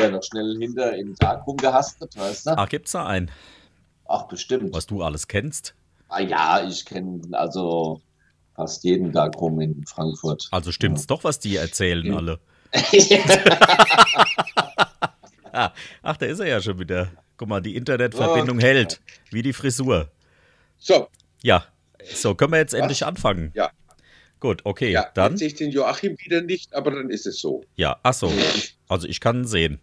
ja, noch schnell hinter im Tag rumgehastet, weißt du? Ah, gibt's da einen? Ach, bestimmt. Was du alles kennst? Ah, ja, ich kenne also fast jeden Tag rum in Frankfurt. Also stimmt's ja. doch, was die erzählen Ja. alle. Ah, ach, da ist er ja schon wieder. Guck mal, die Internetverbindung Oh. hält. Wie die Frisur. So, Ja. So, können wir jetzt endlich anfangen? Ja. Gut, okay. ja, dann. jetzt sehe ich den Joachim wieder nicht, aber dann ist es so. Ja, ach so. Also ich kann sehen.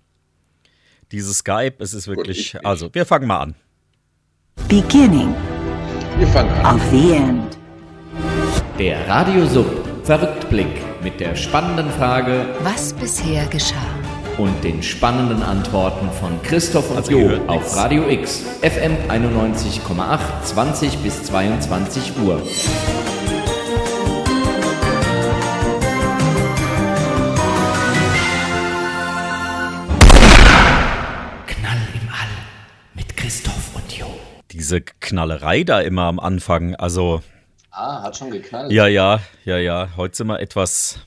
Dieses Skype, es ist wirklich. ich nicht. Also, wir fangen mal an. Beginning Wir fangen an. of the end. Der Radiosub Verrücktblick mit der spannenden Frage Was bisher geschah. und den spannenden Antworten von Christoph und Also, Jo auf nix. Radio X, FM 91,8, 20 bis 22 Uhr. Diese Knallerei da immer am Anfang. Also, Ah, hat schon geknallt. ja, ja, ja, ja. Heute sind wir etwas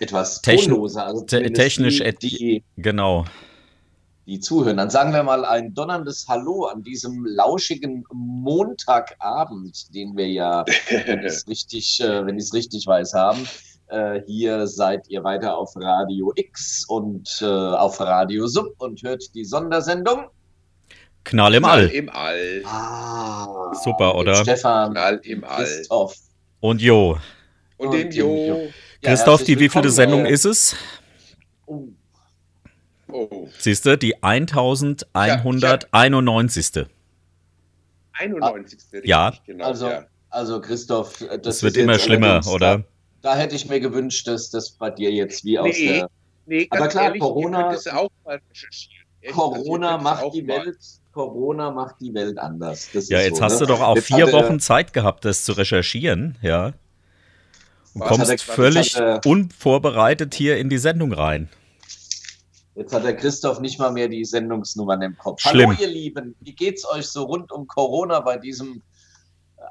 Etwas tonloser. Also te technisch. die, Genau. die zuhören. Dann sagen wir mal ein donnerndes Hallo an diesem lauschigen Montagabend, den wir ja, wenn ich es richtig, äh, wenn ich es richtig weiß, haben. Äh, hier seid ihr weiter auf Radio X und äh, auf Radio Sub und hört die Sondersendung. Knall im Knall All. im All. Ah, Super, oder? Stefan, Knall im All. Christoph. Und Jo. Und Und dem Jo. Jo. Ja, Christoph, die wievielte Sendung äh, ist es? oh, Oh, Siehst du, die 1191. 91. richtig, Ja. Genau, Also, ja. also Christoph, äh, das Das wird immer schlimmer, oder? Da, da hätte ich mir gewünscht, dass das bei dir jetzt wie aus Nee, der Nee, aber klar, ehrlich, Corona- also Corona macht die mal. Welt, Corona macht die Welt anders. Das Ja, ist jetzt so, hast ne? du doch auch Jetzt vier er- Wochen Zeit gehabt, das zu recherchieren, ja. Und kommst er- völlig er- unvorbereitet hier in die Sendung rein. Jetzt hat der Christoph nicht mal mehr die Sendungsnummern im Kopf. Schlimm. Hallo ihr Lieben, wie geht's euch so rund um Corona bei diesem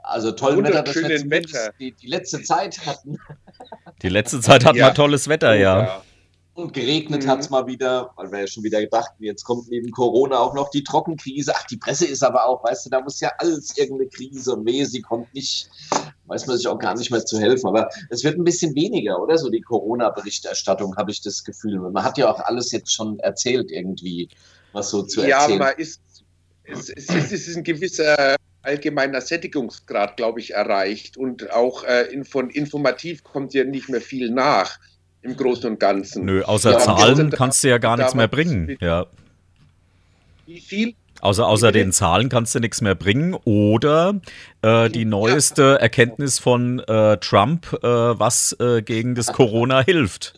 also tollen Wetter, das wir Wetter. die, die letzte Zeit hatten. Die letzte Zeit hatten Ja. wir tolles Wetter, ja. Und geregnet Mhm. hat's mal wieder, weil wir ja schon wieder gedacht, jetzt kommt neben Corona auch noch die Trockenkrise. Ach, die Presse ist aber auch, weißt du, da muss ja alles irgendeine Krise und wehe, sie kommt nicht, weiß man sich auch gar nicht mehr zu helfen. Aber es wird ein bisschen weniger, oder? So die Corona-Berichterstattung, habe ich das Gefühl. Man hat ja auch alles jetzt schon erzählt irgendwie, was so zu Ja, erzählen. man ist, es, es, es ist ein gewisser allgemeiner Sättigungsgrad, glaube ich, erreicht. Und auch äh, von informativ kommt ja nicht mehr viel nach im Großen und Ganzen. Nö, außer Ja, Zahlen kannst du ja gar nichts mehr bringen. Ja. Wie viel? Außer, außer den Zahlen kannst du nichts mehr bringen. Oder äh, die neueste Erkenntnis von äh, Trump, äh, was äh, gegen das Corona hilft.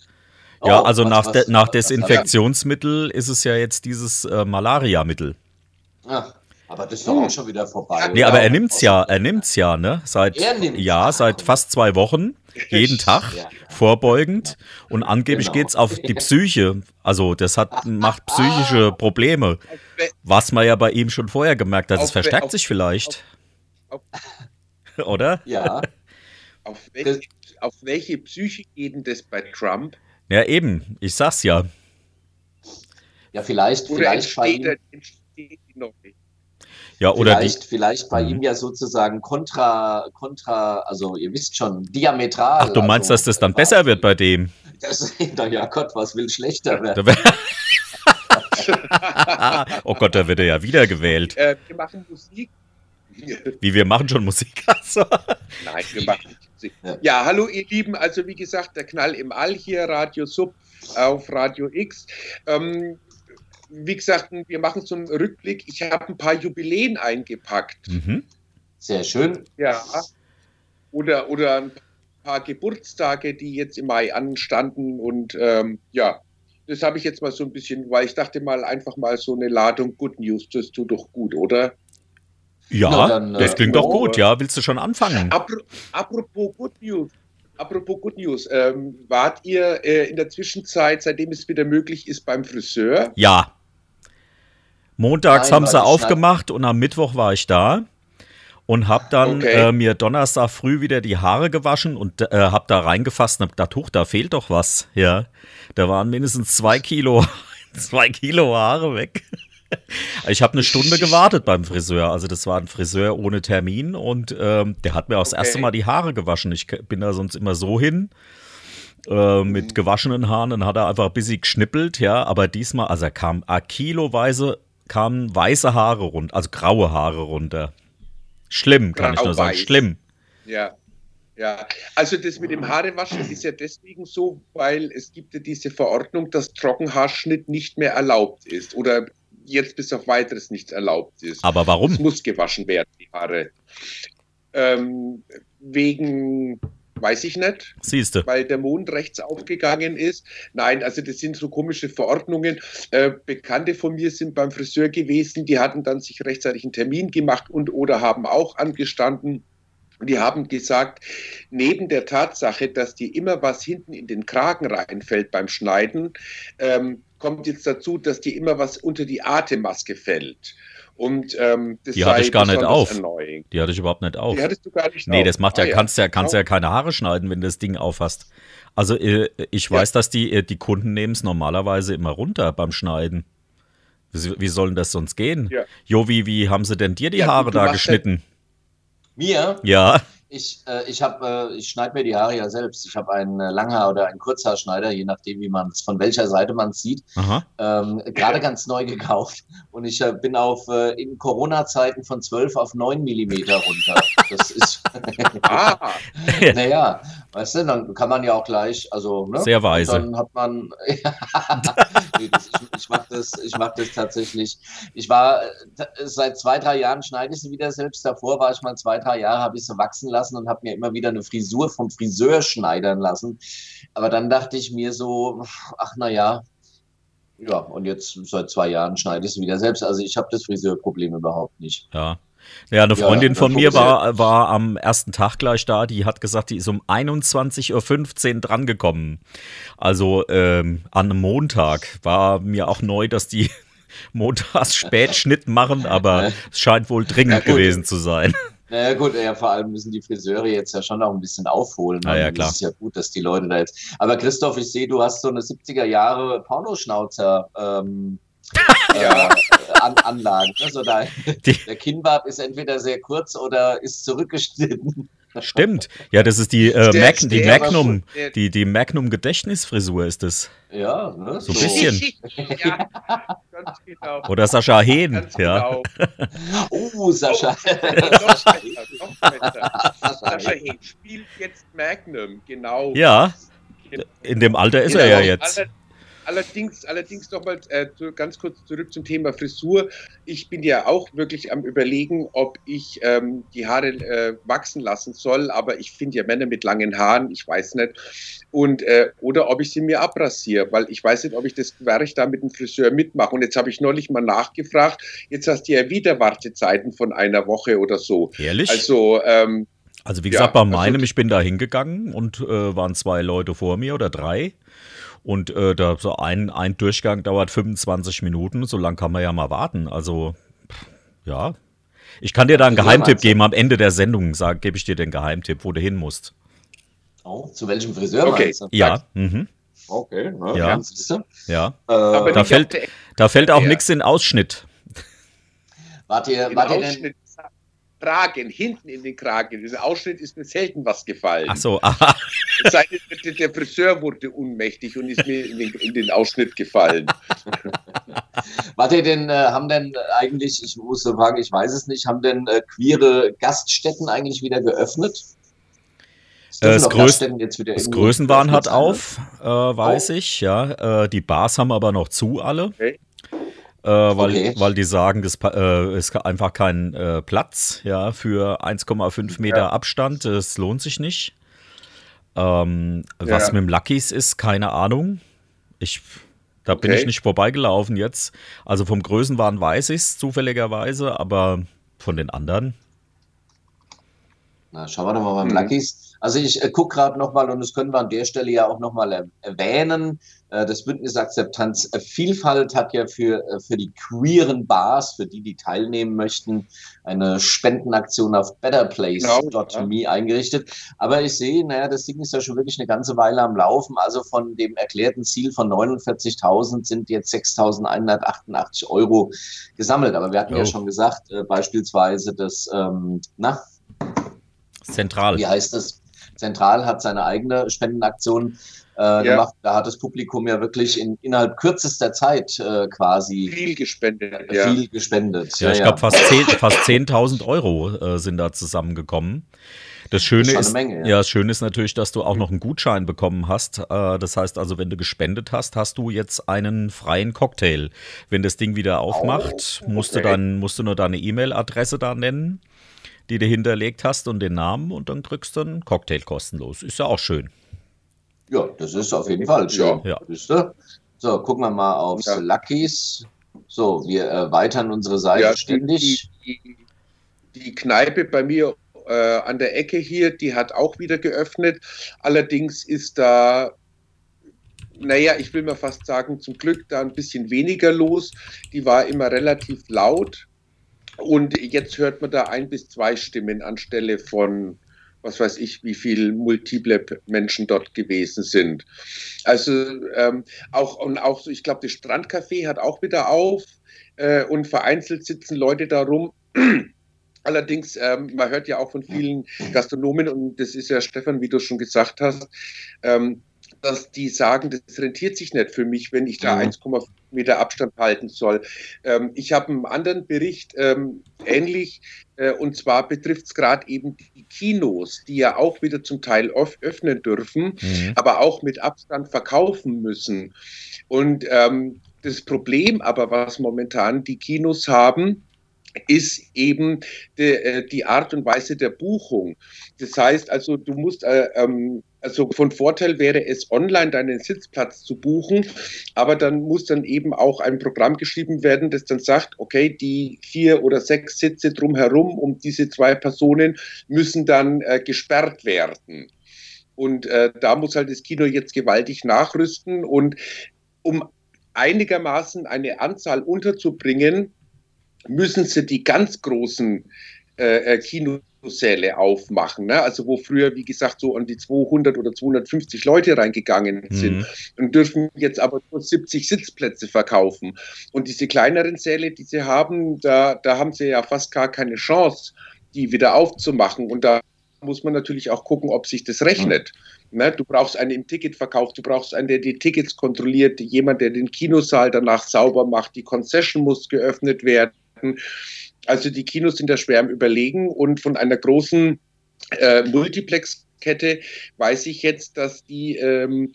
Ja, Oh, also was- nach, was- de, nach was- Desinfektionsmittel ist es ja jetzt dieses äh, Malaria-Mittel. Ach, aber das ist doch auch schon wieder vorbei. Nee, oder? aber er nimmt's ja, er nimmt's ja, ne? Seit Er nimmt's. ja, seit fast zwei Wochen, jeden Tag, Ja. vorbeugend. Und angeblich Genau. geht's auf die Psyche. Also das hat macht psychische Probleme. Was man ja bei ihm schon vorher gemerkt hat. Es Auf- verstärkt auf- sich vielleicht. auf- Oder? Ja, Auf welche, auf welche Psyche geht denn das bei Trump? Ja, eben. Ich sag's ja. ja, vielleicht, Oder vielleicht entsteht, er- entsteht die noch nicht? Ja, oder die. vielleicht, vielleicht bei Mhm. ihm ja sozusagen kontra, kontra, also ihr wisst schon, diametral. Ach, du meinst, also, dass das dann besser wird bei dem? Das, ja Gott, was will schlechter werden? Oh Gott, da wird er ja wiedergewählt. Äh, wir machen Musik. Wie wir machen schon Musik. Also. Nein, wir machen nicht Musik. Ja. Ja, hallo ihr Lieben. Also wie gesagt, der Knall im All hier, Radio Sub auf Radio X. Ähm, wie gesagt, wir machen so einen Rückblick. Ich habe ein paar Jubiläen eingepackt. Mhm. Sehr schön. Ja. Oder, oder ein paar Geburtstage, die jetzt im Mai anstanden. Und ähm, ja, das habe ich jetzt mal so ein bisschen, weil ich dachte mal einfach mal so eine Ladung Good News, das tut doch gut, oder? Ja, Na, dann, das äh, klingt doch oh. gut, ja. Willst du schon anfangen? Apro apropos Good News. Apropos Good News, ähm, wart ihr äh, in der Zwischenzeit, seitdem es wieder möglich ist, beim Friseur? Ja. Montags Nein, haben sie aufgemacht und am Mittwoch war ich da. und habe dann Okay. äh, mir Donnerstag früh wieder die Haare gewaschen und äh, habe da reingefasst und habe gedacht, huch, da fehlt doch was. Ja, da waren mindestens zwei Kilo, zwei Kilo Haare weg. Ich habe eine Stunde gewartet beim Friseur. Also das war ein Friseur ohne Termin und ähm, der hat mir auch das Okay. erste Mal die Haare gewaschen. Ich bin da sonst immer so hin äh, Mhm. mit gewaschenen Haaren. Dann hat er einfach ein bisschen geschnippelt, ja. Aber diesmal, also er kam a kiloweise kamen weiße Haare runter, also graue Haare runter. Schlimm, kann ich nur sagen. Schlimm. Ja. Ja, also das mit dem Haarewaschen ist ja deswegen so, weil es gibt ja diese Verordnung, dass Trockenhaarschnitt nicht mehr erlaubt ist oder jetzt bis auf weiteres nicht erlaubt ist. Aber Es warum? muss gewaschen werden, die Haare. Ähm, wegen, weiß ich nicht, Siehst du. weil der Mond rechts aufgegangen ist. Nein, also das sind so komische Verordnungen. Äh, Bekannte von mir sind beim Friseur gewesen, die hatten dann sich rechtzeitig einen Termin gemacht und oder haben auch angestanden. Die haben gesagt, neben der Tatsache, dass dir immer was hinten in den Kragen reinfällt beim Schneiden, ähm, kommt jetzt dazu, dass dir immer was unter die Atemmaske fällt. Und ähm, das Die hatte ich gar nicht auf. annoying. Die hatte ich überhaupt nicht auf. Die hattest du gar nicht Nee, auf. das macht ja, Ah, kannst ja, kannst Genau. ja keine Haare schneiden, wenn du das Ding aufhast. Also äh, ich weiß, dass die, äh, die Kunden nehmen es normalerweise immer runter beim Schneiden. Wie, wie soll denn das sonst gehen? Ja. Jo, wie, wie haben sie denn dir die Ja, Haare da machst geschnitten? Mir? Ja, Ich, äh, ich, hab, äh, ich schneide mir die Haare ja selbst. Ich habe einen äh, Langhaar- oder einen Kurzhaarschneider, je nachdem, wie man es, von welcher Seite man es sieht, ähm, gerade ganz neu gekauft. Und ich äh, bin auf äh, in Corona-Zeiten von 12 auf 9 Millimeter runter. Das ist, Ah, naja, weißt du, dann kann man ja auch gleich, also, ne? Sehr weise. Dann hat man, nee, das, ich, ich mache das, ich mach das tatsächlich. Ich war äh, seit zwei, drei Jahren schneide ich sie wieder selbst. Davor war ich mal zwei, drei Jahre, habe ich sie wachsen lassen und habe mir immer wieder eine Frisur vom Friseur schneidern lassen. Aber dann dachte ich mir so, ach na ja, ja, und jetzt seit zwei Jahren schneide ich sie wieder selbst. Also ich habe das Friseurproblem überhaupt nicht. Ja. Ja, eine Freundin ja, von mir war, war am ersten Tag gleich da, die hat gesagt, die ist um 21.15 Uhr drangekommen. Also ähm, an einem Montag. War mir auch neu, dass die montags Spätschnitt machen, aber es scheint wohl dringend Ja, gewesen zu sein. Naja gut, ja, vor allem müssen die Friseure jetzt ja schon auch ein bisschen aufholen. Ah, ja, klar. Es ist ja gut, dass die Leute da jetzt. Aber Christoph, ich sehe, du hast so eine 70er Jahre Pornoschnauzer ähm, Ja. An Anlagen. Also da, Die- der Kinnbart ist entweder sehr kurz oder ist zurückgeschnitten. Stimmt. Ja, das ist die, äh, Der- Mag die Magnum. der- Die, die Magnum-Gedächtnisfrisur ist es. Ja, ne? So ein bisschen. ja, ganz genau. Oder Sascha Hehn. Ganz Ja. genau. Oh, Sascha. Sascha Hehn spielt jetzt Magnum, genau. ja, in dem Alter ist er Genau. ja jetzt. Aller- Allerdings, allerdings nochmal äh, ganz kurz zurück zum Thema Frisur. Ich bin ja auch wirklich am Überlegen, ob ich ähm, die Haare äh, wachsen lassen soll, aber ich finde ja Männer mit langen Haaren, ich weiß nicht. Und, äh, oder ob ich sie mir abrasiere, weil ich weiß nicht, ob ich das Werk da mit dem Friseur mitmache. Und jetzt habe ich neulich mal nachgefragt, jetzt hast du ja wieder Wartezeiten von einer Woche oder so. Ehrlich? Also, ähm, Also wie Ja, gesagt, bei also- meinem, ich bin da hingegangen und äh, waren zwei Leute vor mir oder drei. Und äh, da so ein, ein Durchgang dauert 25 Minuten, so lange kann man ja mal warten. Also, ja. Ich kann dir da einen Geheimtipp geben. Am Ende der Sendung gebe ich dir den Geheimtipp, wo du hin musst. Oh, zu welchem Friseur Okay. Ja, mhm, Okay, ne, Ja. ja. siehst du. ja. Äh, da fällt- Da fällt auch Ja. nichts in Auschnitt. wart ihr, den wart ihr denn, Ausschnitt Kragen, hinten in den Kragen. Dieser Ausschnitt ist mir selten was gefallen. Ach so, aha. Es sei denn, der- Friseur wurde unmächtig und ist mir in den, in den Ausschnitt gefallen. wart ihr denn, äh, haben denn eigentlich, ich muss so fragen, ich weiß es nicht, haben denn äh, queere Gaststätten eigentlich wieder geöffnet? Äh, das doch Größ- Gaststätten jetzt wieder Das Größenwahn hat auf, äh, weiß Oh. ich, ja. Äh, die Bars haben aber noch zu alle. Okay. Äh, weil, Okay. weil die sagen, das äh, ist einfach kein äh, Platz ja, für 1,5 Meter Ja. Abstand. Das lohnt sich nicht. Ähm, Was Ja. mit dem Luckys ist, keine Ahnung. Ich, da bin Okay. ich nicht vorbeigelaufen jetzt. Also vom Größenwahn weiß ich es zufälligerweise, aber von den anderen. Na, schauen wir doch mal beim Mhm. Luckys. Also ich äh, gucke gerade nochmal und das können wir an der Stelle ja auch nochmal erwähnen. Äh, das Bündnis Akzeptanz äh, Vielfalt hat ja für, äh, für die queeren Bars, für die, die teilnehmen möchten, eine Spendenaktion auf betterplace.me genau, ja. eingerichtet. Aber ich sehe, naja, das Ding ist ja schon wirklich eine ganze Weile am Laufen. Also von dem erklärten Ziel von 49.000 sind jetzt 6.188 Euro gesammelt. Aber wir hatten oh. ja schon gesagt, äh, beispielsweise das, ähm, na? Zentral. Wie heißt das? Zentral hat seine eigene Spendenaktion äh, ja. gemacht. Da hat das Publikum ja wirklich in, innerhalb kürzester Zeit äh, quasi viel gespendet. Ja. Viel gespendet. Ja, ich glaube, fast 10.000 fast 10 Euro äh, sind da zusammengekommen. Das Schöne das ist, Menge, ja. ja. das Schöne ist natürlich, dass du auch noch einen Gutschein bekommen hast. Äh, das heißt also, wenn du gespendet hast, hast du jetzt einen freien Cocktail. Wenn das Ding wieder aufmacht, oh, musst du dann musst du nur deine E-Mail-Adresse da nennen, die du hinterlegt hast und den Namen und dann kriegst du einen Cocktail kostenlos. Ist ja auch schön. Ja, das ist auf jeden Fall schön. Ja. ja. So, gucken wir mal auf ja. Luckies. So, wir erweitern unsere Seite ja, ständig. Die, die, die, Kneipe bei mir äh, an der Ecke hier, die hat auch wieder geöffnet. Allerdings ist da, naja, ich will mal fast sagen, zum Glück da ein bisschen weniger los. Die war immer relativ laut. Und jetzt hört man da ein bis zwei Stimmen anstelle von was weiß ich, wie viele multiple Menschen dort gewesen sind. Also ähm, auch, und auch, ich glaube, das Strandcafé hat auch wieder auf äh, und vereinzelt sitzen Leute da rum. Allerdings, ähm, man hört ja auch von vielen Gastronomen, und das ist ja Stefan, wie du schon gesagt hast, ähm, dass die sagen, das rentiert sich nicht für mich, wenn ich da mhm. 1,5 Meter Abstand halten soll. Ähm, ich habe einen anderen Bericht ähm, ähnlich, äh, und zwar betrifft es gerade eben die Kinos, die ja auch wieder zum Teil öffnen dürfen, mhm. aber auch mit Abstand verkaufen müssen. Und ähm, das Problem aber, was momentan die Kinos haben, ist eben die, äh, die, Art und Weise der Buchung. Das heißt also, du musst äh, ähm, also von Vorteil wäre es, online deinen Sitzplatz zu buchen, aber dann muss dann eben auch ein Programm geschrieben werden, das dann sagt, okay, die vier oder sechs Sitze drumherum um diese zwei Personen müssen dann äh, gesperrt werden. Und äh, da muss halt das Kino jetzt gewaltig nachrüsten und um einigermaßen eine Anzahl unterzubringen, müssen sie die ganz großen äh, äh Kinos Säle aufmachen. Ne? Also wo früher, wie gesagt, so an die 200 oder 250 Leute reingegangen sind mhm. und dürfen jetzt aber nur 70 Sitzplätze verkaufen. Und diese kleineren Säle, die sie haben, da, da haben sie ja fast gar keine Chance, die wieder aufzumachen. Und da muss man natürlich auch gucken, ob sich das rechnet. Mhm. Ne? Du brauchst einen im Ticketverkauf, du brauchst einen, der die Tickets kontrolliert, jemand, der den Kinosaal danach sauber macht, die Concession muss geöffnet werden. Also die Kinos sind da schwer am Überlegen und von einer großen äh, Multiplex-Kette weiß ich jetzt, dass die ähm,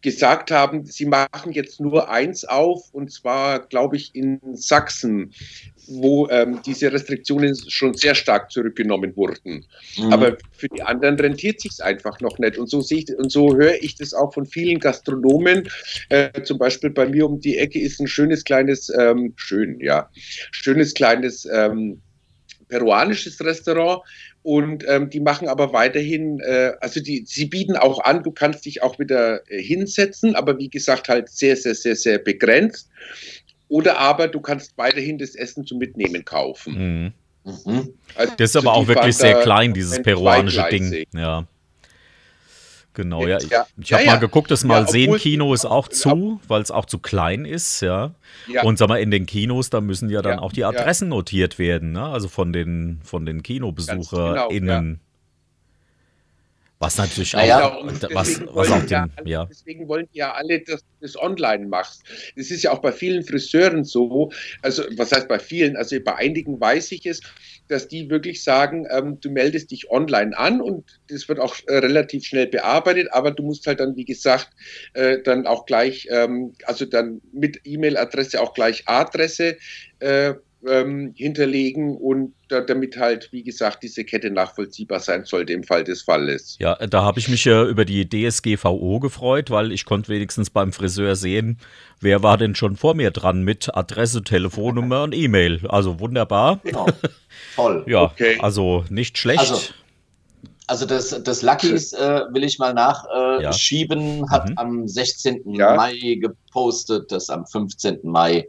gesagt haben, sie machen jetzt nur eins auf, und zwar, glaube ich, in Sachsen, wo ähm, diese Restriktionen schon sehr stark zurückgenommen wurden. Mhm. Aber für die anderen rentiert sich einfach noch nicht. Und so sehe ich und so höre ich das auch von vielen Gastronomen. Äh, zum Beispiel bei mir um die Ecke ist ein schönes kleines, ähm, schön, ja, schönes kleines ähm, peruanisches Restaurant und ähm, die machen aber weiterhin, äh, also die, sie bieten auch an, du kannst dich auch wieder äh, hinsetzen, aber wie gesagt halt sehr, sehr, sehr, sehr begrenzt. Oder aber du kannst weiterhin das Essen zum Mitnehmen kaufen. Mhm. Mhm. Also das ist aber auch wirklich sehr klein, dieses peruanische Ding. Ja. Genau, ja. Ich, ja. ich habe ja, mal geguckt, das Malsehen-Kino ist auch zu, weil es auch zu klein ist, ja. Und sag mal, in den Kinos, da müssen ja dann auch die Adressen notiert werden, ne? Also von den, von den KinobesucherInnen. Genau, was natürlich naja, auch, was, was auch den, ja, ja. Deswegen wollen die ja alle, dass du das online machst. Das ist ja auch bei vielen Friseuren so. Also, was heißt bei vielen? Also, bei einigen weiß ich es, dass die wirklich sagen, ähm, du meldest dich online an und das wird auch äh, relativ schnell bearbeitet, aber du musst halt dann, wie gesagt, äh, dann auch gleich, ähm, also dann mit E-Mail-Adresse auch gleich Adresse äh, ähm, hinterlegen und da, damit halt, wie gesagt, diese Kette nachvollziehbar sein sollte im Fall des Falles. Ja, da habe ich mich ja über die DSGVO gefreut, weil ich konnte wenigstens beim Friseur sehen, wer war denn schon vor mir dran mit Adresse, Telefonnummer und E-Mail. Also wunderbar. Genau. Toll. ja, okay. also nicht schlecht. Also Also das, das Lucky's äh, will ich mal nachschieben, Ja. hat Mhm. am 16. Ja. Mai gepostet, dass am 15. Mai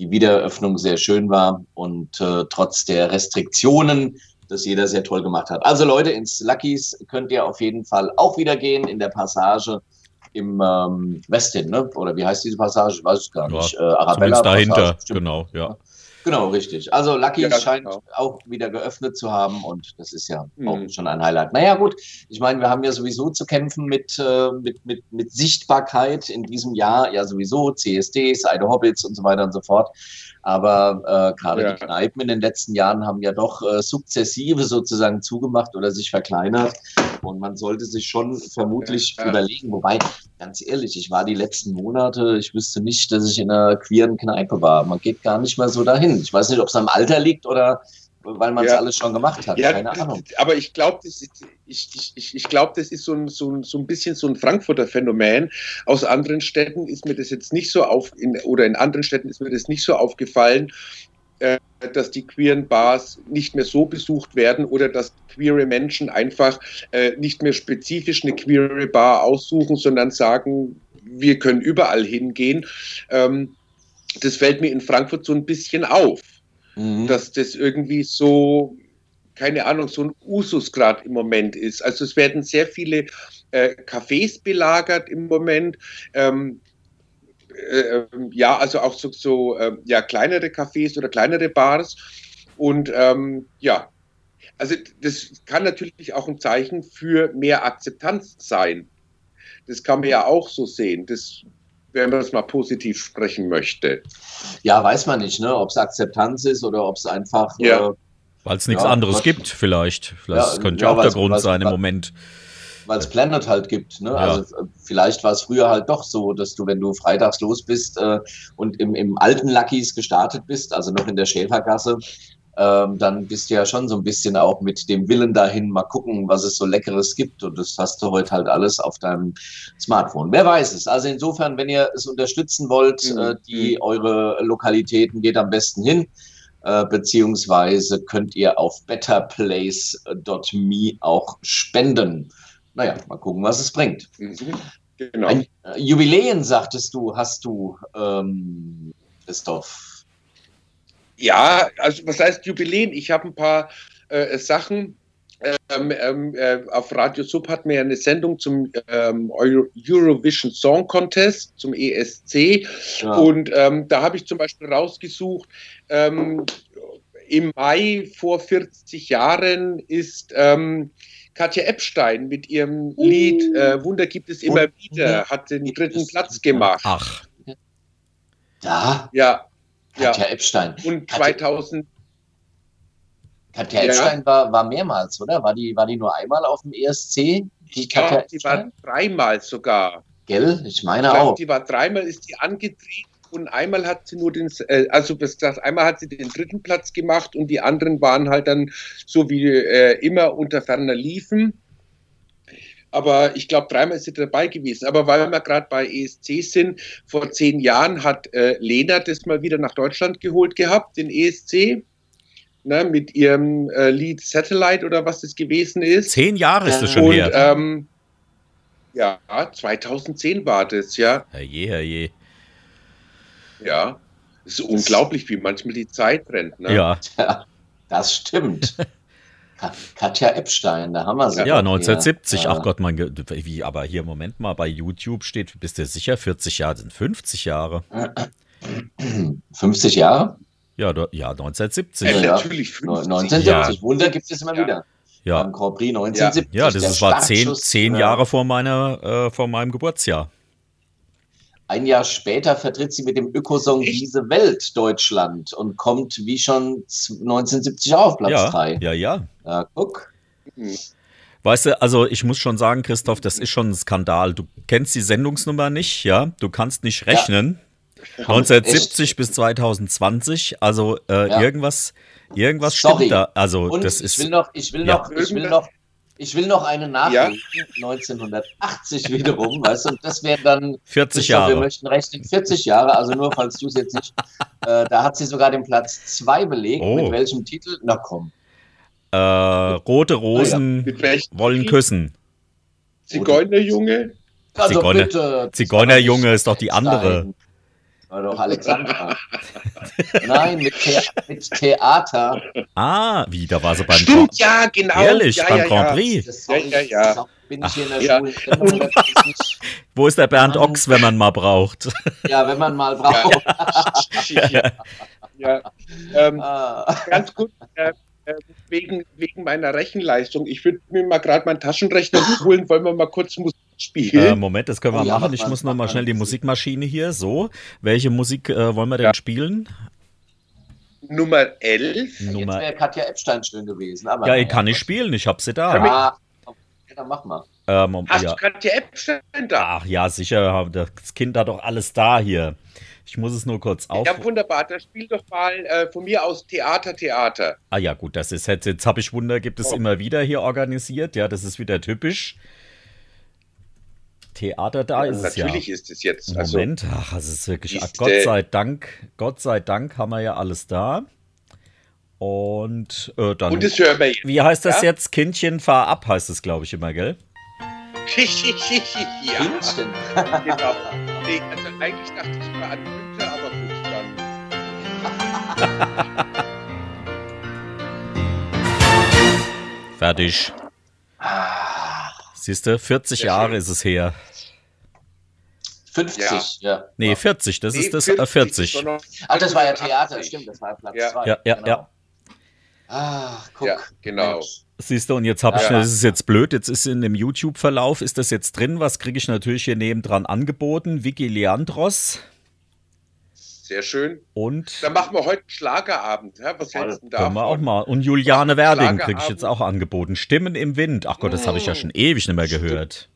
die Wiedereröffnung sehr schön war und äh, trotz der Restriktionen das jeder sehr toll gemacht hat. Also Leute, ins Lucky's könnt ihr auf jeden Fall auch wieder gehen in der Passage im ähm, Westin, ne? Oder wie heißt diese Passage? Ich weiß es gar Ja, nicht. Äh, Arabella Zumindest dahinter, Passage, stimmt. genau, ja. Genau, richtig. Also Lucky Ja, scheint genau. auch wieder geöffnet zu haben und das ist ja Mhm. auch schon ein Highlight. Naja gut, ich meine, wir haben ja sowieso zu kämpfen mit, äh, mit, mit, mit Sichtbarkeit in diesem Jahr, ja sowieso, CSDs, Seide Hobbits und so weiter und so fort. Aber äh, gerade Ja. die Kneipen in den letzten Jahren haben ja doch äh, sukzessive sozusagen zugemacht oder sich verkleinert. Und man sollte sich schon vermutlich Ja. überlegen, wobei, ganz ehrlich, ich war die letzten Monate, ich wüsste nicht, dass ich in einer queeren Kneipe war. Man geht gar nicht mehr so dahin. Ich weiß nicht, ob es am Alter liegt oder weil man es Ja. alles schon gemacht hat. Ja, Keine Ahnung. aber ich glaube, das ist, ich, ich, ich, glaub, das ist so ein, so, ein, so ein bisschen so ein Frankfurter Phänomen. Aus anderen Städten ist mir das jetzt nicht so auf, in, oder in anderen Städten ist mir das nicht so aufgefallen, äh, dass die queeren Bars nicht mehr so besucht werden oder dass queere Menschen einfach äh, nicht mehr spezifisch eine queere Bar aussuchen, sondern sagen, wir können überall hingehen. Ähm, das fällt mir in Frankfurt so ein bisschen auf Mhm. dass das irgendwie so, keine Ahnung, so ein Usus gerade im Moment ist. Also es werden sehr viele äh, Cafés belagert im Moment. Ähm, äh, ja, also auch so, so äh, ja, kleinere Cafés oder kleinere Bars. Und ähm, ja, also das kann natürlich auch ein Zeichen für mehr Akzeptanz sein. Das kann man ja auch so sehen. Das, wenn man es mal positiv sprechen möchte. Ja, weiß man nicht, ne? ob es Akzeptanz ist oder ob es einfach Ja. äh, Weil es nichts Ja, anderes was- gibt, vielleicht. Vielleicht Ja, könnte ja, auch der Grund weil's- sein im Moment. weil es Planet halt gibt. Ne? Ja. Also vielleicht war es früher halt doch so, dass du, wenn du freitags los bist äh, und im, im alten Lucky's gestartet bist, also noch in der Schäfergasse, ähm, dann bist du ja schon so ein bisschen auch mit dem Willen dahin, mal gucken, was es so Leckeres gibt. Und das hast du heute halt alles auf deinem Smartphone. Wer weiß es. Also insofern, wenn ihr es unterstützen wollt, Mhm. äh, die eure Lokalitäten, geht am besten hin. Äh, beziehungsweise könnt ihr auf betterplace.me auch spenden. Naja, mal gucken, was es bringt. Mhm. Genau. Ein äh, Jubiläen, sagtest du, hast du, ähm, Christoph. Ja, also was heißt Jubiläen? Ich habe ein paar äh, Sachen. Ähm, ähm, äh, auf Radio Sub hatten wir ja eine Sendung zum ähm, Euro Eurovision Song Contest, zum ESC. Ja. Und ähm, da habe ich zum Beispiel rausgesucht, ähm, im Mai vor 40 Jahren ist ähm, Katja Epstein mit ihrem Lied äh, Wunder gibt es immer wieder, hat den dritten Platz gemacht. Ach, Da, Ja, ja. Katja Epstein. Und Katja- 2000, Katja Ja. Epstein war, war mehrmals, oder? War die, war die nur einmal auf dem ESC? Die Katja glaube, die war dreimal sogar. Gell? Ich meine Ich glaube, auch. die war dreimal, ist die angetreten und einmal hat sie nur den, äh, also das gesagt, einmal hat sie den dritten Platz gemacht und die anderen waren halt dann so wie äh, immer unter ferner Liefen. Aber ich glaube, dreimal ist sie dabei gewesen. Aber weil wir gerade bei ESC sind, vor zehn Jahren hat äh, Lena das mal wieder nach Deutschland geholt gehabt, den ESC, ne, mit ihrem äh, Lied Satellite oder was das gewesen ist. zehn Jahre ist es Ja. schon Und her. ähm, ja, 2010 war das, ja. Herrje, herrje. Ja. Es ist unglaublich, wie manchmal die Zeit rennt. Ne? Ja, Ja, das stimmt. Ka- Katja Epstein, da haben wir sie. ja, doch 1970. hier. Ach Gott, mein Ge wie, aber hier, Moment mal, bei YouTube steht, bist du sicher, 40 Jahre sind 50 Jahre. 50 Jahre? Ja, do, ja 1970. Äh, Ja. natürlich 50. 1970. Ja. Wunder gibt es immer Ja. wieder. Ja, Beim Grand Prix 1970. ja das war zehn, zehn äh, Jahre vor, meiner, äh, vor meinem Geburtsjahr. Ein Jahr später vertritt sie mit dem Ökosong Echt? Diese Welt Deutschland und kommt wie schon 1970 auch auf Platz Ja, 3. ja, ja. Ja, guck. Mhm. Weißt du, also ich muss schon sagen, Christoph, das ist schon ein Skandal. Du kennst die Sendungsnummer nicht, ja? Du kannst nicht rechnen. 1970 bis 2020, also äh, Ja. irgendwas, irgendwas Sorry. stimmt da. Also Und das ich ist will noch, ich will ja. noch, ich will noch, ich will noch eine nachlegen. 1980 wiederum, weißt du, und das wäre dann 40 Christoph, Wir Jahre. möchten rechnen 40 Jahre, also nur falls du es jetzt nicht. Äh, da hat sie sogar den Platz 2 belegt. Oh. Mit welchem Titel? Na komm. Äh, rote Rosen Mit welchem wollen küssen. Zigeunerjunge? Also Zigeuner- bitte. Zigeunerjunge ist doch die andere. Nein. War doch Alexandra. Nein, mit, The mit Theater. Ah, wie, da war sie beim Stimmt, ja, genau. Ehrlich, ja, beim ja, Grand ja. Prix. Das Ja, ja, ja. bin ich hier in der Ja. Schule. Wo ist der Bernd. Ochs, wenn man mal braucht? Ja, wenn man mal braucht. ja. ja. Ähm, Ah. ganz gut, äh, äh, wegen, wegen meiner Rechenleistung. Ich würde mir mal gerade meinen Taschenrechner holen, wollen wir mal kurz Musik Äh, spielen. Moment, das können wir Oh ja, machen. mach Ich muss noch mal schnell die Musik. Musikmaschine hier. So, welche Musik äh, wollen wir denn Ja. spielen? Nummer 11. Jetzt Nummer. wäre Katja Epstein schön gewesen. Aber Ja, ich kann nicht spielen. Ich hab sie da. Ja, dann mach mal. Ähm, um, Hast ja. du Katja Epstein da? Ach ja, sicher. Das Kind hat doch alles da hier. Ich muss es nur kurz auf. Ja, wunderbar. Dann spiel doch mal äh, von mir aus Theater, Theater. Ah ja, gut, das ist jetzt, jetzt habe ich Wunder, gibt es Oh. immer wieder hier organisiert. Ja, das ist wieder typisch. Theater, da ist es ja. Natürlich ist es jetzt. Also, Moment, ach, es ist wirklich, Siehste. Gott sei Dank, Gott sei Dank haben wir ja alles da. Und äh, dann, und das hören wir jetzt. wie heißt das Ja? jetzt? Kindchen, fahr ab, heißt es, glaube ich, immer, gell? ja, Kindchen. genau. Nee, also eigentlich dachte ich mal an Günther, aber gut, dann. Fertig. Siehst du, 40 Sehr Jahre schön. ist es her. 50, ja. Nee, 40, das Nee, ist das äh, 40. ist doch noch- Ah, das war ja Theater, 80. stimmt, das war Platz Ja. 2. Ja, ja, genau. ja. Ach, guck. Ja, genau. Mensch. Siehst du, und jetzt habe ich, Ja. das ist jetzt blöd, jetzt ist in dem YouTube-Verlauf, ist das jetzt drin, was kriege ich natürlich hier nebendran angeboten? Vicky Leandros Sehr schön. und Dann machen wir heute einen Schlagerabend. Ja? Was hältst du denn können wir auch mal. Und Juliane Werding kriege ich jetzt auch angeboten. Stimmen im Wind. Ach Gott, das habe ich ja schon ewig nicht mehr gehört.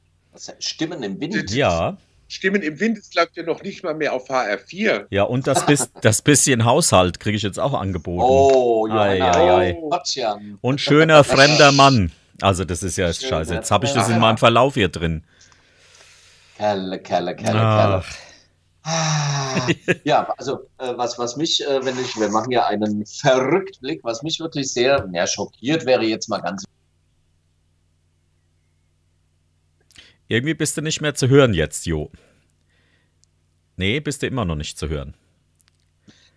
Stimmen im Wind. Ja, Stimmen im Wind, das läuft ja noch nicht mal mehr auf HR4. ja, und das, bis, das bisschen Haushalt kriege ich jetzt auch angeboten. Oh, Johanna. ei, ei. Oh. Und schöner fremder Mann. Also, das ist ja jetzt Schöner scheiße. Jetzt habe ich das in meinem. Verlauf hier drin. Kerle, Kerle, Kerle, Kerle. Ach, Ah, ja, also äh, was, was mich, äh, wenn ich, wir machen ja einen Verrücktblick, was mich wirklich sehr, ja, schockiert wäre jetzt mal ganz. Irgendwie bist du nicht mehr zu hören jetzt, Jo. Nee, bist du immer noch nicht zu hören.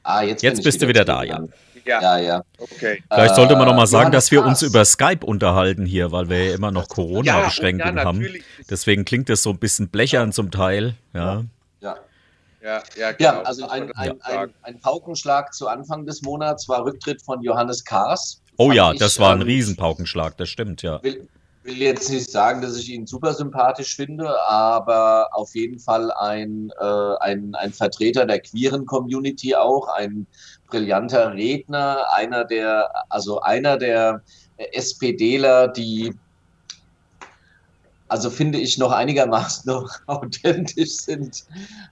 Ah, jetzt, Jetzt bist du wieder da, zurück. Ja, Ja, ja. okay. Vielleicht sollte man noch mal Äh, sagen, dass wir uns über Skype unterhalten hier, weil wir ja immer noch Corona-Beschränkungen ja, haben. Deswegen klingt das so ein bisschen blechern zum Teil. Ja. Ja, Ja, ja, genau. ja also ein, ein, ein, ein Paukenschlag zu Anfang des Monats war Rücktritt von Johannes Kahrs. Oh ja, ich, das war ein ähm, Riesenpaukenschlag, das stimmt, ja. will, will jetzt nicht sagen, dass ich ihn super sympathisch finde, aber auf jeden Fall ein, äh, ein, ein Vertreter der queeren Community auch, ein brillanter Redner, einer der, also einer der SPDler, die also finde ich noch einigermaßen noch authentisch sind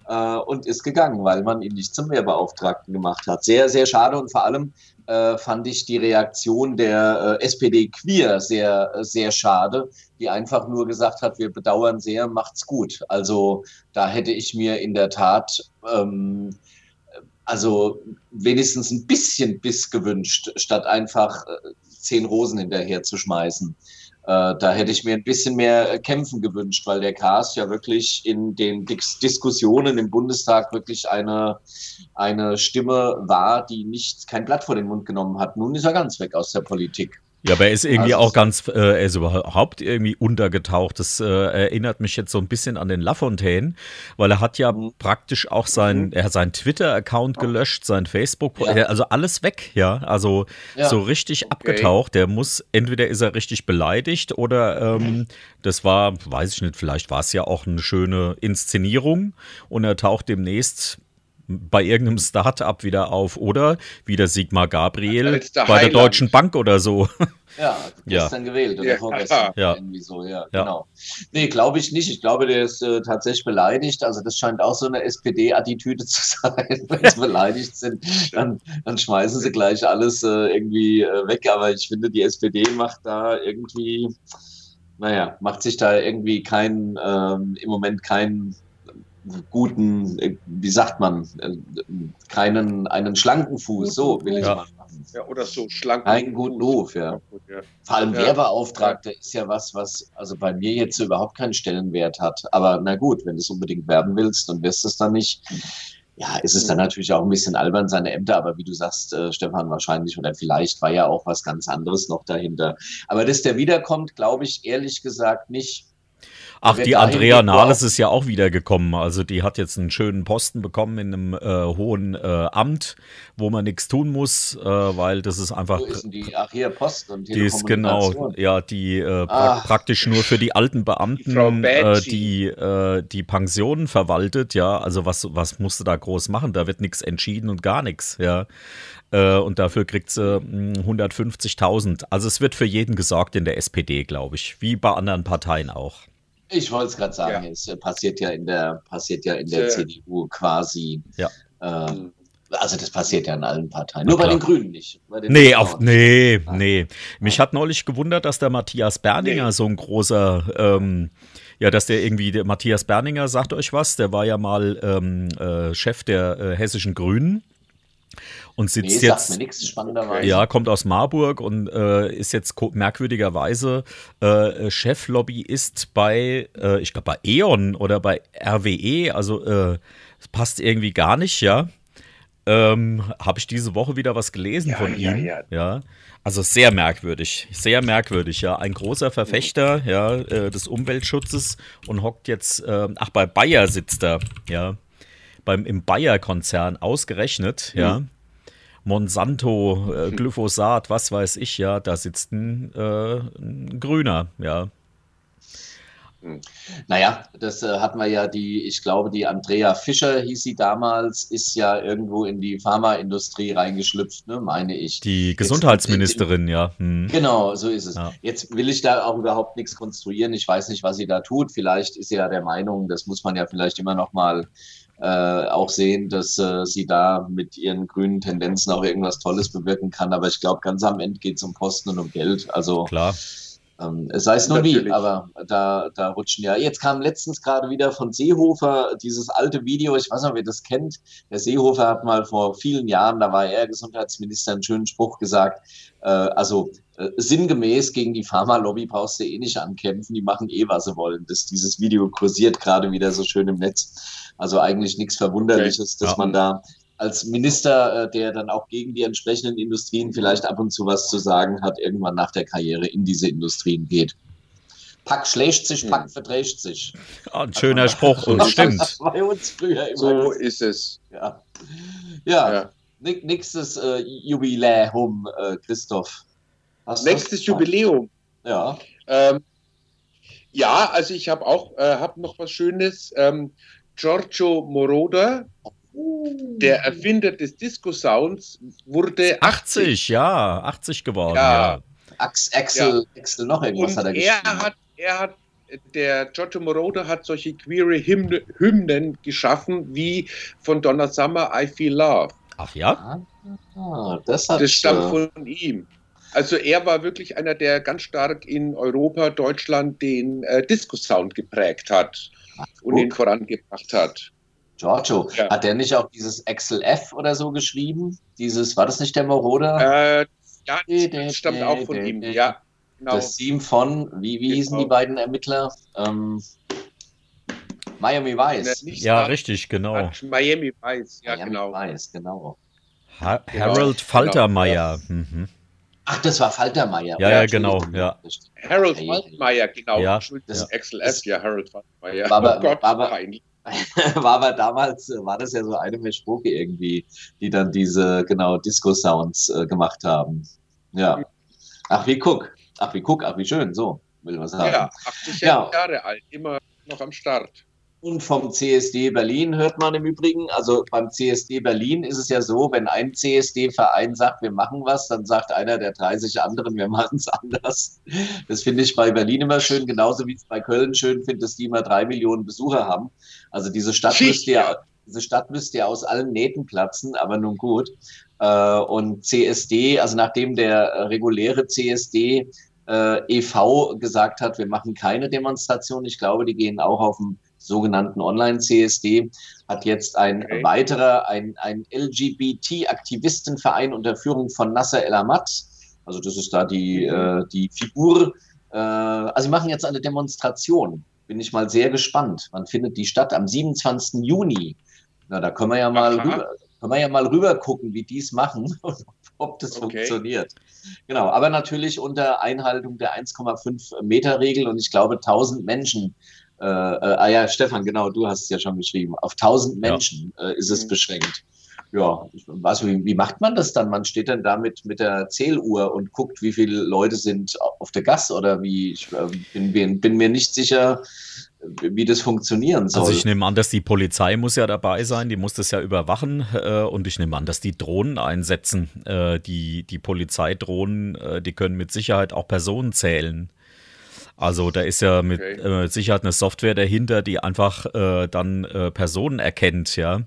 äh, und ist gegangen, weil man ihn nicht zum Mehrbeauftragten gemacht hat. Sehr, sehr schade und vor allem äh, fand ich die Reaktion der äh, SPD Queer sehr, äh, sehr schade, die einfach nur gesagt hat, wir bedauern sehr, macht's gut. Also da hätte ich mir in der Tat ähm, also wenigstens ein bisschen Biss gewünscht, statt einfach äh, zehn Rosen hinterher zu schmeißen. Äh, da hätte ich mir ein bisschen mehr äh, Kämpfen gewünscht, weil der Kars ja wirklich in den Dis Diskussionen im Bundestag wirklich eine, eine Stimme war, die nicht kein Blatt vor den Mund genommen hat. Nun ist er ganz weg aus der Politik. Ja, aber er ist irgendwie Also- auch ganz, äh, er ist überhaupt irgendwie untergetaucht. Das äh, erinnert mich jetzt so ein bisschen an den Lafontaine, weil er hat ja Mhm. praktisch auch sein, er hat seinen Twitter-Account gelöscht, sein Facebook, Ja. also alles weg, ja. Also Ja. so richtig abgetaucht. Der muss, entweder ist er richtig beleidigt oder ähm, das war, weiß ich nicht, vielleicht war es ja auch eine schöne Inszenierung und er taucht demnächst bei irgendeinem Start-up wieder auf oder wieder Sigmar Gabriel der bei der Heiland. Deutschen Bank oder so. Ja, Ja. gestern gewählt oder Ja. vorgestern. Ja. Irgendwie so, ja, Ja. genau. Nee, glaube ich nicht. Ich glaube, der ist äh, tatsächlich beleidigt. Also das scheint auch so eine SPD-Attitüde zu sein. Wenn sie beleidigt sind, dann, dann schmeißen sie gleich alles äh, irgendwie äh, weg. Aber ich finde, die SPD macht da irgendwie, naja, macht sich da irgendwie keinen, ähm, im Moment keinen guten, äh, wie sagt man, äh, keinen, einen schlanken Fuß, so will ich Ja. mal machen. Ja, oder so schlank. Einen guten Ruf, ja. Ja. Vor allem Ja. Werbeauftragter ist ja was, was also bei mir jetzt überhaupt keinen Stellenwert hat. Aber na gut, wenn du es unbedingt werben willst und wirst es dann nicht, ja, ist es dann natürlich auch ein bisschen albern, seine Ämter. Aber wie du sagst, äh, Stefan, wahrscheinlich oder vielleicht war ja auch was ganz anderes noch dahinter. Aber dass der wiederkommt, glaube ich ehrlich gesagt nicht. Ach, die Andrea Nahles ist ja auch wiedergekommen. Also die hat jetzt einen schönen Posten bekommen in einem äh, hohen äh, Amt, wo man nichts tun muss, äh, weil das ist einfach. Wo ist denn die? Ach, hier Post und Die ist genau, ja, die äh, pra praktisch nur für die alten Die Beamten, äh, Baggi. die äh, die Pensionen verwaltet, ja. Also was, was musst du da groß machen? Da wird nichts entschieden und gar nichts, ja. Und dafür kriegt sie mh, 150.000. Also es wird für jeden gesorgt in der SPD, glaube ich, wie bei anderen Parteien auch. Ich wollte es gerade sagen, Ja. es äh, passiert ja in der, passiert ja in der Äh, CDU quasi. Ja. Äh, Mhm. also das passiert ja in allen Parteien. Nur bei den Grünen nicht. Bei den Nee, Grünen auf, auch. nee, Nein. nee. Mich hat neulich gewundert, dass der Matthias Berninger Nee. so ein großer, ähm, ja, dass der irgendwie, der Matthias Berninger sagt euch was, der war ja mal ähm, äh, Chef der äh, hessischen Grünen und Nee, sitzt sagt jetzt. mir nichts spannenderweise. Ja, kommt aus Marburg und äh, ist jetzt merkwürdigerweise äh, Cheflobbyist bei, äh, ich glaube, bei E.ON oder bei RWE. Also äh, es passt irgendwie gar nicht, ja. Ähm, Habe ich diese Woche wieder was gelesen Ja, von ja, ihm. ja. ja. Also sehr merkwürdig, sehr merkwürdig, ja. Ein großer Verfechter ja, äh, des Umweltschutzes und hockt jetzt, ähm, ach, bei Bayer sitzt er, ja. Beim, Im Bayer-Konzern ausgerechnet, ja. Monsanto, äh, Glyphosat, was weiß ich, ja, da sitzt ein, äh, ein Grüner, ja. Naja, das äh, hatten wir ja die, ich glaube, die Andrea Fischer hieß sie damals, ist ja irgendwo in die Pharmaindustrie reingeschlüpft, ne, meine ich. Die Gesundheitsministerin, ja. Hm. Genau, so ist es. Ja. Jetzt will ich da auch überhaupt nichts konstruieren. Ich weiß nicht, was sie da tut. Vielleicht ist sie ja der Meinung, das muss man ja vielleicht immer noch mal äh, auch sehen, dass äh, sie da mit ihren grünen Tendenzen auch irgendwas Tolles bewirken kann. Aber ich glaube, ganz am Ende geht es um Posten und um Geld. Also Klar. ähm, es sei es nur wie, aber da, da rutschen ja. Jetzt kam letztens gerade wieder von Seehofer dieses alte Video, ich weiß nicht, ob ihr das kennt. Der Seehofer hat mal vor vielen Jahren, da war er Gesundheitsminister, einen schönen Spruch gesagt. Äh, also äh, sinngemäß gegen die Pharmalobby brauchst du eh nicht ankämpfen, die machen eh, was sie wollen. Das, dieses Video kursiert gerade wieder so schön im Netz. Also eigentlich nichts Verwunderliches, dass Ja. man da als Minister, äh, der dann auch gegen die entsprechenden Industrien vielleicht ab und zu was zu sagen hat, irgendwann nach der Karriere in diese Industrien geht. Pack schlägt sich, Pack verträgt sich. Ja, ein schöner Spruch, und stimmt. bei uns früher immer. So das- ist es. ja. Ja, Ja. Nächstes äh, Jubiläum, äh, Christoph. Hast Nächstes? Jubiläum. Ja. Ähm, ja, also ich habe auch äh, hab noch was Schönes. Ähm, Giorgio Moroder, der Erfinder des Disco-Sounds, wurde 80. 80, ja, 80 geworden, Ja. ja. Ax, Axel, Axel, noch irgendwas Und hat er er geschrieben. hat, er hat, der Giorgio Moroder hat solche queere Hymne, Hymnen geschaffen, wie von Donna Summer, I Feel Love. Ach ja? Ah, das hat Das stammt äh, von ihm. Also er war wirklich einer, der ganz stark in Europa, Deutschland den äh, Disco-Sound geprägt hat und guck. ihn vorangebracht hat. Giorgio. Ja. Hat der nicht auch dieses Axel F oder so geschrieben? Dieses, war das nicht der Moroder? Äh, ja, das stammt auch von ihm. Ja, genau. Das Team von, wie, wie hießen Genau. die beiden Ermittler? Ähm, Miami Vice. Nicht Ja, Star- richtig, genau. Miami Vice, ja Miami genau. Vice, genau. Ha Genau, Harold genau, Faltermeier. Mhm. Ach, das war Ja, Faltermeier. ja, Entschuldigung. genau, ja. Harold Hey, Faltmeier, genau. Ja, das ja. ist Axel F. Ja, Harold Faltmeier. War aber- oh Gott, war aber- war aber damals, äh, war das ja so eine Meschbrucke irgendwie, die dann diese, genau, Disco-Sounds äh, gemacht haben. Ja. Ach, wie guck. Ach, wie guck, ach, wie schön, so, will man sagen. Ja, 80 Ja. Jahre alt, immer noch am Start. Und vom CSD Berlin hört man im Übrigen, also beim CSD Berlin ist es ja so, wenn ein CSD-Verein sagt, wir machen was, dann sagt einer der 30 anderen, wir machen es anders. Das finde ich bei Berlin immer schön, genauso wie ich es bei Köln schön finde, dass die immer drei Millionen Besucher haben. Also diese Stadt müsste ja, diese Stadt müsste ja aus allen Nähten platzen, aber nun gut. Äh, Und CSD, also nachdem der reguläre CSD äh, e.V. gesagt hat, wir machen keine Demonstration, ich glaube, die gehen auch auf dem sogenannten Online-CSD, hat jetzt ein Okay. weiterer, ein, ein LGBT-Aktivistenverein unter Führung von Nasser El Ahmad, Also das ist da die, äh, die Figur. Äh, also sie machen jetzt eine Demonstration. Bin ich mal sehr gespannt. Wann findet die statt? Am 27. Juni. Na, da können wir ja mal Aha. rüber, können wir ja mal rüber gucken, wie die es machen und ob das Okay. funktioniert. Genau, aber natürlich unter Einhaltung der 1,5 Meter Regel und ich glaube 1000 Menschen. Äh, äh, ah ja, Stefan, genau, du hast es ja schon geschrieben. Auf 1000 Ja. Menschen äh, ist es Mhm. beschränkt. Ja, ich weiß, wie, wie macht man das dann? Man steht dann da mit, mit der Zähluhr und guckt, wie viele Leute sind auf der Gas oder wie? Ich äh, bin, bin, bin mir nicht sicher, wie das funktionieren soll. Also ich nehme an, dass die Polizei muss ja dabei sein, die muss das ja überwachen äh, und ich nehme an, dass die Drohnen einsetzen. Äh, die, die Polizeidrohnen, äh, die können mit Sicherheit auch Personen zählen. Also da ist ja mit Okay. äh, Sicherheit eine Software dahinter, die einfach äh, dann äh, Personen erkennt, ja.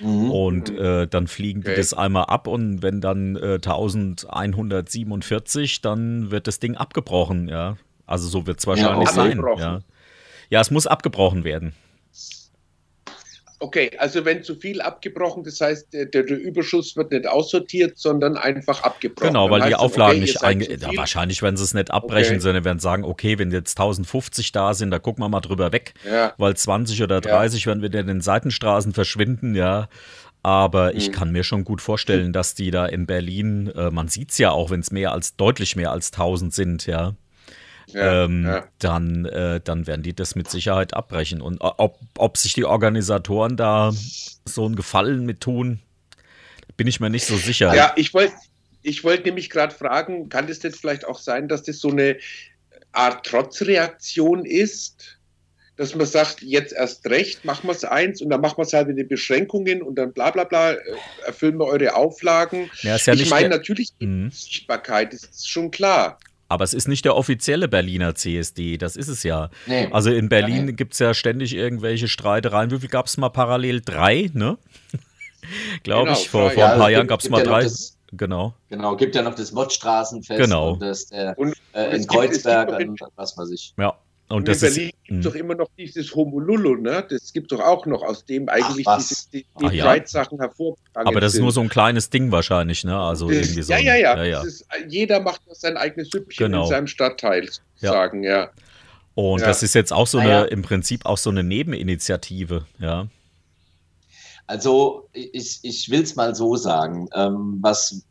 Mhm. Und äh, dann fliegen die Okay. das einmal ab und wenn dann äh, 1147, dann wird das Ding abgebrochen, ja. Also so wird es wahrscheinlich okay. sein. Ja. ja, es muss abgebrochen werden. Okay, also wenn zu viel abgebrochen, das heißt, der, der, Überschuss wird nicht aussortiert, sondern einfach abgebrochen. Genau, weil Dann die Auflagen okay, nicht einge... Ja, wahrscheinlich werden sie es nicht abbrechen, Okay. sondern werden sagen, okay, wenn jetzt 1050 da sind, da gucken wir mal drüber weg, Ja, weil 20 oder 30 werden wieder in den Seitenstraßen verschwinden, ja. Aber ich Mhm. kann mir schon gut vorstellen, dass die da in Berlin, äh, man sieht es ja auch, wenn es mehr als, deutlich mehr als 1000 sind, ja. Ja, ähm, ja. Dann, äh, dann werden die das mit Sicherheit abbrechen. Und äh, ob, ob sich die Organisatoren da so einen Gefallen mit tun, bin ich mir nicht so sicher. Ja, ich wollte ich wollt nämlich gerade fragen, kann das jetzt vielleicht auch sein, dass das so eine Art Trotzreaktion ist? Dass man sagt, jetzt erst recht, machen wir es eins und dann machen wir es halt mit den Beschränkungen und dann bla bla bla, äh, erfüllen wir eure Auflagen. Ja, ja ich meine natürlich die Mhm. Sichtbarkeit, ist schon klar. Aber es ist nicht der offizielle Berliner CSD, das ist es ja. Nee. Also in Berlin Ja, gibt es ja ständig irgendwelche Streitereien. Wie viel gab es mal parallel? Drei, ne? Glaube Genau, ich. Vor, vor Ja, ein paar Jahren gab es mal drei. das- Genau. Genau, gibt ja noch das Mottstraßenfest Genau. und das der, Und äh, es in gibt- Kreuzberg es gibt und was weiß ich. Ja. Und in ist. Berlin gibt es mh. doch immer noch dieses Homolulu, ne? Das gibt es doch auch noch, aus dem eigentlich was? diese, die, Ach die ja? Pride-Sachen hervorgegangen Aber das ist sind. nur so ein kleines Ding wahrscheinlich, ne? Also Das- irgendwie so. ja, ja, ja, ja, ja. Ist, jeder macht sein eigenes Süppchen Genau. in seinem Stadtteil, Ja. sagen, ja. Und Ja. das ist jetzt auch so Ah, eine, ja. im Prinzip auch so eine Nebeninitiative, ja. Also ich, ich will es mal so sagen, ähm, was,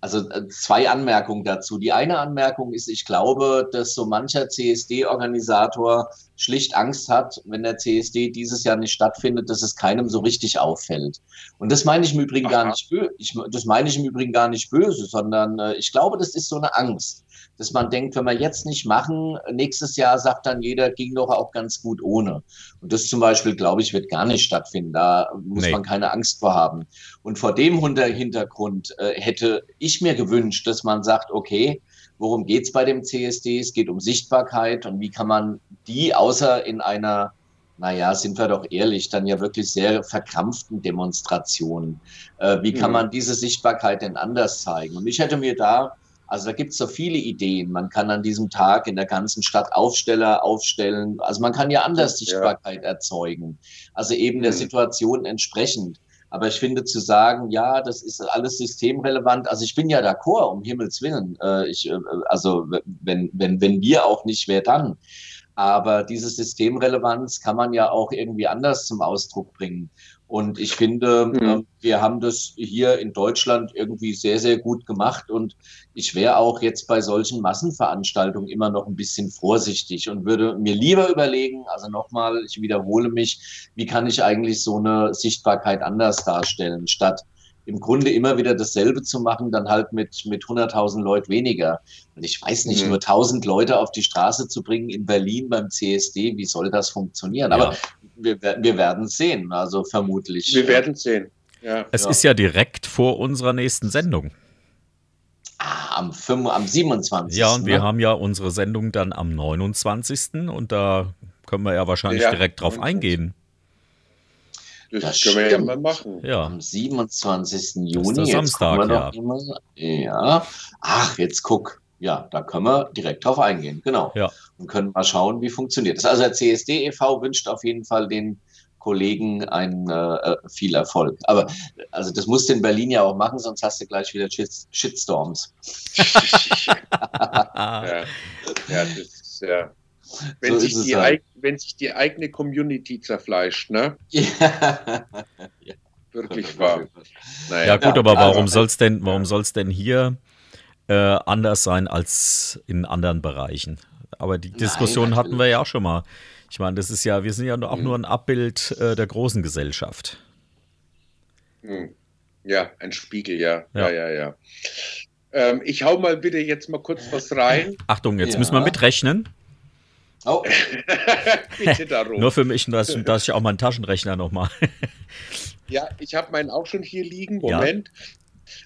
also äh, zwei Anmerkungen dazu. Die eine Anmerkung ist, ich glaube, dass so mancher CSD-Organisator schlicht Angst hat, wenn der CSD dieses Jahr nicht stattfindet, dass es keinem so richtig auffällt. Und das meine ich im Übrigen gar Aha. nicht böse. Das meine ich im Übrigen gar nicht böse, sondern äh, ich glaube, das ist so eine Angst, dass man denkt, wenn wir jetzt nicht machen, nächstes Jahr sagt dann jeder, ging doch auch ganz gut ohne. Und das zum Beispiel, glaube ich, wird gar nicht stattfinden. Da muss Nee. man keine Angst vor haben. Und vor dem Hintergrund äh, hätte ich mir gewünscht, dass man sagt, okay, worum geht's bei dem CSD? Es geht um Sichtbarkeit und wie kann man die außer in einer, naja, sind wir doch ehrlich, dann ja wirklich sehr verkrampften Demonstrationen, äh, wie kann Mhm. man diese Sichtbarkeit denn anders zeigen? Und ich hätte mir da also da gibt es so viele Ideen. Man kann an diesem Tag in der ganzen Stadt Aufsteller aufstellen. Also man kann ja anders Ja. Sichtbarkeit erzeugen. Also eben der Mhm. Situation entsprechend. Aber ich finde zu sagen, ja, das ist alles systemrelevant. Also ich bin ja d'accord, um Himmels Willen. Äh, ich, äh, also wenn, wenn, wenn wir auch nicht, wer dann? Aber diese Systemrelevanz kann man ja auch irgendwie anders zum Ausdruck bringen. Und ich finde, Mhm. äh, wir haben das hier in Deutschland irgendwie sehr, sehr gut gemacht. Und ich wäre auch jetzt bei solchen Massenveranstaltungen immer noch ein bisschen vorsichtig und würde mir lieber überlegen, also nochmal, ich wiederhole mich, wie kann ich eigentlich so eine Sichtbarkeit anders darstellen, statt im Grunde immer wieder dasselbe zu machen, dann halt mit, mit 100.000 Leuten weniger. Und ich weiß nicht, Mhm. nur 1000 Leute auf die Straße zu bringen in Berlin beim CSD, wie soll das funktionieren? Aber Ja. wir, wir werden es sehen, also vermutlich. Wir werden sehen. Ja. Es Ja. ist ja direkt vor unserer nächsten Sendung. Ah, am, 5, am 27. Ja, und wir ne? haben ja unsere Sendung dann am 29. und da können wir ja wahrscheinlich Ja, direkt drauf 29.. eingehen. Das, Das können wir ja stimmt. mal machen. Ja. Am 27. der Juni. Jetzt Samstag, ja. doch immer. Ja. Ach, jetzt guck. Ja, da können wir direkt drauf eingehen. Genau. Ja. Und können mal schauen, wie funktioniert das. Also der CSD e.V. wünscht auf jeden Fall den Kollegen einen äh, viel Erfolg. Aber also das musst du in Berlin ja auch machen, sonst hast du gleich wieder Shit Shitstorms. ja, ja, das ist ja. Wenn, So sich es die halt. eig- wenn sich die eigene Community zerfleischt, ne? ja. Wirklich wahr. Naja, Ja gut, aber warum also- soll's denn, warum soll's denn hier äh, anders sein als in anderen Bereichen? Aber die Diskussion hatten wir ja auch schon mal. Ich meine, das ist ja, wir sind ja auch Mhm. nur ein Abbild äh, der großen Gesellschaft. Hm. Ja, ein Spiegel, ja. Ja. Ja, ja, ja. Ähm, ich hau mal bitte jetzt mal kurz was rein. Achtung, jetzt Ja. müssen wir mitrechnen. Oh, bitte darum. Nur für mich, dass, dass ich auch meinen Taschenrechner nochmal. Ja, ich habe meinen auch schon hier liegen. Ja. Moment.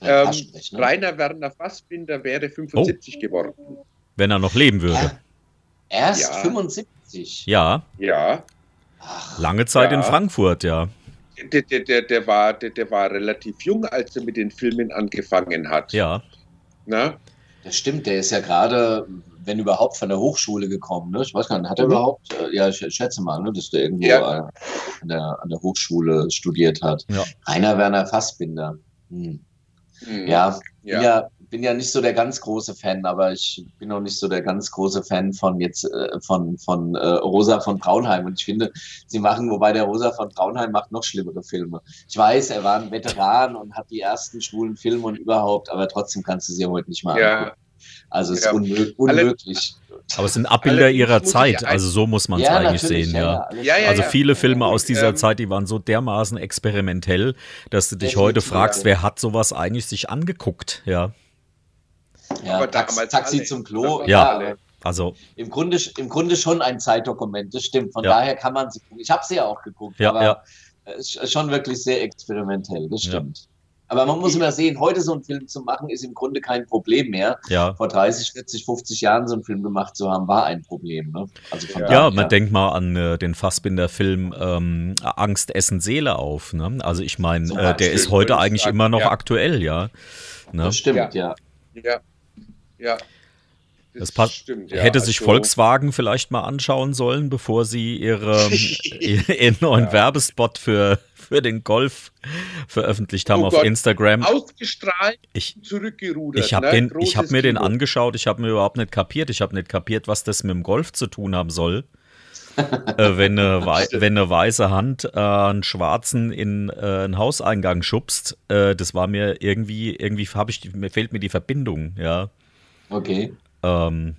ein Ähm. Rainer Werner Fassbinder wäre 75 geworden. wenn er noch leben würde. Erst Ja. 75. Ja, Ja. Ach, lange Zeit Ja. in Frankfurt, ja. Der, der, der, der, war, der, der war relativ jung, als er mit den Filmen angefangen hat. Ja, Na? das stimmt, der ist ja gerade, wenn überhaupt, von der Hochschule gekommen. Ne? Ich weiß gar nicht, hat er Mhm. überhaupt, äh, ja, ich schätze mal, ne, dass der irgendwo Ja. äh, an, der, an der Hochschule studiert hat. Ja. Rainer Werner Fassbinder. Hm. Hm. Ja, Ja. Bin ja, bin ja nicht so der ganz große Fan, aber ich bin auch nicht so der ganz große Fan von jetzt äh, von, von äh, Rosa von Braunheim. Und ich finde, sie machen, wobei der Rosa von Braunheim macht noch schlimmere Filme. Ich weiß, er war ein Veteran und hat die ersten schwulen Filme und überhaupt, aber trotzdem kannst du sie heute nicht mal Ja. angucken. Also es ist Ja. unmö unmöglich. aber es sind Abbilder Allerdings ihrer Zeit, also so muss man es eigentlich natürlich, sehen, ja. Ja, ja, Also ja. viele Filme aus dieser Ähm, Zeit, die waren so dermaßen experimentell, dass du dich heute fragst, ja. wer hat sowas eigentlich sich angeguckt, ja. Ja, Aber Tax, Taxi alle. zum Klo. Ja. alle. Also, Im Grunde, im Grunde schon ein Zeitdokument, das stimmt. Von Ja. daher kann man sie gucken. Ich habe sie ja auch geguckt, Ja, aber ja. es ist schon wirklich sehr experimentell, das Ja. stimmt. Aber man muss immer sehen, heute so einen Film zu machen, ist im Grunde kein Problem mehr. ja. Vor 30, 40, 50 Jahren so einen Film gemacht zu haben, war ein Problem. Ne? Also von Ja, Ja, daher- man denkt mal an äh, den Fassbinder-Film ähm, Angst, Essen, Seele auf. Ne? Also ich meine, Zum äh, der ist heute eigentlich sagen, immer noch ja. aktuell, ja. Ne? Das stimmt, Ja. ja. Ja. Ja. Das passt. stimmt, ja. Hätte sich Also- Volkswagen vielleicht mal anschauen sollen, bevor sie ihre, ihren neuen Ja. Werbespot für, für den Golf veröffentlicht haben Oh auf Gott. Instagram. Ausgestrahlt, Ich, zurückgerudert. ich habe ne? den, ich Großes habe mir den angeschaut, ich habe mir überhaupt nicht kapiert, ich habe nicht kapiert, was das mit dem Golf zu tun haben soll. äh, wenn, eine, wenn eine weiße Hand äh, einen Schwarzen in äh, einen Hauseingang schubst, äh, das war mir irgendwie, irgendwie habe ich, die- mir fehlt mir die Verbindung, ja. Okay. Ähm,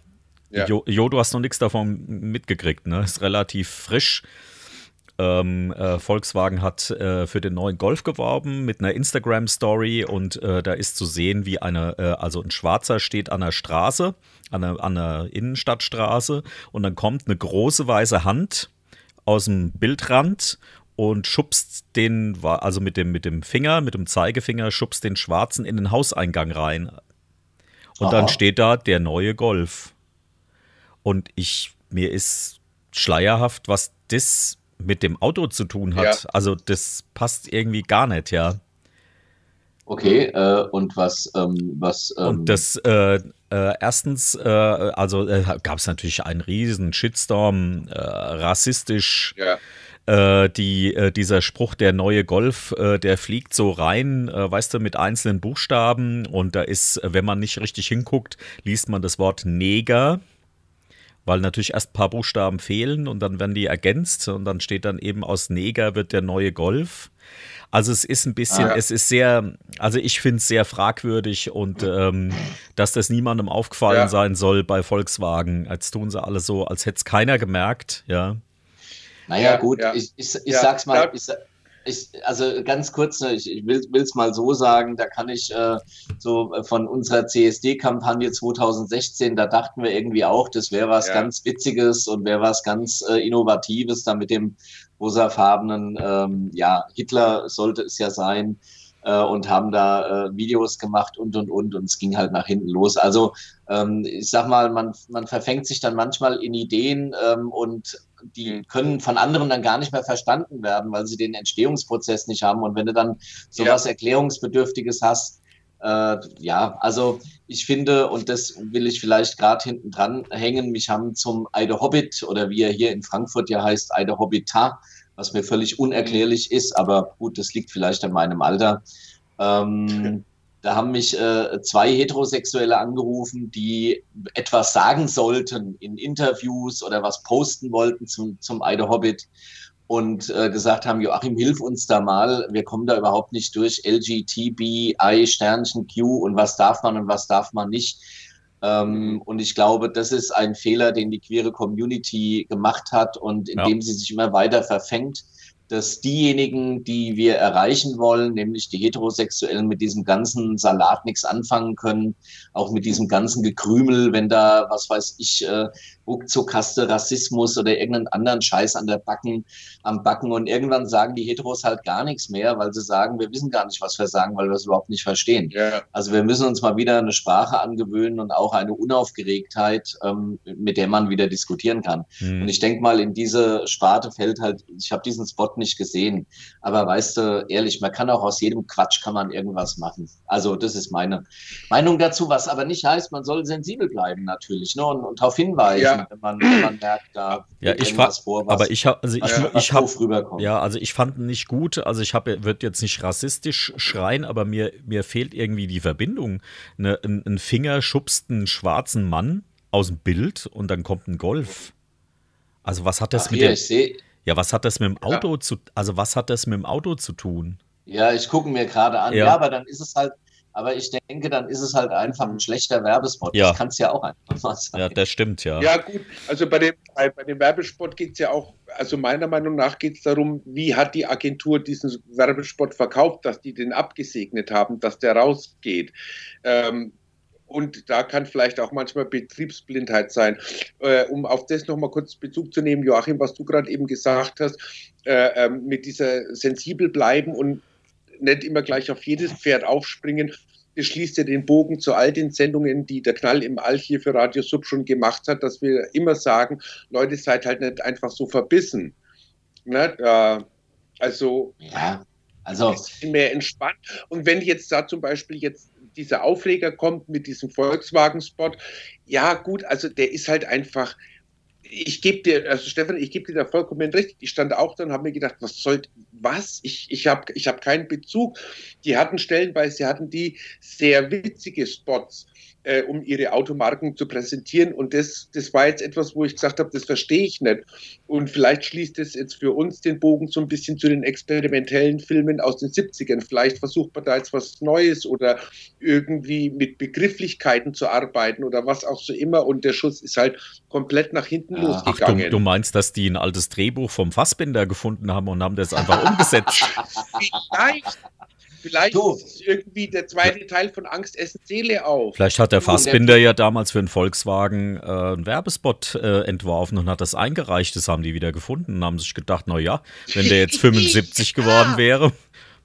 Ja. jo, jo, du hast noch nichts davon mitgekriegt, ne? Ist relativ frisch. Ähm, äh, Volkswagen hat äh, für den neuen Golf geworben mit einer Instagram-Story und äh, da ist zu sehen, wie eine, äh, also ein Schwarzer steht an der Straße, an einer, an einer Innenstadtstraße und dann kommt eine große weiße Hand aus dem Bildrand und schubst den, also mit dem, mit dem Finger, mit dem Zeigefinger, schubst den Schwarzen in den Hauseingang rein. Und dann Aha. steht da der neue Golf. Und ich, mir ist schleierhaft, was das mit dem Auto zu tun hat. Ja. Also das passt irgendwie gar nicht, ja. Okay, äh, und was, ähm, was, ähm, Und das, äh, äh, erstens, äh, also äh, gab es natürlich einen riesen Shitstorm, äh, rassistisch, Ja. die, äh, dieser Spruch, der neue Golf, der fliegt so rein, weißt du, mit einzelnen Buchstaben und da ist, wenn man nicht richtig hinguckt, liest man das Wort Neger, weil natürlich erst ein paar Buchstaben fehlen und dann werden die ergänzt und dann steht dann eben aus Neger wird der neue Golf. Also es ist ein bisschen, Ah. es ist sehr, also ich finde es sehr fragwürdig und ähm, dass das niemandem aufgefallen Ja. sein soll bei Volkswagen. Als tun sie alle so, als hätte es keiner gemergt, ja. Naja, Ja, gut, ja. ich, ich, ich Ja, sag's mal, ja. ich, ich, also ganz kurz, ne, ich, ich will es mal so sagen, da kann ich äh, so äh, von unserer CSD-Kampagne 2016, da dachten wir irgendwie auch, das wäre was Ja. ganz Witziges und wäre was ganz äh, Innovatives, da mit dem rosafarbenen, ähm, ja, Hitler sollte es ja sein, äh, und haben da äh, Videos gemacht und und und und es ging halt nach hinten los. Also ähm, ich sag mal, man, man verfängt sich dann manchmal in Ideen ähm, und die Mhm. können von anderen dann gar nicht mehr verstanden werden, weil sie den Entstehungsprozess nicht haben. Und wenn du dann sowas Erklärungsbedürftiges hast, äh, ja, also ich finde, und das will ich vielleicht gerade hinten dran hängen, mich haben zum Eide Hobbit oder wie er hier in Frankfurt ja heißt, Eide Hobbita, was mir völlig unerklärlich ist, aber gut, das liegt vielleicht an meinem Alter. Ähm, da haben mich äh, zwei Heterosexuelle angerufen, die etwas sagen sollten in Interviews oder was posten wollten zum, zum Eide Hobbit und äh, gesagt haben, Joachim, hilf uns da mal, wir kommen da überhaupt nicht durch, LGTBI, Sternchen Q und was darf man und was darf man nicht. Ähm, und ich glaube, das ist ein Fehler, den die queere Community gemacht hat und indem ja. sie sich immer weiter verfängt dass diejenigen, die wir erreichen wollen, nämlich die Heterosexuellen, mit diesem ganzen Salat nichts anfangen können, auch mit diesem ganzen Gekrümel, wenn da, was weiß ich, ruckzuck Rassismus oder irgendeinen anderen Scheiß an der Backen, am Backen und irgendwann sagen die Heteros halt gar nichts mehr, weil sie sagen, wir wissen gar nicht, was wir sagen, weil wir es überhaupt nicht verstehen. Ja. Also wir müssen uns mal wieder eine Sprache angewöhnen und auch eine Unaufgeregtheit, ähm, mit der man wieder diskutieren kann. Mhm. Und ich denke mal, in diese Sparte fällt halt, ich habe diesen Spot nicht gesehen. Aber weißt du, ehrlich, man kann auch aus jedem Quatsch kann man irgendwas machen. Also das ist meine Meinung dazu, was aber nicht heißt, man soll sensibel bleiben natürlich ne? und, und darauf hinweisen, ja. Wenn, man, wenn man merkt, da ja, ich irgendwas vor, was, aber ich habe also ich, was, ich, ich habe ja, also ich fand nicht gut, also ich habe wird jetzt nicht rassistisch schreien, aber mir mir fehlt irgendwie die Verbindung. Ne, ein, ein Finger schubst einen schwarzen Mann aus dem Bild und dann kommt ein Golf. Also was hat das Ach, mit hier, dem? Ich seh, ja, was hat das mit dem Auto ja. zu, also was hat das mit dem Auto zu tun? Ja, ich gucke mir gerade an. Ja. ja. aber dann ist es halt, aber ich denke, dann ist es halt einfach ein schlechter Werbespot. Ja. Das kann es ja auch einfach mal sein. Ja, das stimmt, ja. Ja, gut. Also bei dem, bei, bei dem Werbespot geht es ja auch, also meiner Meinung nach geht es darum, wie hat die Agentur diesen Werbespot verkauft, dass die den abgesegnet haben, dass der rausgeht. Ähm, und da kann vielleicht auch manchmal Betriebsblindheit sein. Äh, um auf das nochmal kurz Bezug zu nehmen, Joachim, was du gerade eben gesagt hast, äh, äh, mit dieser sensibel bleiben und nicht immer gleich auf jedes Pferd aufspringen. Das schließt ja den Bogen zu all den Sendungen, die der Knall im All hier für Radio Sub schon gemacht hat, dass wir immer sagen, Leute, seid halt nicht einfach so verbissen. Ne? also, ja, also mehr entspannt. Und wenn jetzt da zum Beispiel jetzt dieser Aufreger kommt mit diesem Volkswagen-Spot, ja gut, also der ist halt einfach, ich gebe dir, also Stefan, ich gebe dir da vollkommen recht. Ich stand auch da und habe mir gedacht, was soll, was? Ich, ich habe ich hab keinen Bezug. Die hatten stellenweise, hatten die sehr witzige Spots äh, um ihre Automarken zu präsentieren. Und das, das war jetzt etwas, wo ich gesagt habe, das verstehe ich nicht. Und vielleicht schließt es jetzt für uns den Bogen so ein bisschen zu den experimentellen Filmen aus den 70ern. Vielleicht versucht man da jetzt was Neues oder irgendwie mit Begrifflichkeiten zu arbeiten oder was auch so immer. Und der Schuss ist halt komplett nach hinten ja, losgegangen. Ach, du, du, meinst, dass die ein altes Drehbuch vom Fassbinder gefunden haben und haben das einfach umgesetzt? Vielleicht. Vielleicht du. ist irgendwie der zweite Teil von Angst essen Seele auf. Vielleicht hat der Fassbinder ja damals für einen Volkswagen äh, einen Werbespot äh, entworfen und hat das eingereicht. Das haben die wieder gefunden und haben sich gedacht, na ja, wenn der jetzt 75 geworden wäre,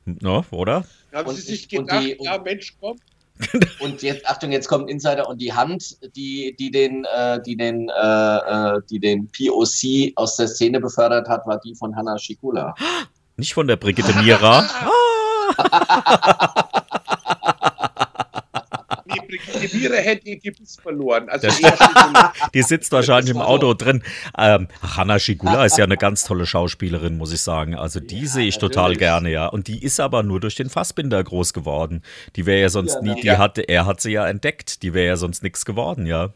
no, oder? Haben und sie sich gedacht, die, ja Mensch, komm. und jetzt, Achtung, jetzt kommt Insider und die Hand, die, die den, äh, die den, äh, äh die den POC aus der Szene befördert hat, war die von Hanna Schikula. Nicht von der Brigitte Mira. ah. Die Biere hätte ihr Gebiss verloren. Also die sitzt wahrscheinlich im Auto drin. Ähm, Hanna Schigula ist ja eine ganz tolle Schauspielerin, muss ich sagen. Also die ja, sehe ich total gerne, ja. Und die ist aber nur durch den Fassbinder groß geworden. Die wäre ja sonst ja, nie, die ja. hatte, er hat sie ja entdeckt. Die wäre ja sonst nichts geworden, ja.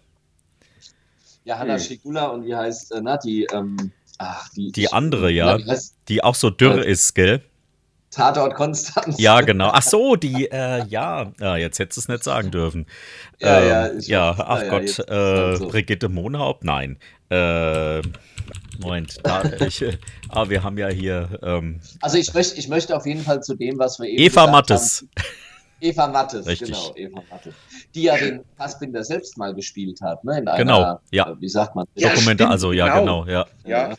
Ja, Hanna hm. Schigula und wie heißt, äh, na, die, ähm, ach, die. Die andere, ja. Na, die auch so dürr äh, ist, gell? Tatort Konstanz. Ja, genau. Ach so, die, äh, ja, ja, jetzt hättest du es nicht sagen dürfen. Ja, ähm, ja, ja, ach ja, Gott, äh, so. Brigitte Mohnhaupt, nein. Äh, Moment, da, ich, ah, wir haben ja hier. Ähm, also ich möchte, ich möchte auf jeden Fall zu dem, was wir eben Eva Mattes. Haben. Eva Mattes, Richtig. genau, Eva Mattes. Die ja den Fassbinder selbst mal gespielt hat, ne? In einer, genau, ja. Wie sagt man? Dokumente, also ja, genau, ja. ja.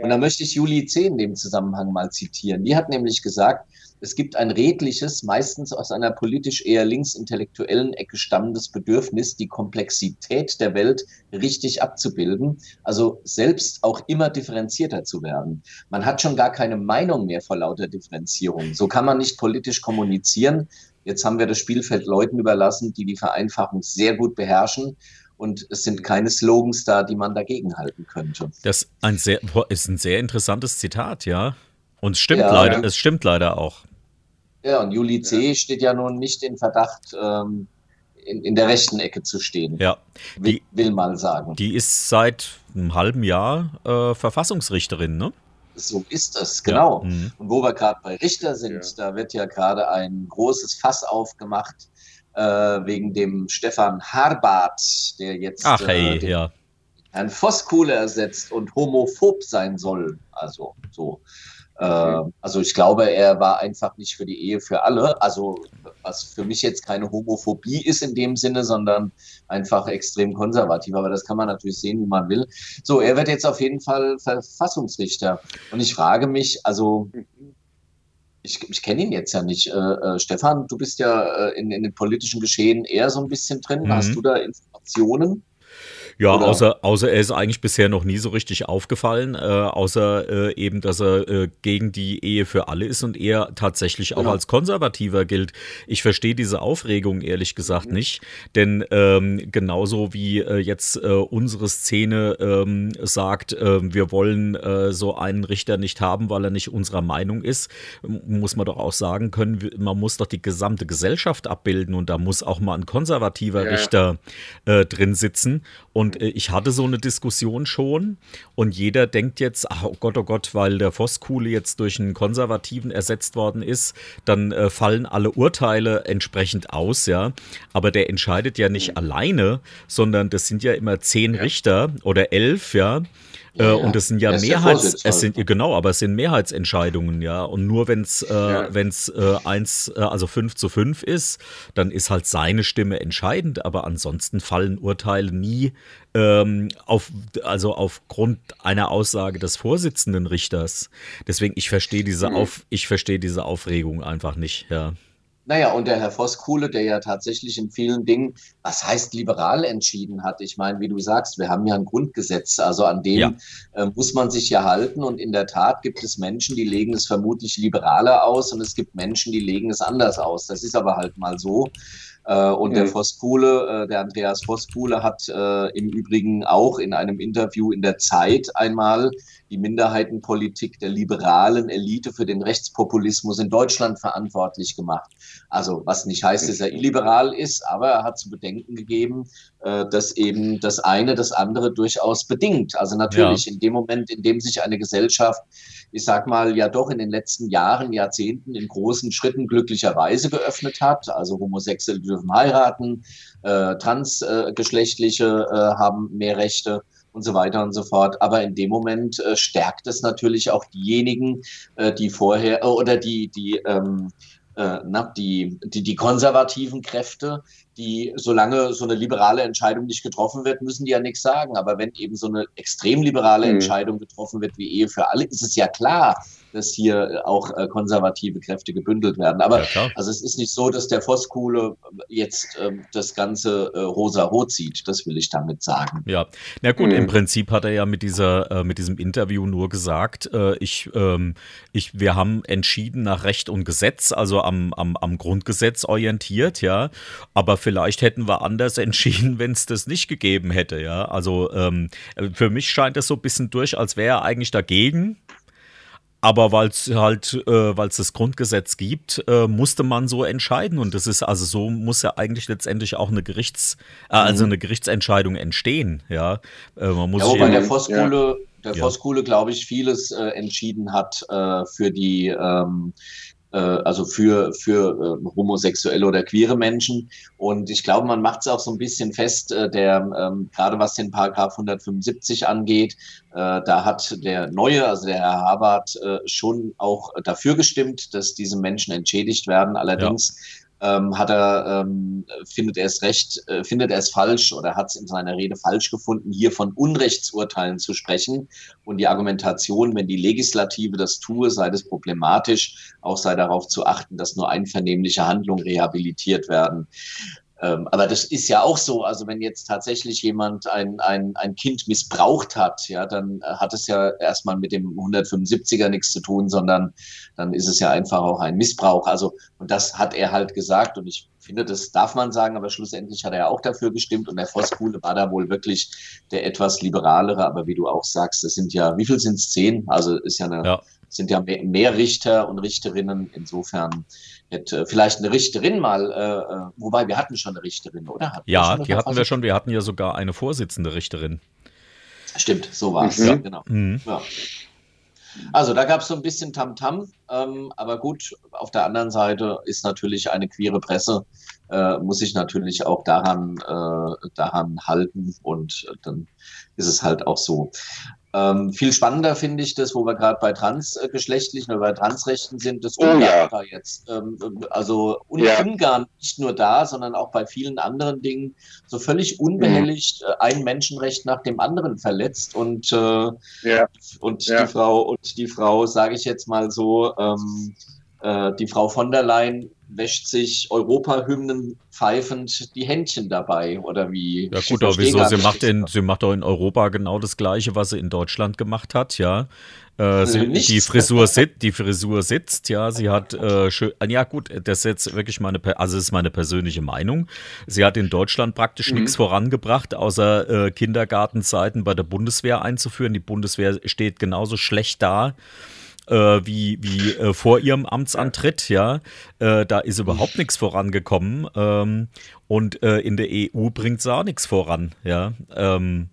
Und da möchte ich Juli 10 in dem Zusammenhang mal zitieren. Die hat nämlich gesagt, es gibt ein redliches, meistens aus einer politisch eher linksintellektuellen Ecke stammendes Bedürfnis, die Komplexität der Welt richtig abzubilden, also selbst auch immer differenzierter zu werden. Man hat schon gar keine Meinung mehr vor lauter Differenzierung. So kann man nicht politisch kommunizieren. Jetzt haben wir das Spielfeld Leuten überlassen, die die Vereinfachung sehr gut beherrschen und es sind keine Slogans da, die man dagegen halten könnte. Das ein sehr, ist ein sehr interessantes Zitat, ja. Und es stimmt ja, leider, ja. es stimmt leider auch. Ja, und Juli C. Ja. steht ja nun nicht in Verdacht, ähm, in, in, der rechten Ecke zu stehen. Ja. Die, will, will mal sagen. Die ist seit einem halben Jahr äh, Verfassungsrichterin, ne? So ist es, genau. Ja. Mhm. Und wo wir gerade bei Richter sind, ja. da wird ja gerade ein großes Fass aufgemacht wegen dem Stefan Harbart, der jetzt Ach, hey, äh, ja. Herrn Voskuhle ersetzt und homophob sein soll. Also so. Okay. Äh, also ich glaube, er war einfach nicht für die Ehe für alle. Also was für mich jetzt keine Homophobie ist in dem Sinne, sondern einfach extrem konservativ. Aber das kann man natürlich sehen, wie man will. So, er wird jetzt auf jeden Fall Verfassungsrichter. Und ich frage mich, also ich, ich kenne ihn jetzt ja nicht. Äh, äh, Stefan, du bist ja äh, in, in den politischen Geschehen eher so ein bisschen drin. Mhm. Hast du da Informationen? Ja, außer, außer er ist eigentlich bisher noch nie so richtig aufgefallen, äh, außer äh, eben, dass er äh, gegen die Ehe für alle ist und er tatsächlich auch genau. als konservativer gilt. Ich verstehe diese Aufregung ehrlich gesagt mhm. nicht, denn ähm, genauso wie äh, jetzt äh, unsere Szene ähm, sagt, äh, wir wollen äh, so einen Richter nicht haben, weil er nicht unserer Meinung ist, muss man doch auch sagen können, man muss doch die gesamte Gesellschaft abbilden und da muss auch mal ein konservativer ja. Richter äh, drin sitzen. Und äh, ich hatte so eine Diskussion schon und jeder denkt jetzt, ach, oh Gott, oh Gott, weil der Voskuhle jetzt durch einen Konservativen ersetzt worden ist, dann äh, fallen alle Urteile entsprechend aus, ja. Aber der entscheidet ja nicht alleine, sondern das sind ja immer zehn ja. Richter oder elf, ja. Äh, ja, und es sind ja Mehrheits, es sind genau, aber es sind Mehrheitsentscheidungen, ja. Und nur wenn es äh, ja. wenn's, äh, eins, äh, also fünf zu fünf ist, dann ist halt seine Stimme entscheidend. Aber ansonsten fallen Urteile nie ähm, auf, also aufgrund einer Aussage des Vorsitzenden Richters. Deswegen ich verstehe diese mhm. auf, ich verstehe diese Aufregung einfach nicht, ja. Naja, und der Herr Voskuhle, der ja tatsächlich in vielen Dingen, was heißt liberal entschieden hat. Ich meine, wie du sagst, wir haben ja ein Grundgesetz, also an dem ja. äh, muss man sich ja halten. Und in der Tat gibt es Menschen, die legen es vermutlich liberaler aus und es gibt Menschen, die legen es anders aus. Das ist aber halt mal so. Äh, und mhm. der Voskuhle, äh, der Andreas Voskuhle hat äh, im Übrigen auch in einem Interview in der Zeit einmal die Minderheitenpolitik der liberalen Elite für den Rechtspopulismus in Deutschland verantwortlich gemacht. Also was nicht heißt, dass er illiberal ist, aber er hat zu bedenken gegeben, äh, dass eben das eine das andere durchaus bedingt. Also natürlich ja. in dem Moment, in dem sich eine Gesellschaft, ich sag mal, ja doch in den letzten Jahren, Jahrzehnten in großen Schritten glücklicherweise geöffnet hat, also Homosexuelle dürfen heiraten, äh, Transgeschlechtliche äh, haben mehr Rechte, und so weiter und so fort. Aber in dem Moment äh, stärkt es natürlich auch diejenigen, äh, die vorher äh, oder die, die, ähm, äh, na, die, die, die konservativen Kräfte, die, solange so eine liberale Entscheidung nicht getroffen wird, müssen die ja nichts sagen. Aber wenn eben so eine extrem liberale mhm. Entscheidung getroffen wird wie Ehe für alle, ist es ja klar, dass hier auch äh, konservative Kräfte gebündelt werden. Aber ja, also es ist nicht so, dass der Voskuhle jetzt äh, das Ganze äh, rosa-rot sieht. Das will ich damit sagen. Ja, na gut, mhm. im Prinzip hat er ja mit dieser, äh, mit diesem Interview nur gesagt, äh, ich, ähm, ich, wir haben entschieden nach Recht und Gesetz, also am, am, am Grundgesetz orientiert, ja. Aber vielleicht hätten wir anders entschieden, wenn es das nicht gegeben hätte, ja. Also ähm, für mich scheint es so ein bisschen durch, als wäre er eigentlich dagegen aber weil es halt, äh, weil es das Grundgesetz gibt, äh, musste man so entscheiden. Und das ist also so muss ja eigentlich letztendlich auch eine Gerichts, äh, also mhm. eine Gerichtsentscheidung entstehen. Ja, äh, man muss ja, wobei der Voskuhle, ja. der Voskuhle, glaube ich, vieles äh, entschieden hat äh, für die ähm, äh, also für, für äh, homosexuelle oder queere Menschen. Und ich glaube, man macht es auch so ein bisschen fest, äh, der, ähm, gerade was den Paragraph 175 angeht, äh, da hat der Neue, also der Herr Habart, äh, schon auch dafür gestimmt, dass diese Menschen entschädigt werden. Allerdings ja ähm, hat er, ähm, findet er es recht, äh, findet er es falsch oder hat es in seiner Rede falsch gefunden, hier von Unrechtsurteilen zu sprechen. Und die Argumentation, wenn die Legislative das tue, sei das problematisch, auch sei darauf zu achten, dass nur einvernehmliche Handlungen rehabilitiert werden. Ähm, aber das ist ja auch so. Also wenn jetzt tatsächlich jemand ein, ein, ein Kind missbraucht hat, ja, dann äh, hat es ja erstmal mit dem 175er nichts zu tun, sondern dann ist es ja einfach auch ein Missbrauch. Also, und das hat er halt gesagt. Und ich finde, das darf man sagen, aber schlussendlich hat er ja auch dafür gestimmt. Und der Voskuhle war da wohl wirklich der etwas liberalere. Aber wie du auch sagst, das sind ja, wie viel sind es? Zehn? Also ist ja eine, ja. Sind ja mehr, mehr Richter und Richterinnen. Insofern hätte vielleicht eine Richterin mal, äh, äh, wobei wir hatten schon eine Richterin, oder? Hatten ja, die hatten wir schon. Wir hatten ja sogar eine Vorsitzende Richterin. Stimmt, so war es. Mhm. Ja, genau. Mhm. Ja. Also da gab es so ein bisschen Tamtam, -Tam, ähm, aber gut, auf der anderen Seite ist natürlich eine queere Presse, äh, muss sich natürlich auch daran, äh, daran halten und dann ist es halt auch so. Ähm, viel spannender finde ich das, wo wir gerade bei transgeschlechtlichen oder bei Transrechten sind, das oh, Ungarn ja. da jetzt. Ähm, also ja. Ungarn nicht nur da, sondern auch bei vielen anderen Dingen so völlig unbehelligt mhm. ein Menschenrecht nach dem anderen verletzt und, äh, ja. und die Frau und die Frau, sage ich jetzt mal so, ähm, äh, die Frau von der Leyen wäscht sich Europahymnen pfeifend die Händchen dabei oder wie? Ja gut, aber wieso? Sie macht, in, sie macht doch in Europa genau das Gleiche, was sie in Deutschland gemacht hat, ja. Äh, sie, die, Frisur sit, die Frisur sitzt, ja, sie hat äh, schön, ja gut, das ist jetzt wirklich meine, also ist meine persönliche Meinung. Sie hat in Deutschland praktisch mhm. nichts vorangebracht, außer äh, Kindergartenzeiten bei der Bundeswehr einzuführen. Die Bundeswehr steht genauso schlecht da äh, wie, wie äh, vor ihrem Amtsantritt, ja. Äh, da ist überhaupt nichts vorangekommen. Ähm, und äh, in der EU bringt es auch nichts voran, ja. Ähm,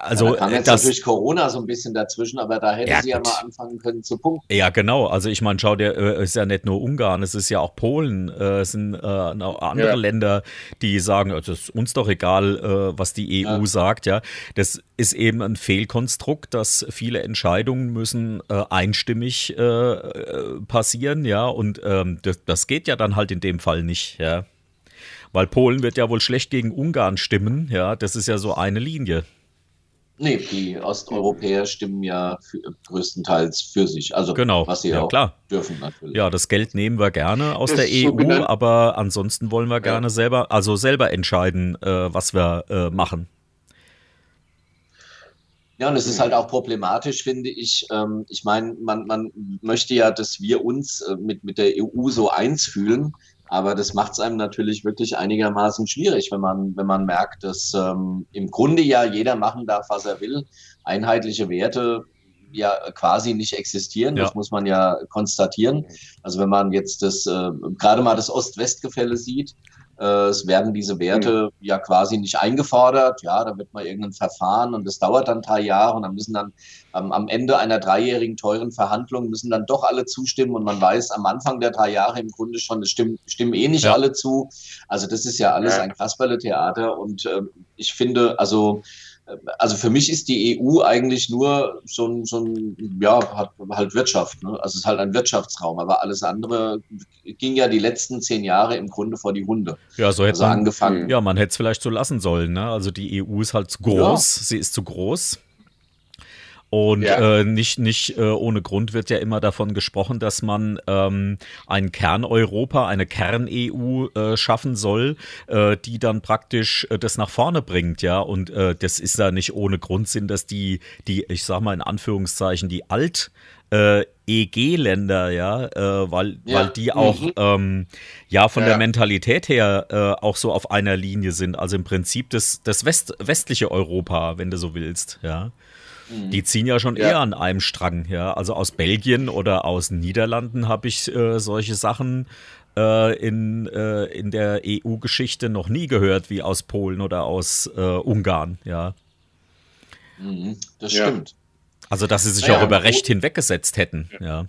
also, ja, da kam jetzt das, natürlich Corona so ein bisschen dazwischen, aber da hätte ja, sie ja mal anfangen können zu punkten. Ja, genau. Also ich meine, schau dir, äh, ist ja nicht nur Ungarn, es ist ja auch Polen, äh, es sind äh, auch andere ja. Länder, die sagen, es ist uns doch egal, äh, was die EU sagt, ja. Das ist eben ein Fehlkonstrukt, dass viele Entscheidungen müssen äh, einstimmig äh, passieren, ja. Und ähm, das, das geht ja dann halt in dem Fall nicht, ja. Weil Polen wird ja wohl schlecht gegen Ungarn stimmen, ja. Das ist ja so eine Linie. Nee, die Osteuropäer stimmen ja für, größtenteils für sich. Also genau. was sie ja, auch klar. dürfen natürlich. Ja, das Geld nehmen wir gerne aus das der EU, so aber ansonsten wollen wir gerne ja. selber, also selber entscheiden, äh, was wir äh, machen. Ja, und es ist halt auch problematisch, finde ich. Ähm, ich meine, man, man möchte ja, dass wir uns äh, mit, mit der EU so eins fühlen. Aber das macht es einem natürlich wirklich einigermaßen schwierig, wenn man, wenn man merkt, dass ähm, im Grunde ja jeder machen darf, was er will. Einheitliche Werte ja quasi nicht existieren. Ja. Das muss man ja konstatieren. Also wenn man jetzt das äh, gerade mal das Ost-West-Gefälle sieht, es werden diese Werte mhm. ja quasi nicht eingefordert. Ja, da wird mal irgendein Verfahren und das dauert dann drei Jahre und dann müssen dann ähm, am Ende einer dreijährigen teuren Verhandlung müssen dann doch alle zustimmen und man weiß am Anfang der drei Jahre im Grunde schon, es stimmen, stimmen eh nicht ja. alle zu. Also das ist ja alles ein Kasperle-Theater und äh, ich finde, also also für mich ist die EU eigentlich nur so ein, so ein ja, hat halt Wirtschaft. Ne? Also es ist halt ein Wirtschaftsraum, aber alles andere ging ja die letzten zehn Jahre im Grunde vor die Hunde. Ja, so hätte also man angefangen. Ja, man hätte es vielleicht so lassen sollen. Ne? Also die EU ist halt zu groß, ja. sie ist zu groß. Und ja. äh, nicht, nicht äh, ohne Grund wird ja immer davon gesprochen, dass man ähm, ein Kern-Europa, eine Kern-EU äh, schaffen soll, äh, die dann praktisch äh, das nach vorne bringt, ja. Und äh, das ist ja nicht ohne Grund sind, dass die, die, ich sag mal in Anführungszeichen, die Alt- äh, EG-Länder, ja, äh, weil, ja. weil die auch mhm. ähm, ja von ja. der Mentalität her äh, auch so auf einer Linie sind. Also im Prinzip das, das West, westliche Europa, wenn du so willst, ja. Mhm. Die ziehen ja schon ja. eher an einem Strang, ja. Also aus Belgien oder aus Niederlanden habe ich äh, solche Sachen äh, in, äh, in der EU-Geschichte noch nie gehört, wie aus Polen oder aus äh, Ungarn, ja. Mhm, das stimmt. Also, dass sie sich naja, auch über Recht hinweggesetzt hätten, ja.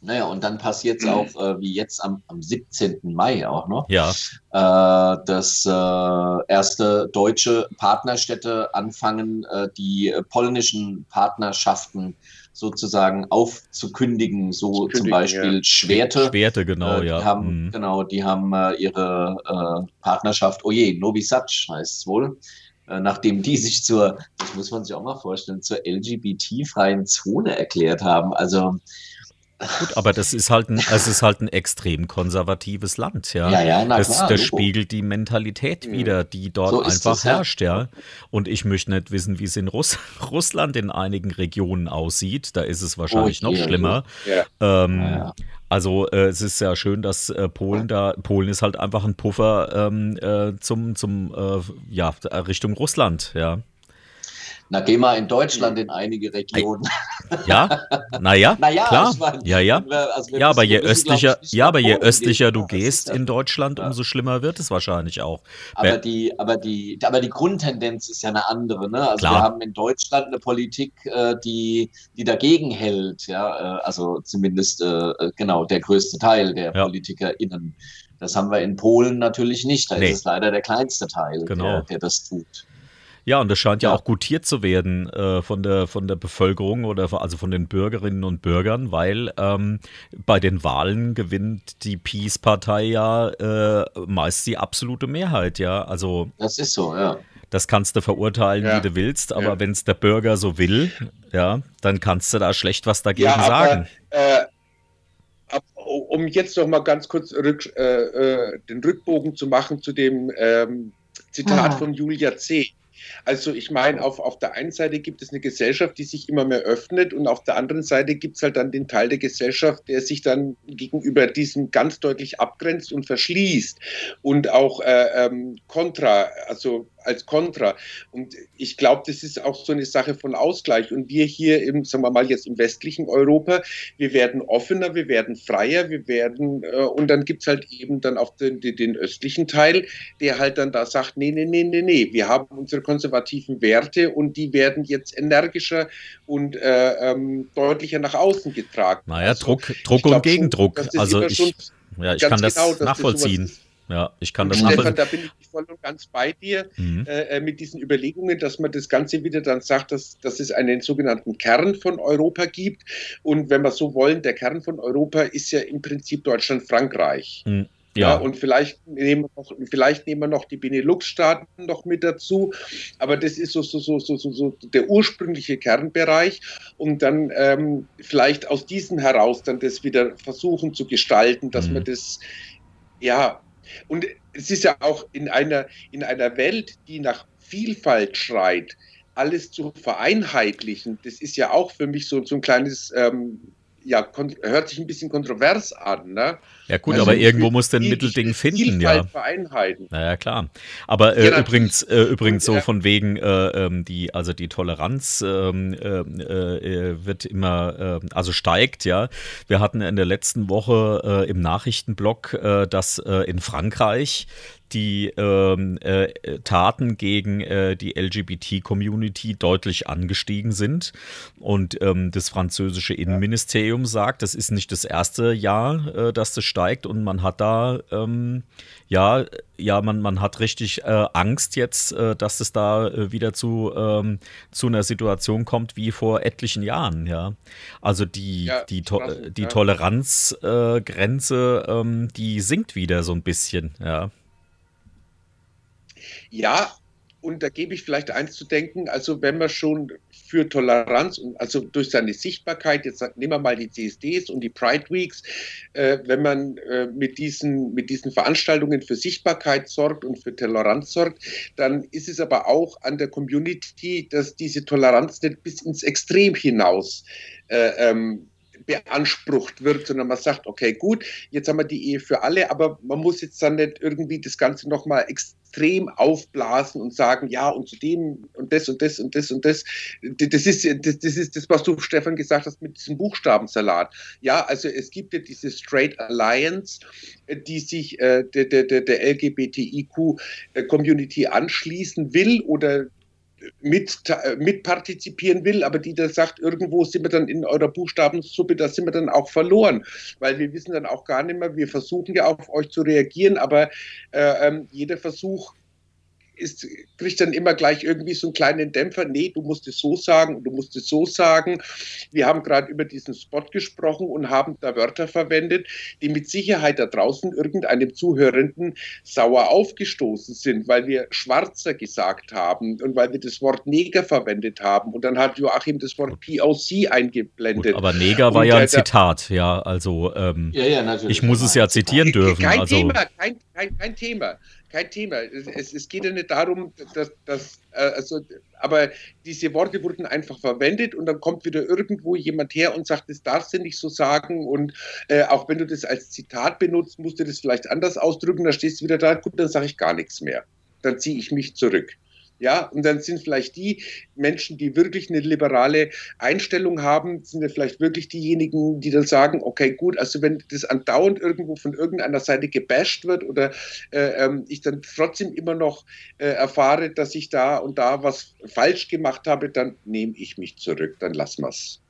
Naja, und dann passiert es mhm. auch, äh, wie jetzt am, am 17. Mai auch noch, ja. äh, dass äh, erste deutsche Partnerstädte anfangen, äh, die polnischen Partnerschaften sozusagen aufzukündigen, so zum Beispiel ja. Schwerte. Schwerte, genau, äh, ja. Haben, mhm. Genau, die haben äh, ihre Partnerschaft, oh je, Novi Sad heißt es wohl, nachdem die sich zur, das muss man sich auch mal vorstellen, zur LGBT-freien Zone erklärt haben. Also Gut, aber das ist halt ein, es ist halt ein extrem konservatives Land, ja. Ja, ja, na das, klar, das spiegelt die Mentalität wieder, die dort So einfach ja. herrscht, ja. Und ich möchte nicht wissen, wie es in Russ Russland in einigen Regionen aussieht. Da ist es wahrscheinlich Oh noch schlimmer. Ja. Ähm, Ja, ja. Also äh, es ist ja schön, dass äh, Polen da, Polen ist halt einfach ein Puffer ähm, äh, zum, zum äh, ja, Richtung Russland, ja. Na, geh mal in Deutschland in einige Regionen. Ja, naja, Naja, klar. ich mein, ja, ja. wir- also wir Ja, aber müssen- je glaub ich, östlicher, nicht ja, aber je östlicher du gehst in Deutschland, ja. umso schlimmer wird es wahrscheinlich auch. Aber Wer- die, aber die, aber die Grundtendenz ist ja eine andere. Ne? Also Klar. wir haben in Deutschland eine Politik, äh, die, die dagegen hält. Ja, äh, also zumindest äh, genau der größte Teil der Ja. PolitikerInnen. Das haben wir in Polen natürlich nicht. Da Nee. ist es leider der kleinste Teil, Genau. der, der das tut. Ja, und das scheint ja, Ja. auch gutiert zu werden äh, von, der, von der Bevölkerung oder von- also von den Bürgerinnen und Bürgern, weil ähm, bei den Wahlen gewinnt die Peace-Partei ja äh, meist die absolute Mehrheit, ja. Also Das ist so, ja. das kannst du verurteilen, Ja. wie du willst, aber Ja. wenn es der Bürger so will, ja, dann kannst du da schlecht was dagegen aber, sagen. Äh, ab, um jetzt noch mal ganz kurz rück, äh, äh, den Rückbogen zu machen zu dem ähm, Zitat Ah. von Julia C. Also ich meine, auf, auf der einen Seite gibt es eine Gesellschaft, die sich immer mehr öffnet und auf der anderen Seite gibt es halt dann den Teil der Gesellschaft, der sich dann gegenüber diesem ganz deutlich abgrenzt und verschließt und auch äh, ähm, kontra, also als Kontra. Und ich glaube, das ist auch so eine Sache von Ausgleich. Und wir hier im, sagen wir mal jetzt im westlichen Europa, wir werden offener, wir werden freier, wir werden, äh, und dann gibt's halt eben dann auch den, den, den östlichen Teil, der halt dann da sagt, nee, nee, nee, nee, nee, wir haben unsere konservativen Werte und die werden jetzt energischer und äh, ähm, deutlicher nach außen getragen. Naja, Also, Druck, Druck und Gegendruck. Schon, das also ich, ja, ich kann das genau, das nachvollziehen. ist. Ja, ich kann Und das Stefan, da bin ich voll und ganz bei dir Mhm. äh, mit diesen Überlegungen, dass man das Ganze wieder dann sagt, dass, dass es einen sogenannten Kern von Europa gibt. Und wenn wir so wollen, der Kern von Europa ist ja im Prinzip Deutschland, Frankreich. Ja, Ja, und vielleicht nehmen, wir noch, vielleicht nehmen wir noch die Benelux-Staaten noch mit dazu, aber das ist so, so, so, so, so, so der ursprüngliche Kernbereich und dann ähm, vielleicht aus diesem heraus dann das wieder versuchen zu gestalten, dass Mhm. man das, ja, und es ist ja auch in einer, in einer Welt, die nach Vielfalt schreit, alles zu vereinheitlichen, das ist ja auch für mich so, so ein kleines, ähm, ja, hört sich ein bisschen kontrovers an, ne? Ja gut, Also aber irgendwo muss ein Mittelding finden, ja. vereinheiten. Naja, klar. Aber äh, Ja, übrigens, äh, übrigens so von wegen, äh, ähm, die, also die Toleranz ähm, äh, äh, wird immer, also steigt, ja. Wir hatten in der letzten Woche äh, im Nachrichtenblock, dass in Frankreich die ähm, äh, Taten gegen äh, die LGBT-Community deutlich angestiegen sind. Und ähm, das französische Innenministerium sagt, das ist nicht das erste Jahr, äh, dass das steigt und man hat da ähm, ja, ja, man, man hat richtig äh, Angst jetzt, äh, dass es da äh, wieder zu, ähm, zu einer Situation kommt wie vor etlichen Jahren, ja. Also die, Ja, die, to krass, die ja. Toleranzgrenze, äh, ähm, die sinkt wieder so ein bisschen, ja. Ja, und da gebe ich vielleicht eins zu denken, also wenn man schon für Toleranz und also durch seine Sichtbarkeit, jetzt nehmen wir mal die CSDs und die Pride Weeks, äh, wenn man äh, mit, diesen, mit diesen Veranstaltungen für Sichtbarkeit sorgt und für Toleranz sorgt, dann ist es aber auch an der Community, dass diese Toleranz nicht bis ins Extrem hinaus äh, ähm, beansprucht wird, sondern man sagt, okay, gut, jetzt haben wir die Ehe für alle, aber man muss jetzt dann nicht irgendwie das Ganze nochmal extrem aufblasen und sagen, ja, und zu dem und das und das und das und das. Das ist das, das, ist das was du, Stefan, gesagt hast mit diesem Buchstabensalat. Ja, also es gibt ja diese Straight Alliance, die sich äh, der, der, der, LGBTIQ-Community anschließen will oder mit, mitpartizipieren will, aber die da sagt, irgendwo sind wir dann in eurer Buchstabensuppe, da sind wir dann auch verloren, weil wir wissen dann auch gar nicht mehr, wir versuchen ja auf euch zu reagieren, aber äh, ähm, jeder Versuch ist, kriegt dann immer gleich irgendwie so einen kleinen Dämpfer. Nee, du musst es so sagen und du musst es so sagen. Wir haben gerade über diesen Spot gesprochen und haben da Wörter verwendet, die mit Sicherheit da draußen irgendeinem Zuhörenden sauer aufgestoßen sind, weil wir Schwarzer gesagt haben und weil wir das Wort Neger verwendet haben. Und dann hat Joachim das Wort POC eingeblendet. Gut, aber Neger war und, ja ein Zitat, ja, also ähm, ja, ja, ich muss es ja zitieren dürfen. Kein also. Thema, kein, kein, kein Thema kein Thema. Es, es, geht ja nicht darum, dass, dass äh, also, aber diese Worte wurden einfach verwendet und dann kommt wieder irgendwo jemand her und sagt, das darfst du nicht so sagen und äh, auch wenn du das als Zitat benutzt, musst du das vielleicht anders ausdrücken, dann stehst du wieder da, gut, dann sage ich gar nichts mehr. Dann ziehe ich mich zurück. Ja, und dann sind vielleicht die Menschen, die wirklich eine liberale Einstellung haben, sind ja vielleicht wirklich diejenigen, die dann sagen, okay, gut, also wenn das andauernd irgendwo von irgendeiner Seite gebasht wird oder äh, ähm, ich dann trotzdem immer noch äh, erfahre, dass ich da und da was falsch gemacht habe, dann nehme ich mich zurück, dann lassen wir es.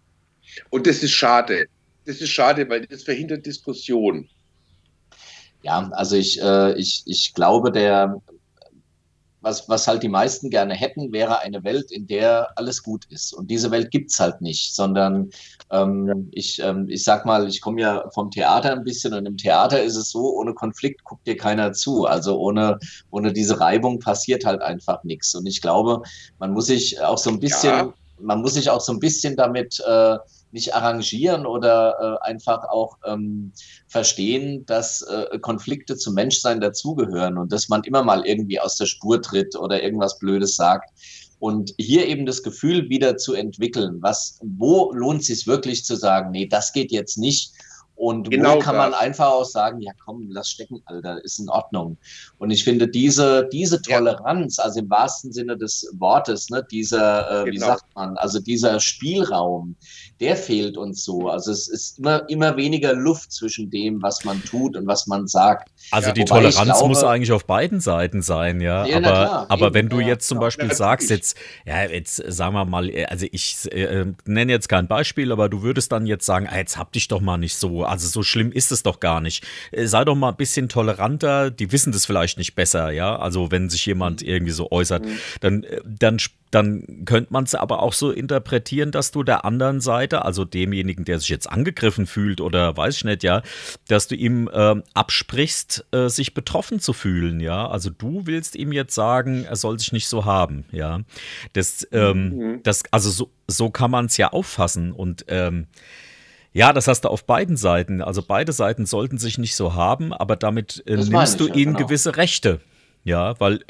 Und das ist schade. Das ist schade, weil das verhindert Diskussion. Ja, also ich, äh, ich, ich glaube, der was, was halt die meisten gerne hätten, wäre eine Welt, in der alles gut ist. Und diese Welt gibt's halt nicht, sondern ähm, ich, ähm, ich sag mal, ich komme ja vom Theater ein bisschen und im Theater ist es so, ohne Konflikt guckt dir keiner zu. Also ohne, ohne diese Reibung passiert halt einfach nichts. Und ich glaube, man muss sich auch so ein bisschen, ja. man muss sich auch so ein bisschen damit äh, nicht arrangieren oder äh, einfach auch ähm, verstehen, dass äh, Konflikte zum Menschsein dazugehören und dass man immer mal irgendwie aus der Spur tritt oder irgendwas Blödes sagt. Und hier eben das Gefühl wieder zu entwickeln, was, wo lohnt es sich wirklich zu sagen, nee, das geht jetzt nicht und genau wo kann das. man einfach auch sagen, ja komm, lass stecken, Alter, ist in Ordnung. Und ich finde diese, diese Toleranz, ja. also im wahrsten Sinne des Wortes, ne, dieser, äh, genau. wie sagt man, also dieser Spielraum, der fehlt uns so. Also es ist immer, immer weniger Luft zwischen dem, was man tut und was man sagt. Also ja, die Toleranz glaube, muss eigentlich auf beiden Seiten sein, ja. ja aber klar, aber eben, wenn du jetzt zum Beispiel sagst, jetzt, ja, jetzt sagen wir mal, also ich äh, nenne jetzt kein Beispiel, aber du würdest dann jetzt sagen, ah, jetzt hab dich doch mal nicht so also so schlimm ist es doch gar nicht. Äh, sei doch mal ein bisschen toleranter, die wissen das vielleicht nicht besser, ja. Also wenn sich jemand mhm. irgendwie so äußert, mhm. dann, äh, dann dann könnte man es aber auch so interpretieren, dass du der anderen Seite, also demjenigen, der sich jetzt angegriffen fühlt oder weiß ich nicht, ja, dass du ihm äh, absprichst, äh, sich betroffen zu fühlen, ja. Also du willst ihm jetzt sagen, er soll sich nicht so haben, ja. Das, ähm, mhm. das also so, so kann man es ja auffassen und ähm, ja, das hast du auf beiden Seiten. Also beide Seiten sollten sich nicht so haben, aber damit äh, nimmst du ja, ihnen genau. gewisse Rechte. Ja, weil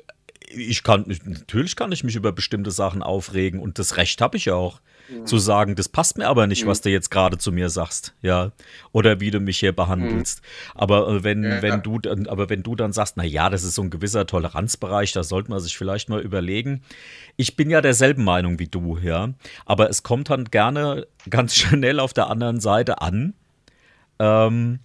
ich kann, natürlich kann ich mich über bestimmte Sachen aufregen und das Recht habe ich ja auch mhm. zu sagen, das passt mir aber nicht, mhm. was du jetzt gerade zu mir sagst, ja, oder wie du mich hier behandelst. Mhm. Aber äh, wenn, ja, wenn du, aber wenn du dann sagst, na ja, das ist so ein gewisser Toleranzbereich, da sollte man sich vielleicht mal überlegen. Ich bin ja derselben Meinung wie du, ja, aber es kommt dann gerne ganz schnell auf der anderen Seite an. Ähm,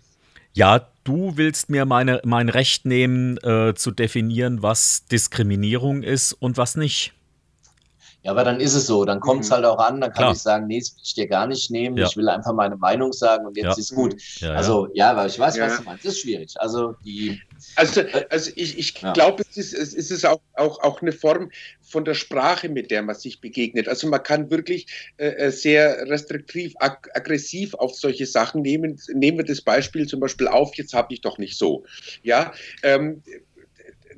ja, du willst mir meine, mein Recht nehmen, äh, zu definieren, was Diskriminierung ist und was nicht. Ja, aber dann ist es so, dann kommt es mhm. halt auch an, dann kann Klar. ich sagen, nee, das will ich dir gar nicht nehmen, ja. ich will einfach meine Meinung sagen und jetzt ja. ist gut. Ja, also ja, weil ich weiß, was du meinst, das ist schwierig. Also die also, also ich, ich glaube, es ist, es ist auch, auch, auch eine Form von der Sprache, mit der man sich begegnet. Also man kann wirklich äh, äh sehr restriktiv, ag aggressiv auf solche Sachen nehmen. Nehmen wir das Beispiel zum Beispiel auf, jetzt habe ich doch nicht so. Ja, ähm,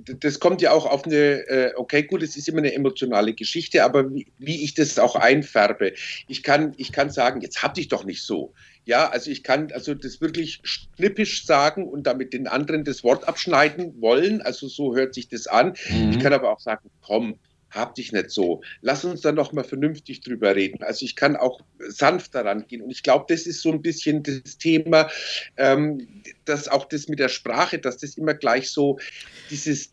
das kommt ja auch auf eine, äh, okay, gut, es ist immer eine emotionale Geschichte, aber wie, wie, ich das auch einfärbe. Ich kann, ich kann sagen, jetzt hab dich doch nicht so. Ja, also ich kann also das wirklich schnippisch sagen und damit den anderen das Wort abschneiden wollen. Also so hört sich das an. Mhm. Ich kann aber auch sagen, komm, hab dich nicht so. Lass uns da noch mal vernünftig drüber reden. Also ich kann auch sanft daran gehen. Und ich glaube, das ist so ein bisschen das Thema, ähm, dass auch das mit der Sprache, dass das immer gleich so dieses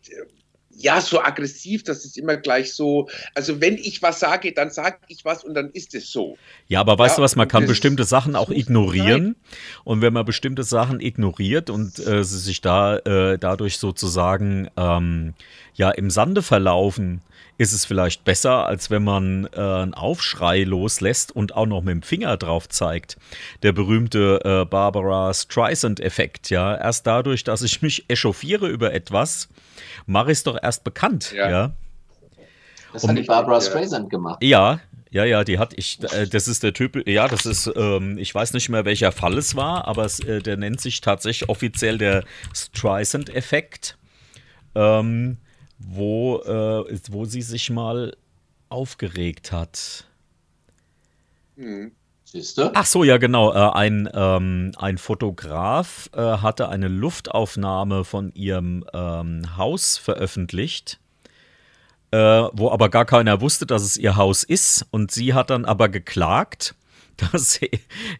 ja, so aggressiv, das ist immer gleich so. Also, wenn ich was sage, dann sage ich was und dann ist es so. Ja, aber weißt ja, du was, man kann bestimmte Sachen auch ignorieren. Und wenn man bestimmte Sachen ignoriert und äh, sich da äh, dadurch sozusagen ähm, ja im Sande verlaufen, ist es vielleicht besser, als wenn man äh, einen Aufschrei loslässt und auch noch mit dem Finger drauf zeigt. Der berühmte äh, Barbara Streisand-Effekt, ja. Erst dadurch, dass ich mich echauffiere über etwas, mache ich es doch erst bekannt, ja. ja? Das hat die Barbara Streisand gemacht. Ja, ja, ja, die hat ich, äh, das ist der Typ, ja, das ist, ähm, ich weiß nicht mehr, welcher Fall es war, aber es, äh, der nennt sich tatsächlich offiziell der Streisand-Effekt, ähm, wo, äh, wo sie sich mal aufgeregt hat. Hm. Siehst du? Ach so, ja, genau. Äh, ein, ähm, ein Fotograf äh, hatte eine Luftaufnahme von ihrem ähm, Haus veröffentlicht äh, wo aber gar keiner wusste, dass es ihr Haus ist. Und sie hat dann aber geklagt, dass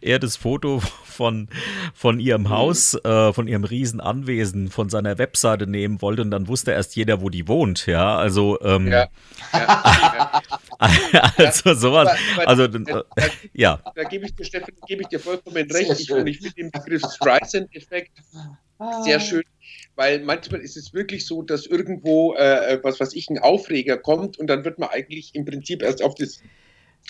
er das Foto von, von ihrem mhm. Haus, äh, von ihrem Riesenanwesen, von seiner Webseite nehmen wollte und dann wusste erst jeder, wo die wohnt, ja, also ähm, ja. Ja. also sowas, also da, ja. Da gebe ich dir, Steffen, gebe ich dir vollkommen recht, ich, ich finde den Begriff Streisand-Effekt sehr schön weil manchmal ist es wirklich so, dass irgendwo, äh, was weiß ich, ein Aufreger kommt und dann wird man eigentlich im Prinzip erst auf das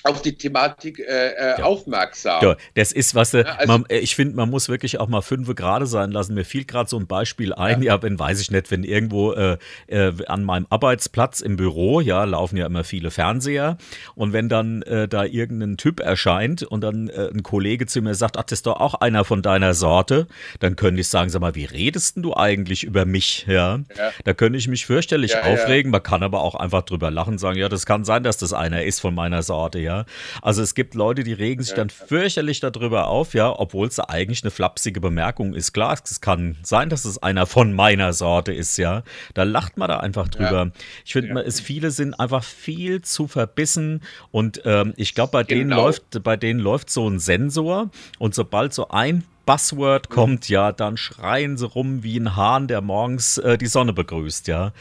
auf die Thematik äh, äh, ja. aufmerksam. Ja, das ist was, äh, ja, also, man, ich finde, man muss wirklich auch mal fünf gerade sein lassen. Mir fiel gerade so ein Beispiel ein, ja. wenn, weiß ich nicht, wenn irgendwo äh, äh, an meinem Arbeitsplatz im Büro, ja, laufen ja immer viele Fernseher und wenn dann äh, da irgendein Typ erscheint und dann ein Kollege zu mir sagt, ach, das ist doch auch einer von deiner Sorte, dann könnte ich sagen, sag mal, wie redest denn du eigentlich über mich, ja? Da könnte ich mich fürchterlich aufregen, man kann aber auch einfach drüber lachen, sagen, ja, das kann sein, dass das einer ist von meiner Sorte, ja. Also es gibt Leute, die regen sich dann fürchterlich darüber auf, ja, obwohl es eigentlich eine flapsige Bemerkung ist. Klar, es kann sein, dass es einer von meiner Sorte ist, ja. Da lacht man da einfach drüber. Ja. Ich finde, ja. viele sind einfach viel zu verbissen und ähm, ich glaube, bei genau. denen läuft, bei denen läuft so ein Sensor und sobald so ein Buzzword mhm. kommt, ja, dann schreien sie rum wie ein Hahn, der morgens äh, die Sonne begrüßt, ja.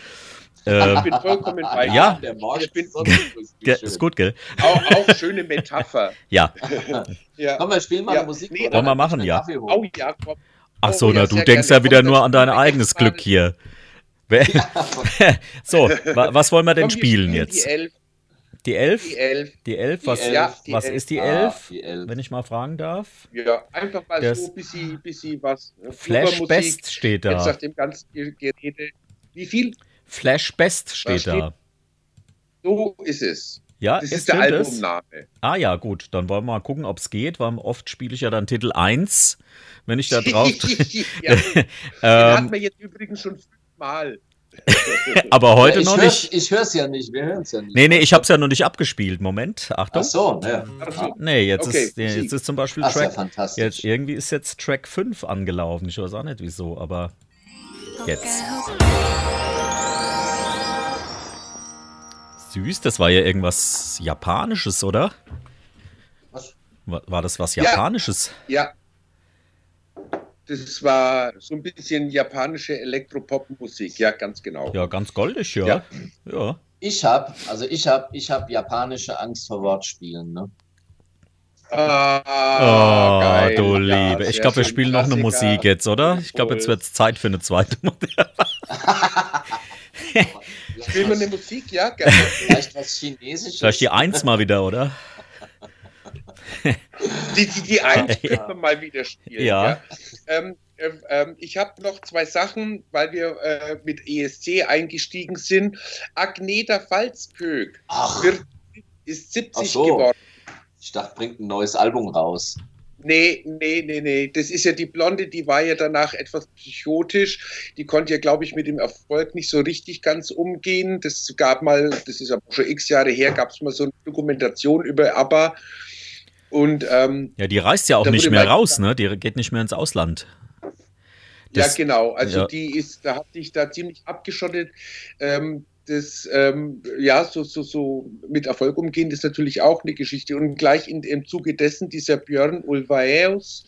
Äh, ich bin vollkommen bei Ja, der Morgen bin, ja, ist gut, gell? Auch, auch schöne Metapher. ja. ja. Komm, wir spielen mal ja. Musik. Nee, Wollen wir machen, ja. Oh, ja, komm. Ach so, oh, na, du denkst gerne. ja wieder nur an dein eigenes Glück hier. so, was wollen wir denn spielen jetzt? Die Elf. Die Elf? Die Elf. Die Elf, was, die Elf. was ist die Elf? Ah, die Elf? Wenn ich mal fragen darf. Ja, einfach mal das so ein bisschen, bisschen was. Äh, Flash Best steht da. Jetzt nach dem ganzen Gerede. Wie viel? Flash Best steht, steht da. So ist es. Ja, das ist der Albumname. Ah ja, gut, dann wollen wir mal gucken, ob es geht, weil oft spiele ich ja dann Titel 1, wenn ich da drauf. ja, den ähm, hatten wir jetzt übrigens schon fünfmal. Aber heute ja, noch hör's, nicht. Ich höre es ja nicht, wir hören es ja nicht. Nee, nee, ich habe es ja noch nicht abgespielt. Moment, Achtung. Ach so, ja. Nee, jetzt, okay, ist, jetzt ist zum Beispiel Ach, Track. Ja jetzt, irgendwie ist jetzt Track 5 angelaufen. Ich weiß auch nicht wieso, aber jetzt. Süß, das war ja irgendwas Japanisches, oder? Was? War, war das was Japanisches? Ja. ja. Das war so ein bisschen japanische Elektropop-Musik, ja, ganz genau. Ja, ganz goldig, ja. ja. ja. Ich habe, also ich habe, ich habe japanische Angst vor Wortspielen, ne? Ah, oh, geil. du Liebe. ich glaube, wir spielen noch eine Musik jetzt, oder? Ich glaube, jetzt wird es Zeit für eine zweite Musik. Spielen wir eine Musik, ja? Gerne. Vielleicht was Chinesisches. Vielleicht die Eins mal wieder, oder? Die, die, die Eins ja. können wir mal wieder spielen. Ja. ja. Ähm, ähm, ähm ich habe noch zwei Sachen, weil wir äh, mit ESC eingestiegen sind. Agneta Falzpöck wird, ist 70 so. geworden. Ich dachte, bringt ein neues Album raus. Nee, nee, nee, nee. Das ist ja die Blonde, die war ja danach etwas psychotisch. Die konnte ja, glaube ich, mit dem Erfolg nicht so richtig ganz umgehen. Das gab mal, das ist aber schon x Jahre her, gab es mal so eine Dokumentation über ABBA. Und, ähm, ja, die reist ja auch nicht mehr raus, ne? Die geht nicht mehr ins Ausland. Das, ja, genau. Also ja. die ist, da hat sich da ziemlich abgeschottet. Ähm, das ähm, ja so, so, so mit Erfolg umgehen, ist natürlich auch eine Geschichte. Und gleich in, im Zuge dessen dieser Björn Ulvaeus,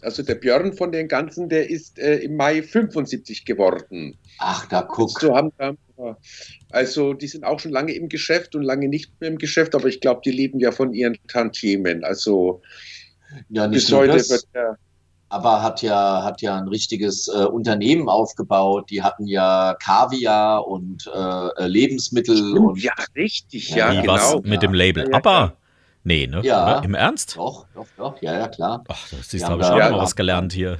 also der Björn von den ganzen, der ist äh, im Mai 75 geworden. Ach, da guck. So haben, also die sind auch schon lange im Geschäft und lange nicht mehr im Geschäft, aber ich glaube, die leben ja von ihren Tantiemen. Also ja, nicht bis heute wird der aber hat ja, hat ja ein richtiges äh, Unternehmen aufgebaut. Die hatten ja Kaviar und äh, Lebensmittel. Stimmt, und, ja, richtig, ja, Wie genau. was mit dem Label Ja, ja, klar. Nee, ne? Ja. Im Ernst? Doch, doch, doch, ja, ja, klar. Ach, das Ja, du, habe ich auch ja, noch ja. was gelernt hier.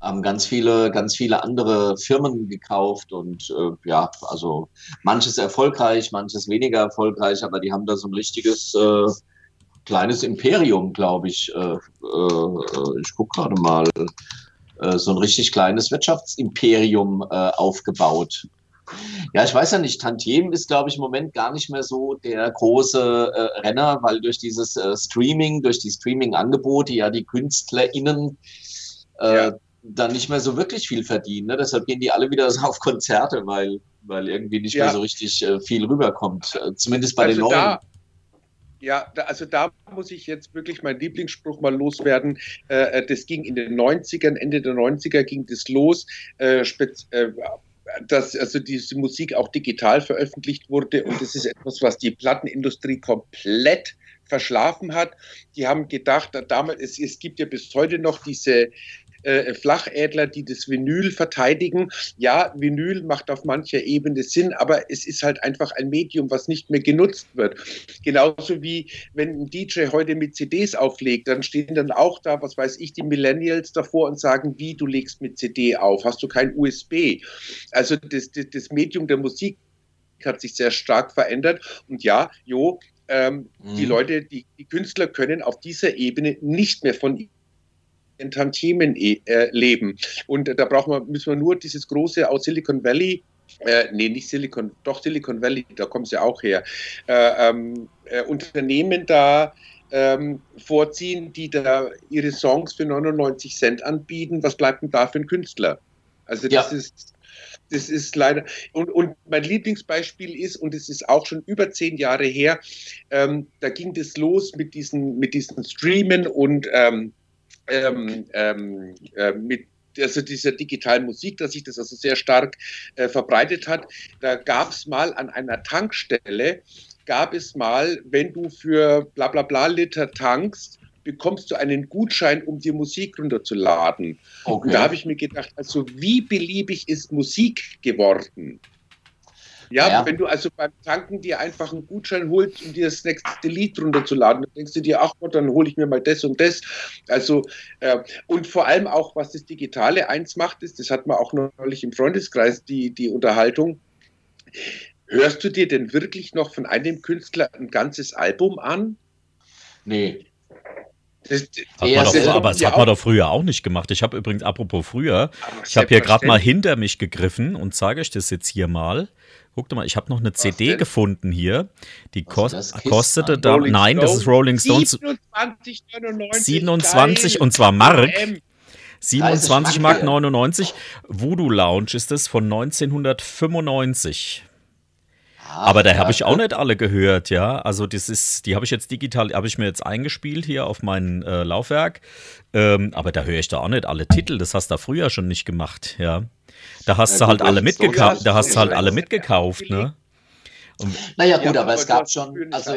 Haben ganz viele, ganz viele andere Firmen gekauft und äh, ja, also manches erfolgreich, manches weniger erfolgreich, aber die haben da so ein richtiges äh, kleines Imperium, glaube ich. Äh, äh, ich gucke gerade mal. Äh, so ein richtig kleines Wirtschaftsimperium äh, aufgebaut. Ja, ich weiß ja nicht, Tantiem ist, glaube ich, im Moment gar nicht mehr so der große äh, Renner, weil durch dieses äh, Streaming, durch die Streaming-Angebote ja die KünstlerInnen Ja. dann nicht mehr so wirklich viel verdienen. Ne? Deshalb gehen die alle wieder so auf Konzerte, weil, weil irgendwie nicht Ja. mehr so richtig viel rüberkommt. Zumindest bei den Also neuen. da, ja, also da muss ich jetzt wirklich meinen Lieblingsspruch mal loswerden. Äh, das ging in den 90ern, Ende der 90er ging das los. Äh, äh, dass also diese Musik auch digital veröffentlicht wurde und das ist etwas, was die Plattenindustrie komplett verschlafen hat. Die haben gedacht, damals, es, es gibt ja bis heute noch diese äh, Flachädler, die das Vinyl verteidigen. Ja, Vinyl macht auf mancher Ebene Sinn, aber es ist halt einfach ein Medium, was nicht mehr genutzt wird. Genauso wie wenn ein DJ heute mit CDs auflegt, dann stehen dann auch da, was weiß ich, die Millennials davor und sagen, wie du legst mit CD auf, hast du kein USB. Also das, das, das Medium der Musik hat sich sehr stark verändert. Und ja, Jo, ähm, Mhm. die Leute, die, die Künstler können auf dieser Ebene nicht mehr von ihren Tantiemen eh, äh, leben. Und äh, da brauchen wir, müssen wir nur dieses große aus Silicon Valley, äh, nee, nicht Silicon, doch Silicon Valley, da kommen sie auch her, äh, ähm, äh, Unternehmen da ähm, vorziehen, die da ihre Songs für 99 Cent anbieten. Was bleibt denn da für ein Künstler? Also das Ja. ist das ist leider, und, und mein Lieblingsbeispiel ist, und es ist auch schon über zehn Jahre her, ähm, da ging das los mit diesen, mit diesen Streamen und ähm, ähm, ähm, äh, mit also dieser digitalen Musik, dass sich das also sehr stark äh, verbreitet hat. Da gab es mal an einer Tankstelle, gab es mal, wenn du für bla bla bla Liter tankst, bekommst du einen Gutschein, um dir Musik runterzuladen. Okay. Und da habe ich mir gedacht, also wie beliebig ist Musik geworden? Ja, Ja. wenn du also beim Tanken dir einfach einen Gutschein holst, um dir das nächste Lied runterzuladen, dann denkst du dir, ach Gott, dann hole ich mir mal das und das. Also, äh, und vor allem auch, was das Digitale eins macht, ist, das hat man auch neulich im Freundeskreis, die, die Unterhaltung. Hörst du dir denn wirklich noch von einem Künstler ein ganzes Album an? nee. Das, Hat Ja, man doch, das ist- aber das hat man doch früher auch nicht gemacht. Ich habe übrigens, apropos früher, ich habe hier gerade mal hinter mich gegriffen und zeige euch das jetzt hier mal. Guckt mal, ich habe noch eine CD denn? gefunden hier. Die Was kost, das? Kostete da, Rolling nein, das ist Stone. Rolling Stones 27,99. 27 geil. und zwar Mark. M. 27 30 Mark Mark. 99. Voodoo Lounge ist es von 1995. Ah, Aber da ja, habe ich auch gut. nicht alle gehört, ja. Also das ist, die habe ich jetzt digital, habe ich mir jetzt eingespielt hier auf mein äh, Laufwerk. Ähm, aber da höre ich da auch nicht alle Titel. Das hast du da früher schon nicht gemacht, ja. Da hast du halt alle mitgekauft, da hast du halt alle mitgekauft, ne? Naja, gut, aber es gab schon, also,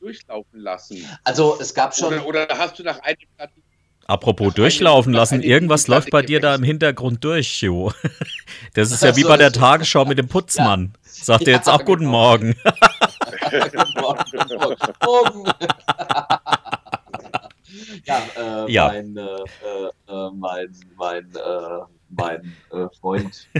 durchlaufen lassen. also es gab schon, Oder, oder hast du nach einem Platte Apropos Nach durchlaufen einem- lassen, irgendwas läuft bei dir da im. Hintergrund durch, Jo. Das ist ja wie so, bei der Tagesschau mit dem Putzmann. Sagt ihr Ja, jetzt auch guten genau. Morgen. Morgen. ja, äh, Ja. mein, äh, mein, mein, äh, mein äh, Freund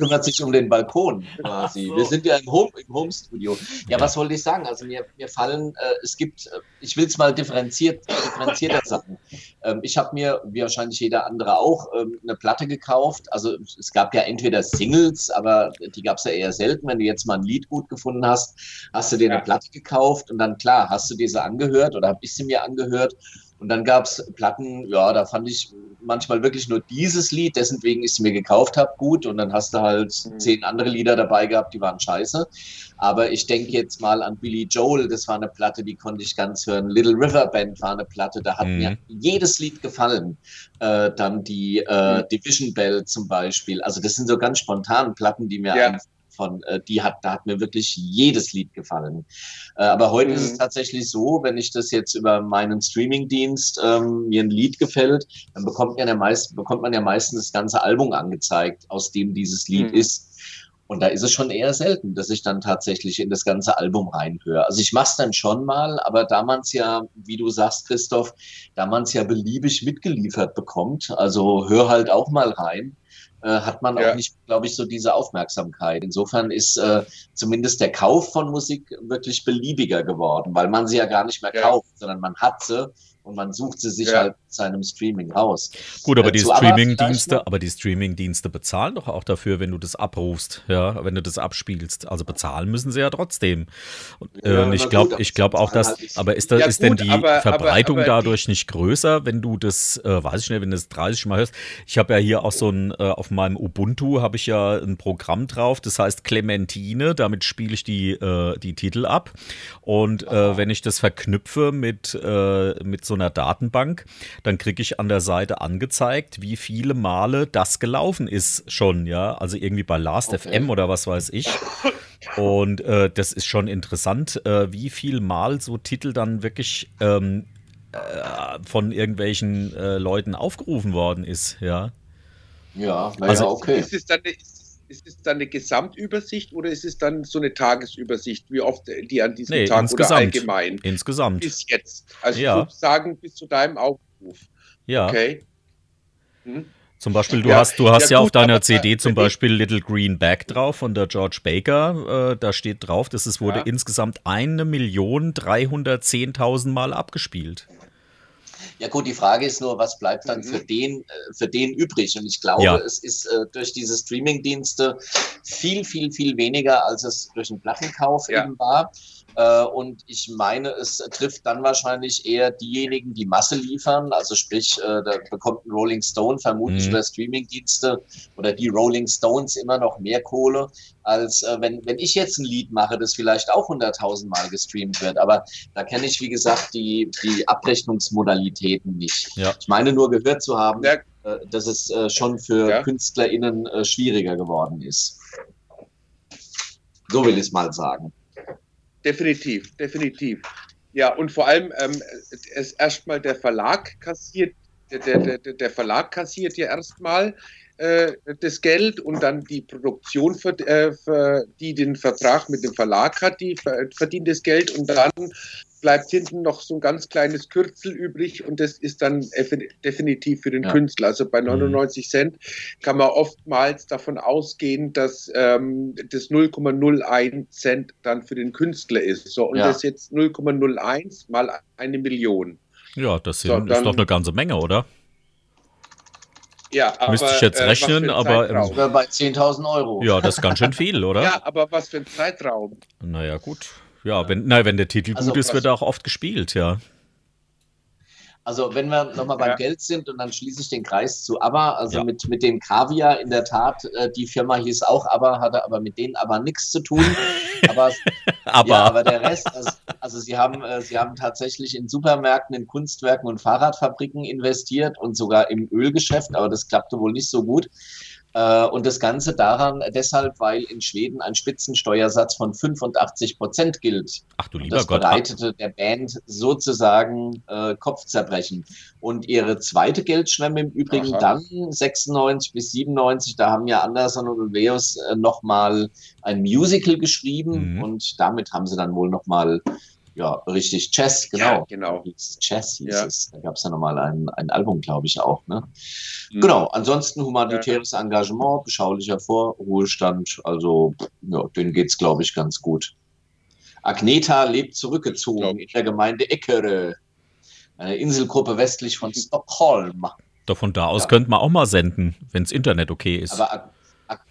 kümmert sich um den Balkon quasi. So. Wir sind ja im Home, im Home Studio. Ja, was wollte ich sagen? Also mir, mir fallen, äh, es gibt, äh, ich will es mal differenziert, differenzierter sagen. Ähm, ich habe mir, wie wahrscheinlich jeder andere auch, ähm, eine Platte gekauft. Also es gab ja entweder Singles, aber die gab es ja eher selten. Wenn du jetzt mal ein Lied gut gefunden hast, hast du dir Ja. eine Platte gekauft und dann klar, hast du diese angehört oder habe ich sie mir angehört. Und dann gab es Platten, ja, da fand ich manchmal wirklich nur dieses Lied, dessen wegen ich es mir gekauft habe, gut. Und dann hast du halt Mhm. zehn andere Lieder dabei gehabt, die waren scheiße. Aber ich denke jetzt mal an Billy Joel, das war eine Platte, die konnte ich ganz hören. Little River Band war eine Platte, da hat Mhm. mir jedes Lied gefallen. Äh, dann die äh, Mhm. Division Bell zum Beispiel. Also das sind so ganz spontan Platten, die mir Ja. einfach von, äh, die hat, da hat mir wirklich jedes Lied gefallen. Äh, aber heute Mhm. ist es tatsächlich so, wenn ich das jetzt über meinen Streamingdienst ähm, mir ein Lied gefällt, dann bekommt man ja meist, bekommt man ja meistens das ganze Album angezeigt, aus dem dieses Lied Mhm. ist. Und da ist es schon eher selten, dass ich dann tatsächlich in das ganze Album reinhöre. Also ich mache es dann schon mal, aber da man es ja, wie du sagst, Christoph, da man es ja beliebig mitgeliefert bekommt, also hör halt auch mal rein, hat man Ja. auch nicht, glaube ich, so diese Aufmerksamkeit. Insofern ist äh, zumindest der Kauf von Musik wirklich beliebiger geworden, weil man sie ja gar nicht mehr Ja. kauft, sondern man hat sie und man sucht sie sich Ja. halt seinem Streaming raus. Gut, aber Äh, die Streaming-Dienste, aber die Streaming-Dienste bezahlen doch auch dafür, wenn du das abrufst, ja, wenn du das abspielst. Also bezahlen müssen sie ja trotzdem. Und, äh, Ja, und ich glaube, aber ich glaube auch, dass, halt aber ist, da, Ja, ist denn gut, die aber- aber- Verbreitung aber die- dadurch nicht größer, wenn du das, äh, weiß ich nicht, wenn du das 30 Mal hörst? Ich habe ja hier auch so ein, äh, auf meinem Ubuntu habe ich ja ein Programm drauf, das heißt Clementine, damit spiele ich die, äh, die Titel ab. Und äh, wenn ich das verknüpfe mit, äh, mit so einer Datenbank, dann kriege ich an der Seite angezeigt, wie viele Male das gelaufen ist schon, ja. Also irgendwie bei Last Okay. FM oder was weiß ich. Und äh, das ist schon interessant, äh, wie viel Mal so Titel dann wirklich ähm, äh, von irgendwelchen äh, Leuten aufgerufen worden ist, ja. Ja, naja, Also- okay. Ist es dann eine, ist, ist es dann eine Gesamtübersicht oder ist es dann so eine Tagesübersicht, wie oft die an diesem Nee, Tag insgesamt. oder allgemein? Insgesamt. Bis jetzt. Also Ja. sozusagen bis zu deinem Aufruf. Ja. Okay. Hm? Zum Beispiel, du Ja, hast, du hast ja ja, auf gut, deiner aber, CD zum Beispiel Little Green Bag drauf von der George Baker. Äh, da steht drauf, dass es wurde Ja. insgesamt eine Million 310.000 Mal abgespielt. Ja gut, die Frage ist nur, was bleibt dann Mhm. für den, äh, für den übrig? Und ich glaube, Ja. es ist äh, durch diese Streaming-Dienste viel, viel, viel weniger, als es durch den Plattenkauf Ja. eben war. Äh, und ich meine, es trifft dann wahrscheinlich eher diejenigen, die Masse liefern. Also sprich, äh, da bekommt ein Rolling Stone vermutlich Mhm. über Streaming-Dienste oder die Rolling Stones immer noch mehr Kohle, als äh, wenn, wenn ich jetzt ein Lied mache, das vielleicht auch 100.000 Mal gestreamt wird. Aber da kenne ich, wie gesagt, die, die Abrechnungsmodalitäten nicht. Ja. Ich meine nur gehört zu haben, Ja. äh, dass es äh, schon für Ja. KünstlerInnen äh, schwieriger geworden ist. So will ich es mal sagen. Definitiv, definitiv. Ja, und vor allem ähm, es erstmal der Verlag kassiert, der, der, der, Verlag kassiert ja erstmal äh, das Geld und dann die Produktion, für, äh, für, die den Vertrag mit dem Verlag hat, die ver- verdient das Geld und dann bleibt hinten noch so ein ganz kleines Kürzel übrig und das ist dann definitiv für den Ja. Künstler. Also bei 99 Cent kann man oftmals davon ausgehen, dass ähm, das 0,01 Cent dann für den Künstler ist. So, und Ja. das jetzt 0,01 mal eine Million. Ja, das So, dann- ist doch eine ganze Menge, oder? Ja, aber, Müsste ich jetzt äh, rechnen, ein aber, ähm, bei 10.000 Euro. Ja, das ist ganz schön viel, oder? Ja, aber was für ein Zeitraum? Naja, gut. Ja, wenn, na, wenn der Titel Also, gut ist, wird er auch oft gespielt, ja. Also wenn wir nochmal beim Ja. Geld sind und dann schließe ich den Kreis zu ABBA, also Ja. mit, mit dem Kaviar in der Tat, äh, die Firma hieß auch ABBA, hatte aber mit denen aber nichts zu tun. Aber, Aber, ja, aber der Rest, also, also sie haben, äh, sie haben tatsächlich in Supermärkten, in Kunstwerken und Fahrradfabriken investiert und sogar im Ölgeschäft, aber das klappte wohl nicht so gut. Äh, Und das Ganze daran deshalb, weil in Schweden ein Spitzensteuersatz von 85 Prozent gilt. ach du Und lieber das Gott. bereitete der Band sozusagen äh, Kopfzerbrechen. Und ihre zweite Geldschwemme im Übrigen Aha. dann 96 bis 97, da haben ja Anderson und Ulveus äh, nochmal ein Musical geschrieben Mhm. und damit haben sie dann wohl nochmal, ja, richtig Chess, genau. Ja, genau. Es Chess hieß Ja. es. Da gab es ja nochmal ein, ein Album, glaube ich, auch. Ne? Mhm. Genau, ansonsten humanitäres Engagement, beschaulicher Vorruhestand, also ja, denen geht's, glaube ich, ganz gut. Agneta lebt zurückgezogen in der Gemeinde Eckere, eine Inselgruppe westlich von Stockholm. Doch von da aus Ja. könnte man auch mal senden, wenn das Internet okay ist. Aber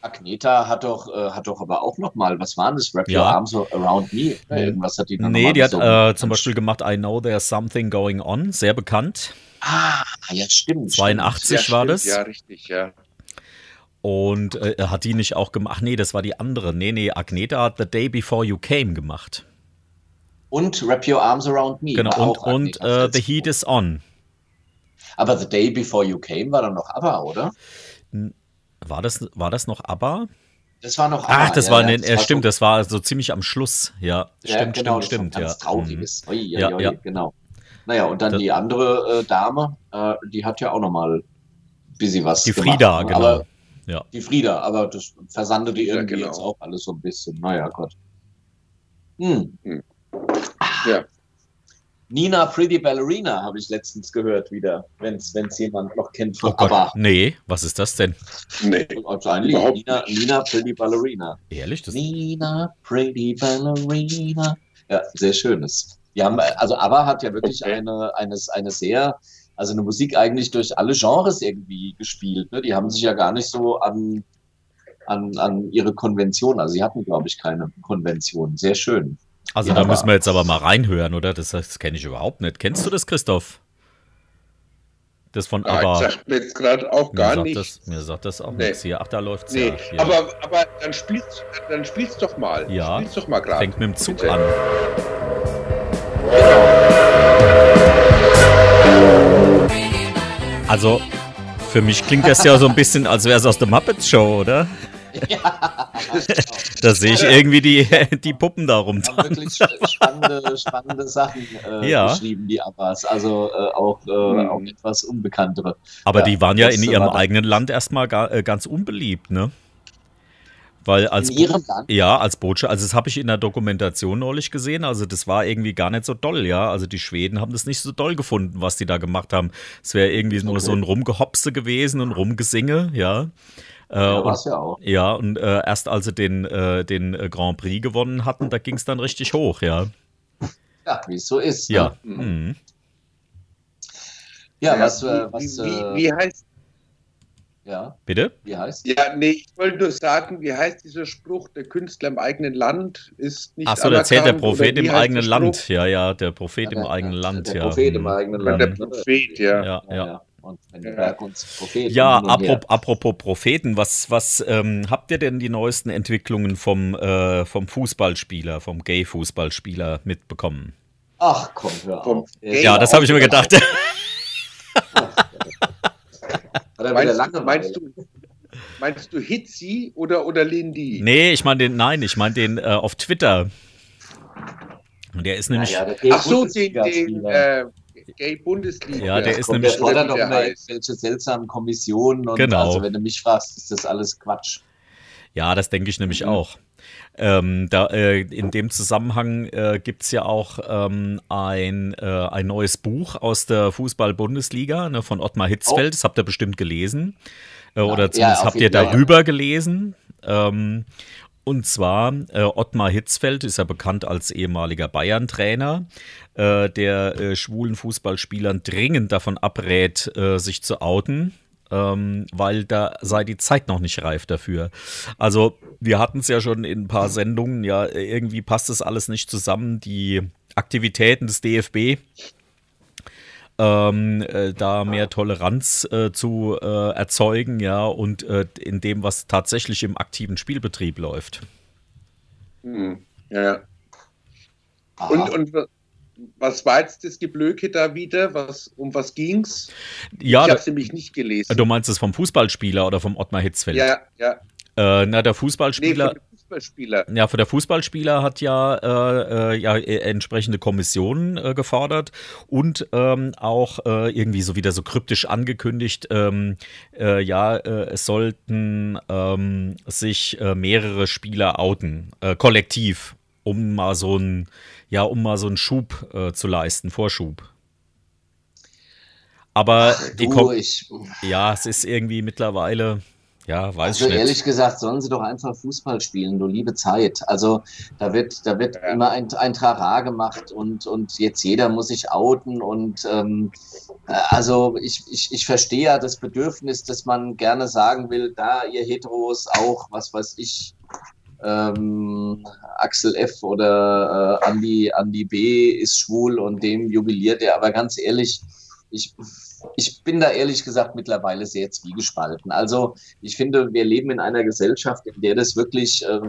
Agneta hat doch, äh, hat doch aber auch noch mal, was war denn das? Wrap Ja. Your Arms Around Me? Oder. Irgendwas hat die dann nee, die hat gesungen. äh, zum Beispiel gemacht I Know There's Something Going On, sehr bekannt. Ah, ja, stimmt. 82 Ja, war stimmt, das. Ja, richtig, ja. Und äh, hat die nicht auch gemacht? Ach nee, das war die andere. Nee, nee, Agneta hat The Day Before You Came gemacht. Und Wrap Your Arms Around Me. Genau, und, auch und äh, The Heat is On. Aber The Day Before You Came war dann noch ABBA, oder? War das, war das noch ABBA? Das war noch. Ach, das ja, war, ja, ne, das war stimmt, so- das war so ziemlich am Schluss. Ja, Ja, stimmt, genau, stimmt, das war stimmt, Ganz ja. Mhm. trauriges. Ui, ui, Ja, ui, ja. genau. Naja, und dann Da- die andere äh, Dame, äh, die hat ja auch noch mal ein bisschen was Die gemacht. Frieda, genau. Aber Ja. Die Frieda, aber das versandete Ja, irgendwie genau. jetzt auch alles so ein bisschen. Naja, Gott. Hm. Ja. Nina Pretty Ballerina habe ich letztens gehört wieder, wenn es jemand noch kennt von Oh Gott, ABBA. nee, was ist das denn? Nee. Also. Überhaupt Nina, Nina Pretty Ballerina. Ehrlich? Das, Nina Pretty Ballerina. Ja, sehr schönes. Die haben, also ABBA hat ja wirklich Okay. eine, eine, eine sehr, also eine Musik eigentlich durch alle Genres irgendwie gespielt. Ne? Die haben sich ja gar nicht so an, an, an ihre Konvention, also sie hatten, glaube ich, keine Konvention. Sehr schön. Also Ja, da aber- müssen wir jetzt aber mal reinhören, oder? Das, das kenne ich überhaupt nicht. Kennst du das, Christoph? Das von Ah, ABBA. sagt mir jetzt gerade auch gar nicht. das, mir sagt das auch Nee. nichts hier. Ach, da läuft's nee, ja. Hier. aber, aber dann spielst dann spiel's doch mal. Ja. Spiel's doch mal gerade. Fängt mit dem Zug Bitte. an. Also, für mich klingt das ja so ein bisschen, als wäre es aus der Muppets Show, oder? Ja, Da sehe ich irgendwie die, die Puppen da haben rumtanzen. wirklich spannende, spannende Sachen äh, Ja. geschrieben, die Abbas. Also äh, auch, äh, Mhm. auch etwas Unbekanntere. Aber Ja, die waren ja in ihrem eigenen Land erstmal gar, äh, ganz unbeliebt, ne? Weil als In Bo- ihrem Land? Ja, als Botschaft. Also das habe ich in der Dokumentation neulich gesehen. Also das war irgendwie gar nicht so doll, ja. Also die Schweden haben das nicht so doll gefunden, was die da gemacht haben. Es wäre irgendwie nur Okay. so ein Rumgehopse gewesen und Rumgesinge, ja. Äh, Ja, und, war's ja auch. ja, und äh, erst als sie den, äh, den äh, Grand Prix gewonnen hatten, da ging es dann richtig hoch, ja. Ja, wie es so ist. Ja. Ne? Mhm. Ja, was, wie, äh, was, wie, äh, wie, wie heißt ja, Bitte? wie heißt? Ja, nee, ich wollte nur sagen, wie heißt dieser Spruch, der Künstler im eigenen Land ist nicht Ach so, da zählt der Prophet wie im der eigenen? Land. Ja, ja, der Prophet im der- eigenen der- Land, der ja. Prophet im Mhm. eigenen Der Land. Prophet, ja. Ja, ja. Und wenn der Ja. Berg uns Prophet Ja, apropos, apropos Propheten, was, was ähm, habt ihr denn die neuesten Entwicklungen vom, äh, vom Fußballspieler, vom Gay-Fußballspieler mitbekommen? Ach komm, hör Vom auf. Gay- Ja, das habe ich mir gedacht. Meinst, lange du, meinst, du, meinst du Hitzi oder, oder Lindy? nee, ich meine den, nein, ich meine den äh, auf Twitter. Und der ist nämlich, ja, ja, der Ach so, den, den äh, Gay Bundesliga. Ja, der ist Kommt, nämlich- der fordert doch Oder irgendwelche seltsamen Kommissionen und Genau. also wenn du mich fragst, ist das alles Quatsch. ja, das denke ich nämlich Mhm. auch. Ähm, da, äh, in dem Zusammenhang äh, gibt es ja auch ähm, ein, äh, ein neues Buch aus der Fußball-Bundesliga ne, von Ottmar Hitzfeld. Das habt ihr bestimmt gelesen. Äh, oder ja, zumindest auf habt ihr ja. darüber gelesen. Ähm, und zwar, äh, Ottmar Hitzfeld ist ja bekannt als ehemaliger Bayern-Trainer, äh, der äh, schwulen Fußballspielern dringend davon abrät, äh, sich zu outen, ähm, weil da sei die Zeit noch nicht reif dafür. Also, wir hatten es ja schon in ein paar Sendungen, ja, irgendwie passt das alles nicht zusammen. Die Aktivitäten des DFB ähm, äh, da mehr Toleranz äh, zu äh, erzeugen, ja, und äh, in dem, was tatsächlich im aktiven Spielbetrieb läuft. Hm, ja. Aha. Und, und was war jetzt das Geblöke da wieder? Was, um was ging's? Ja, ich habe es nämlich nicht gelesen. du meinst es vom Fußballspieler oder vom Ottmar Hitzfeld? ja, ja. Äh, na, der Nee, Fußballspieler. dem Fußballspieler. Ja, für der Fußballspieler hat ja, äh, äh, ja äh, entsprechende Kommissionen äh, gefordert und ähm, auch äh, irgendwie so wieder so kryptisch angekündigt, ähm, äh, ja, es sollten ähm, sich mehrere Spieler outen, kollektiv, um mal so ein, ja, um mal so einen Schub äh, zu leisten, Vorschub. Aber die du, Kom ich, ja, es ist irgendwie mittlerweile, ja, weiß also ich nicht. ehrlich gesagt, sollen sie doch einfach Fußball spielen, du liebe Zeit. Also da wird, da wird Ja. immer ein, ein Trara gemacht und, und jetzt jeder muss sich outen und ähm, äh, also ich, ich, ich verstehe ja das Bedürfnis, dass man gerne sagen will, da ihr Heteros auch, was weiß ich, ähm, Axel F. oder äh, Andy, Andy B. ist schwul und dem jubiliert er, aber ganz ehrlich, ich ich bin da ehrlich gesagt mittlerweile sehr zwiegespalten. Also ich finde, wir leben in einer Gesellschaft, in der das wirklich äh,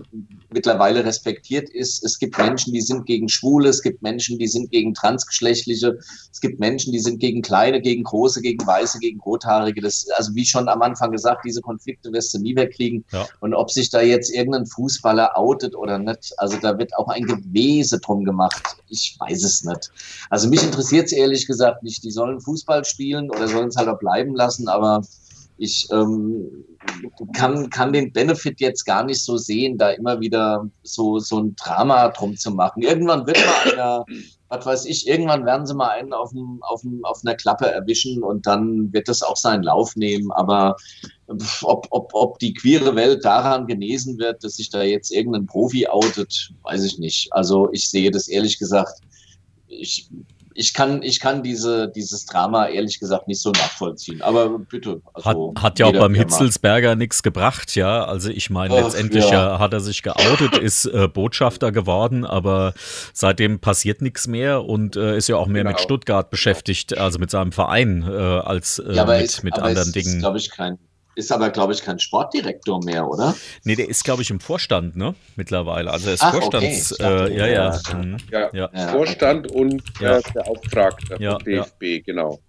mittlerweile respektiert ist. Es gibt Menschen, die sind gegen Schwule, es gibt Menschen, die sind gegen Transgeschlechtliche, es gibt Menschen, die sind gegen Kleine, gegen Große, gegen Weiße, gegen Rothaarige. Das, also wie schon am Anfang gesagt, diese Konflikte wirst du nie wegkriegen. Ja. Und ob sich da jetzt irgendein Fußballer outet oder nicht, also da wird auch ein Gewese drum gemacht. Ich weiß es nicht. Also mich interessiert es ehrlich gesagt nicht. Die sollen Fußball spielen oder sollen es halt auch bleiben lassen, aber ich ähm, kann, kann den Benefit jetzt gar nicht so sehen, da immer wieder so, so ein Drama drum zu machen. Irgendwann wird mal einer, was weiß ich, irgendwann werden sie mal einen auf, dem, auf, dem, auf einer Klappe erwischen und dann wird das auch seinen Lauf nehmen. Aber ob, ob, ob die queere Welt daran genesen wird, dass sich da jetzt irgendein Profi outet, weiß ich nicht. Also ich sehe das ehrlich gesagt, ich, ich kann, ich kann diese, dieses Drama ehrlich gesagt nicht so nachvollziehen. Aber bitte. Hat, Also hat ja auch beim er. Hitzelsberger nichts gebracht, ja. Also ich meine, letztendlich ja. hat er sich geoutet, ist äh, Botschafter geworden, aber seitdem passiert nichts mehr und äh, ist ja auch mehr mit Genau. Stuttgart beschäftigt, also mit seinem Verein, äh, als äh, Ja, mit, ist, mit anderen ist, Dingen. glaube ich, kein, ist aber, glaube ich, kein Sportdirektor mehr, oder? Nee, der ist, glaube ich, im Vorstand, ne? Mittlerweile. Also er ist Ach, okay. Vorstands, dachte, äh, ja, ja. ja. mhm, Ja, ja. Vorstand und Ja. äh, Beauftragter Ja, vom DFB, genau.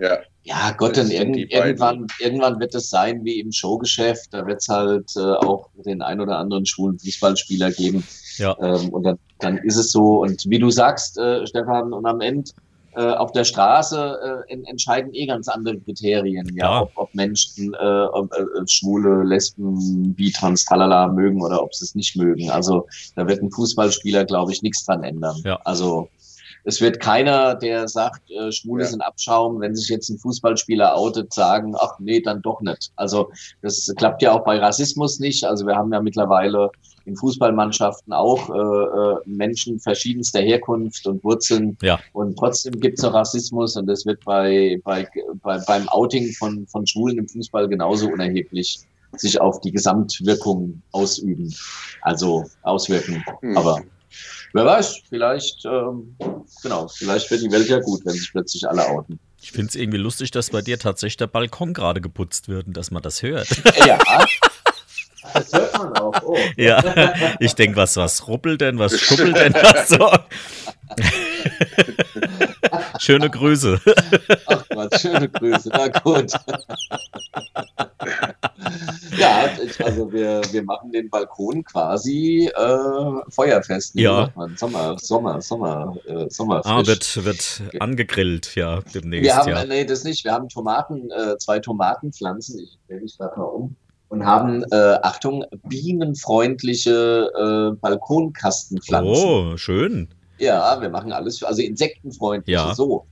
Ja, Ja, Gott, sind irgend, irgendwann, irgendwann wird es sein wie im Showgeschäft. Da wird es halt äh, auch den ein oder anderen schwulen Fußballspieler geben. ja. Ähm, und dann, dann ist es so. Und wie du sagst, äh, Stefan, und am Ende äh, auf der Straße äh, en entscheiden eh ganz andere Kriterien, ja, Klar. ob, ob Menschen äh, ob, äh, Schwule, Lesben, wie trans, talala mögen oder ob sie es nicht mögen. Also da wird ein Fußballspieler, glaube ich, nichts dran ändern. Ja. Also es wird keiner, der sagt, äh, Schwule Ja. sind Abschaum, wenn sich jetzt ein Fußballspieler outet, sagen, ach nee, dann doch nicht. Also das klappt ja auch bei Rassismus nicht. Also wir haben ja mittlerweile in Fußballmannschaften auch äh, äh, Menschen verschiedenster Herkunft und Wurzeln. Ja. Und trotzdem gibt es noch Rassismus und das wird bei, bei, bei, beim Outing von, von Schwulen im Fußball genauso unerheblich sich auf die Gesamtwirkung ausüben, also auswirken. Hm. Aber wer weiß, vielleicht, ähm, genau, vielleicht wird die Welt ja gut, wenn sich plötzlich alle outen. Ich finde es irgendwie lustig, dass bei dir tatsächlich der Balkon gerade geputzt wird und dass man das hört. Ja. Das hört man auch. Oh. ja. Ich denke, was, was ruppelt denn, was schuppelt denn da so? Schöne Grüße. Ach Gott, schöne Grüße. Na gut. ja, also wir, wir machen den Balkon quasi äh, feuerfest. Ja. Sommer, Sommer, Sommer, äh, Sommerfrisch. Ah, wird, wird angegrillt, ja, demnächst, wir haben, ja. nee, das nicht. Wir haben Tomaten, äh, zwei Tomatenpflanzen. Ich stelle dich gerade mal um. Und haben, äh, Achtung, bienenfreundliche äh, Balkonkastenpflanzen. Oh, schön. Ja, wir machen alles für, also insektenfreundlich, Ja. so.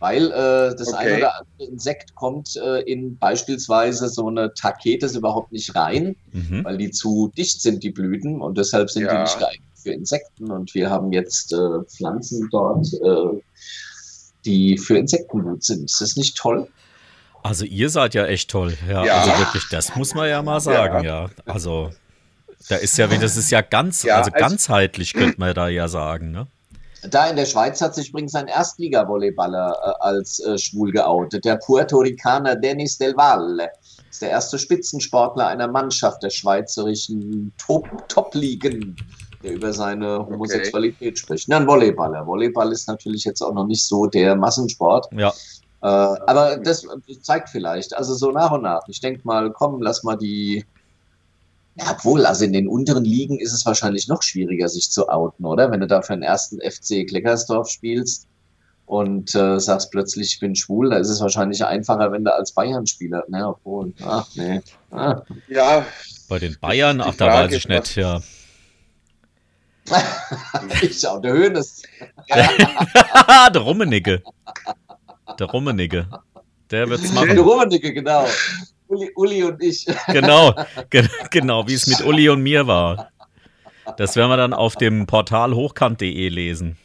Weil äh, das Okay. eine oder andere Insekt kommt äh, in beispielsweise so eine Taketes überhaupt nicht rein, Mhm. weil die zu dicht sind, die Blüten, und deshalb sind die Ja. nicht geeignet für Insekten. Und wir haben jetzt äh, Pflanzen dort, äh, die für Insekten gut sind. Ist das nicht toll? Also ihr seid ja echt toll. Ja, Ja. also wirklich, das muss man ja mal sagen, ja. Also da ist ja, das ist ja ganz, Ja, also als- ganzheitlich könnte man da ja sagen, ne? Da in der Schweiz hat sich übrigens ein Erstliga-Volleyballer äh, als äh, schwul geoutet. Der Puerto Ricaner Denis Del Valle ist der erste Spitzensportler einer Mannschaft der schweizerischen Top- Top-Ligen, der über seine Homosexualität spricht. Na, ein Volleyballer. Volleyball ist natürlich jetzt auch noch nicht so der Massensport. Ja, Äh, aber das zeigt vielleicht, also so nach und nach. Ich denke mal, komm, lass mal die. Ja, obwohl, also in den unteren Ligen ist es wahrscheinlich noch schwieriger, sich zu outen, oder? Wenn du da für den ersten FC Kleckersdorf spielst und äh, sagst plötzlich, ich bin schwul, da ist es wahrscheinlich einfacher, wenn du als Bayern-Spieler. Ne, obwohl, ach nee. Ah. ja bei den Bayern, ach, da weiß ich nicht, ja. ich auch, der Höhnes. der Rummenigge. Der Rummenigge. Der wird's Der machen. Rummenigge, genau. Uli, Uli und ich. Genau, ge genau, wie es mit Uli und mir war. Das werden wir dann auf dem Portal hochkant.de lesen.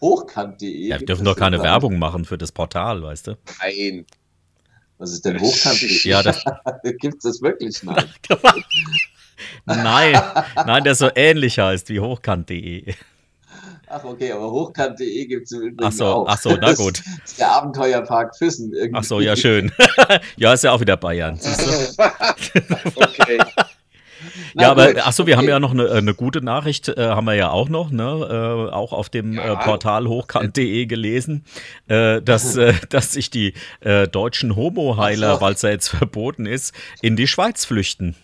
Hochkant.de. Ja, wir dürfen doch keine? Werbung machen für das Portal, weißt du? nein. Was ist denn Hochkant.de? Ja, das, Gibt es das wirklich? Nein. nein, nein, der so ähnlich heißt wie hochkant.de. Ach, okay, aber hochkant.de gibt es im Übrigen Ach so, auch. ach so, na gut. Das ist der Abenteuerpark Füssen. Irgendwie. Ach so, ja, schön. ja, ist ja auch wieder Bayern. okay. Na ja, aber achso, wir haben okay. ja noch eine, eine gute Nachricht, äh, haben wir ja auch noch, ne? Äh, auch auf dem Ja. äh, Portal hochkant.de gelesen, äh, dass, äh, dass sich die äh, deutschen Homo-Heiler, weil es ja jetzt verboten ist, in die Schweiz flüchten.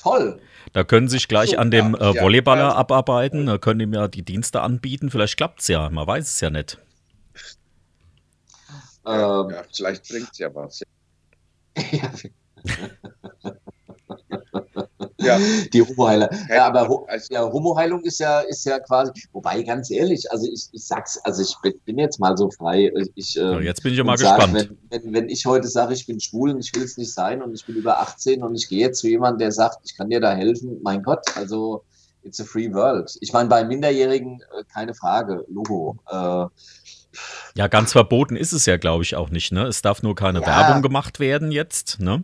Toll. Da können sich gleich so, an dem ja. äh, Volleyballer ja. abarbeiten, da können ihm ja die Dienste anbieten, vielleicht klappt's ja, man weiß es ja nicht. Ja, Ähm, ja, vielleicht bringt es ja was. Ja, Die Homoheiler. Ja, aber Ho also, ja, Homoheilung ist ja, ist ja quasi, wobei ganz ehrlich, also ich, ich sag's, also ich bin- jetzt mal so frei. Ich, Ja, ähm, jetzt bin ich ja mal sag, gespannt. Wenn, wenn, wenn ich heute sage, ich bin schwul und ich will es nicht sein und ich bin über 18 und ich gehe jetzt zu jemandem, der sagt, ich kann dir da helfen, mein Gott, also it's a free world. Ich meine, bei Minderjährigen äh, keine Frage, Logo. Äh, Ja, ganz verboten ist es ja, glaube ich, auch nicht. Ne? Es darf nur keine Ja. Werbung gemacht werden jetzt. Ne?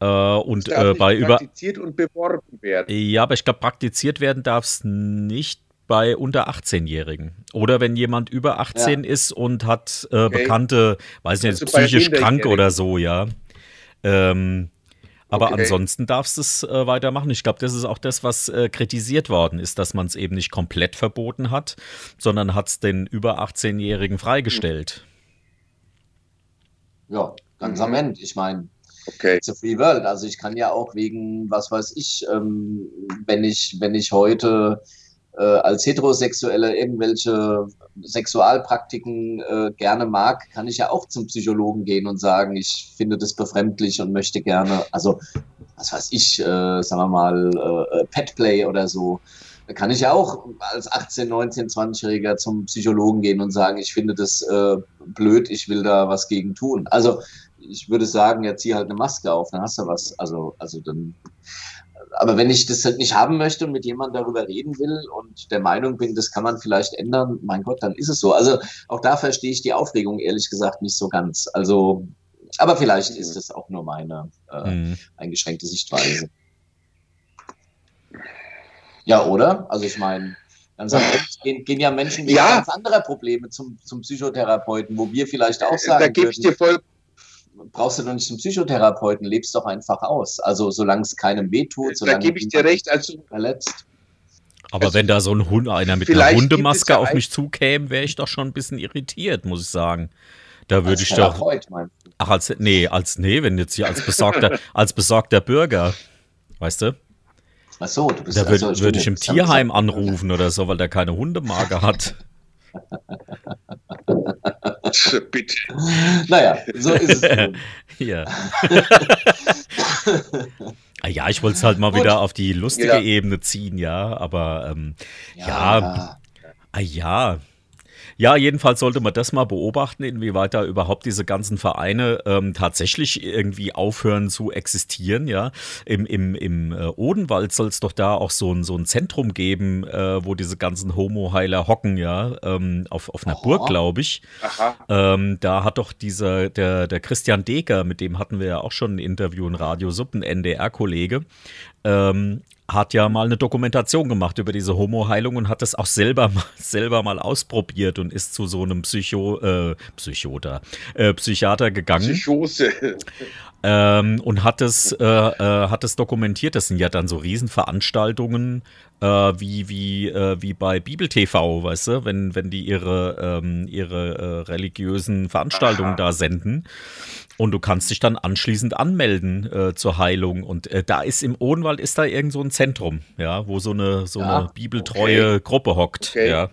Äh, und äh, bei über. praktiziert und beworben werden. Ja, aber ich glaube, praktiziert werden darf es nicht bei unter 18-Jährigen. Oder wenn jemand über 18 ist und hat äh, Okay. bekannte, weiß nicht, Also psychisch krank oder so, ja. Ähm, aber Okay. ansonsten darfst du es äh, weitermachen. Ich glaube, das ist auch das, was äh, kritisiert worden ist, dass man es eben nicht komplett verboten hat, sondern hat es den über 18-Jährigen freigestellt. ja, ganz am Ende. Ich meine, Okay. It's free world. Also ich kann ja auch wegen, was weiß ich, ähm, wenn ich, wenn ich heute äh, als Heterosexuelle irgendwelche Sexualpraktiken äh, gerne mag, kann ich ja auch zum Psychologen gehen und sagen, ich finde das befremdlich und möchte gerne, also was weiß ich, äh, sagen wir mal, äh, äh, Petplay oder so. Da kann ich ja auch als 18, 19, 20-Jähriger zum Psychologen gehen und sagen, ich finde das äh, blöd, ich will da was gegen tun. Also ich würde sagen, ja, zieh halt eine Maske auf, dann hast du was. Also, also dann. Aber wenn ich das halt nicht haben möchte und mit jemandem darüber reden will und der Meinung bin, das kann man vielleicht ändern, mein Gott, dann ist es so. Also auch da verstehe ich die Aufregung ehrlich gesagt nicht so ganz. Also, aber vielleicht ist es auch nur meine äh, Mhm. eingeschränkte Sichtweise. Ja, oder? Also ich meine, ganz am Ende gehen, gehen ja Menschen mit Ja. ganz anderer Probleme zum, zum Psychotherapeuten, wo wir vielleicht auch Da sagen gebe ich dir voll. Brauchst du doch nicht zum Psychotherapeuten, lebst doch einfach aus. Also solange es keinem wehtut, Da solange gebe ich dir recht. Also, verletzt. Aber Also, wenn da so ein Hund, einer mit einer Hundemaske ja auf mich zukäme, wäre ich doch schon ein bisschen irritiert, muss ich sagen. Da würde ich doch. Ach, als, nee, als, nee, wenn jetzt hier als besorgter, als besorgter Bürger, weißt du? Ach so, du bist Da würde also, würd ich im Tierheim anrufen oder so, weil der keine Hundemarke hat. bitte. Naja, so ist es. Ja. Ah ja, ich wollte es halt mal Gut. wieder auf die lustige Ja. Ebene ziehen, ja, aber ähm, Ja. ja. Ah ja. Ja, jedenfalls sollte man das mal beobachten, inwieweit da überhaupt diese ganzen Vereine ähm, tatsächlich irgendwie aufhören zu existieren. Ja, im, im, im äh, Odenwald soll es doch da auch so ein, so ein Zentrum geben, äh, wo diese ganzen Homo-Heiler hocken, ja, ähm, auf, auf einer Aha. Burg, glaube ich. Aha. Ähm, da hat doch dieser, der, der Christian Deger, mit dem hatten wir ja auch schon ein Interview in Radio Sub, ein NDR-Kollege, ähm, hat ja mal eine Dokumentation gemacht über diese Homo-Heilung und hat das auch selber mal, selber mal ausprobiert und ist zu so einem Psycho, äh, Psychoter, äh, Psychiater gegangen Psychose. Ähm, und hat es, äh, äh, hat es dokumentiert. Das sind ja dann so Riesenveranstaltungen äh, wie, wie, äh, wie bei Bibel TV, weißt du, wenn, wenn die ihre, ähm, ihre äh, religiösen Veranstaltungen Aha. da senden. Und du kannst dich dann anschließend anmelden äh, zur Heilung. Und äh, da ist im Odenwald ist da irgend so ein Zentrum, ja, wo so eine, so Ja, eine bibeltreue Gruppe hockt. Okay. Ja.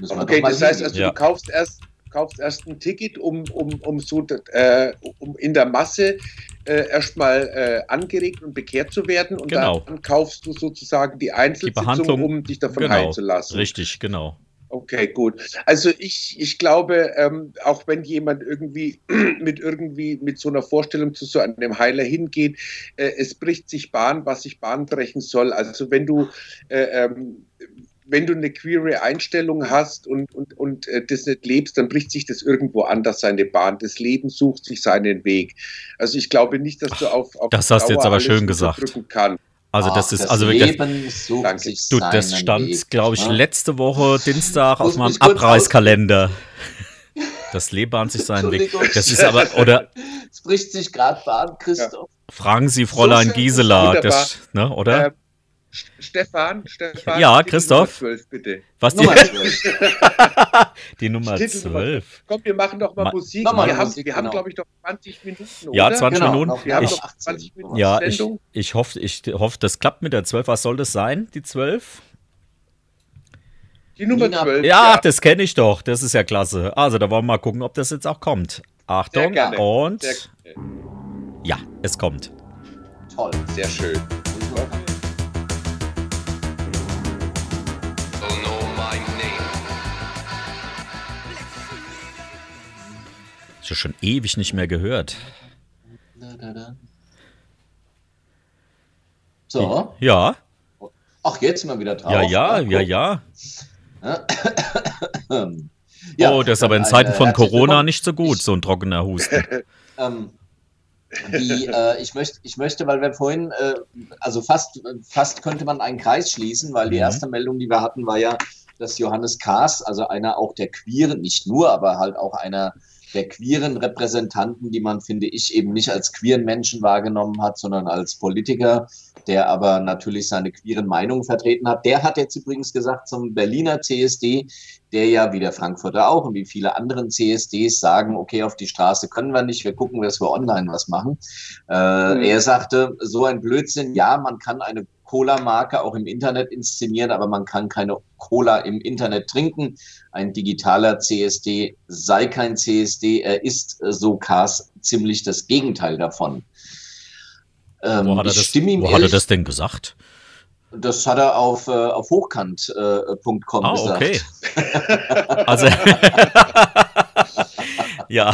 Okay, das heißt also, Ja. du kaufst erst, kaufst erst ein Ticket, um, um, um so äh, um in der Masse äh, erstmal äh, angeregt und bekehrt zu werden und Genau. dann kaufst du sozusagen die Einzelsitzung, Behandlung, um dich davon genau. heilen zu lassen. Richtig, genau. Okay, gut. Also ich, ich glaube, ähm, auch wenn jemand irgendwie mit irgendwie mit so einer Vorstellung zu so einem Heiler hingeht, äh, es bricht sich Bahn, was sich Bahn brechen soll. Also wenn du äh, ähm, wenn du eine queere Einstellung hast und, und, und äh, das nicht lebst, dann bricht sich das irgendwo anders seine Bahn. Das Leben sucht sich seinen Weg. Also ich glaube nicht, dass du auf, auf das hast du jetzt Dauer aber alles schön gesagt. kannst. Also das Ach, ist das also wirklich. Leben sucht Danke. sich Du, das stand, glaube ich, ne? letzte Woche Dienstag auf meinem Abreißkalender. Das Leben bahnt sich seinen Weg. Das ist aber, oder Es bricht sich gerade Bahn, Christoph. fragen Sie Fräulein schön, Gisela, das, ne, oder? Äh, St- Stefan, Stefan. Ja, Christoph. Nummer 12, bitte. Was die, Nummer 12. die Nummer Titel Nummer 12? Komm, wir machen doch mal Ma- Musik. Mal wir haben, Musik, wir haben genau. glaube ich, doch 20 Minuten, Ja, oder? 20 Genau, Minuten. noch- Wir haben Ich- doch 20 Minuten Ja, ich, Sendung. ich, hoffe, ich hoffe, das klappt mit der 12. Was soll das sein, die 12? Die Nummer Nina- 12. Ja, das kenne ich doch. Das ist ja klasse. Also, da wollen wir mal gucken, ob das jetzt auch kommt. Sehr Achtung, gerne. und Sehr, ja, es kommt. Toll. sehr schön. Ja schon ewig nicht mehr gehört. So. Ja, Ach, jetzt sind wir wieder drauf. ja, ja, ja, ja. Ja, oh, das ist aber in Zeiten von Corona nicht so gut, so ein trockener Husten. Ähm, die, äh, ich, möchte, ich möchte, weil wir vorhin, äh, also fast, fast könnte man einen Kreis schließen, weil die Mhm. erste Meldung, die wir hatten, war ja, dass Johannes Kaas, also einer auch der queeren, nicht nur, aber halt auch einer der queeren Repräsentanten, die man, finde ich, eben nicht als queeren Menschen wahrgenommen hat, sondern als Politiker, der aber natürlich seine queeren Meinungen vertreten hat. Der hat jetzt übrigens gesagt zum Berliner CSD, der ja wie der Frankfurter auch und wie viele anderen CSDs sagen, okay, auf die Straße können wir nicht, wir gucken, dass wir online was machen. Äh, Mhm. Er sagte, so ein Blödsinn, ja, man kann eine Cola-Marke auch im Internet inszenieren, aber man kann keine Cola im Internet trinken. Ein digitaler CSD sei kein CSD, er ist, äh, so Kars, ziemlich das Gegenteil davon. Ähm, Wo hat er das, wo hat er das denn gesagt? das hat er auf, äh, auf hochkant.com Ah, gesagt. okay. Also, ja,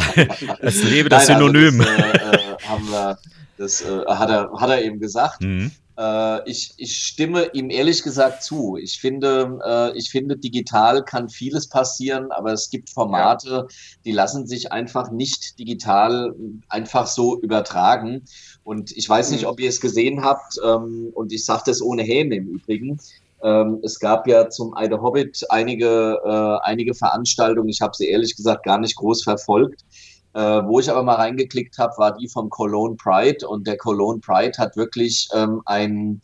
es lebe das Nein, also Synonym. das, äh, äh, haben wir, das äh, hat, er, hat er eben gesagt. Mhm. Äh, ich, ich stimme ihm ehrlich gesagt zu. Ich finde, äh, ich finde, digital kann vieles passieren, aber es gibt Formate, die lassen sich einfach nicht digital einfach so übertragen. Und ich weiß nicht, Mhm. ob ihr es gesehen habt, ähm, und ich sage das ohne Häme im Übrigen. Ähm, es gab ja zum Eide Hobbit einige, äh, einige Veranstaltungen. Ich habe sie ehrlich gesagt gar nicht groß verfolgt. Äh, wo ich aber mal reingeklickt habe, war die vom Cologne Pride und der Cologne Pride hat wirklich ähm, ein,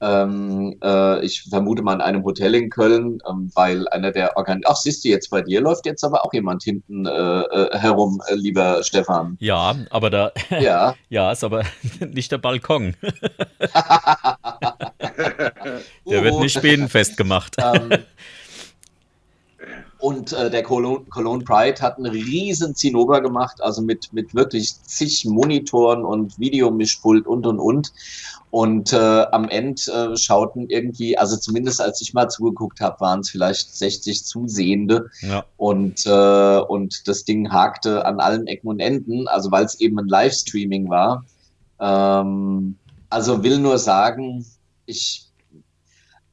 ähm, äh, ich vermute mal in einem Hotel in Köln, ähm, weil einer der Organ, ach siehst du jetzt bei dir läuft jetzt aber auch jemand hinten äh, äh, herum, äh, lieber Stefan. Ja, aber da, Ja, ja, ist aber nicht der Balkon. Der wird nicht bienenfest gemacht. Ähm, und äh, der Cologne, Cologne Pride hat einen riesen Zinnober gemacht, also mit, mit wirklich zig Monitoren und Videomischpult und und und. Und äh, am Ende äh, schauten irgendwie, also zumindest als ich mal zugeguckt habe, waren es vielleicht 60 Zusehende Ja. und, äh, und das Ding hakte an allen Ecken und Enden, also weil es eben ein Livestreaming war. Ähm, also will nur sagen, ich,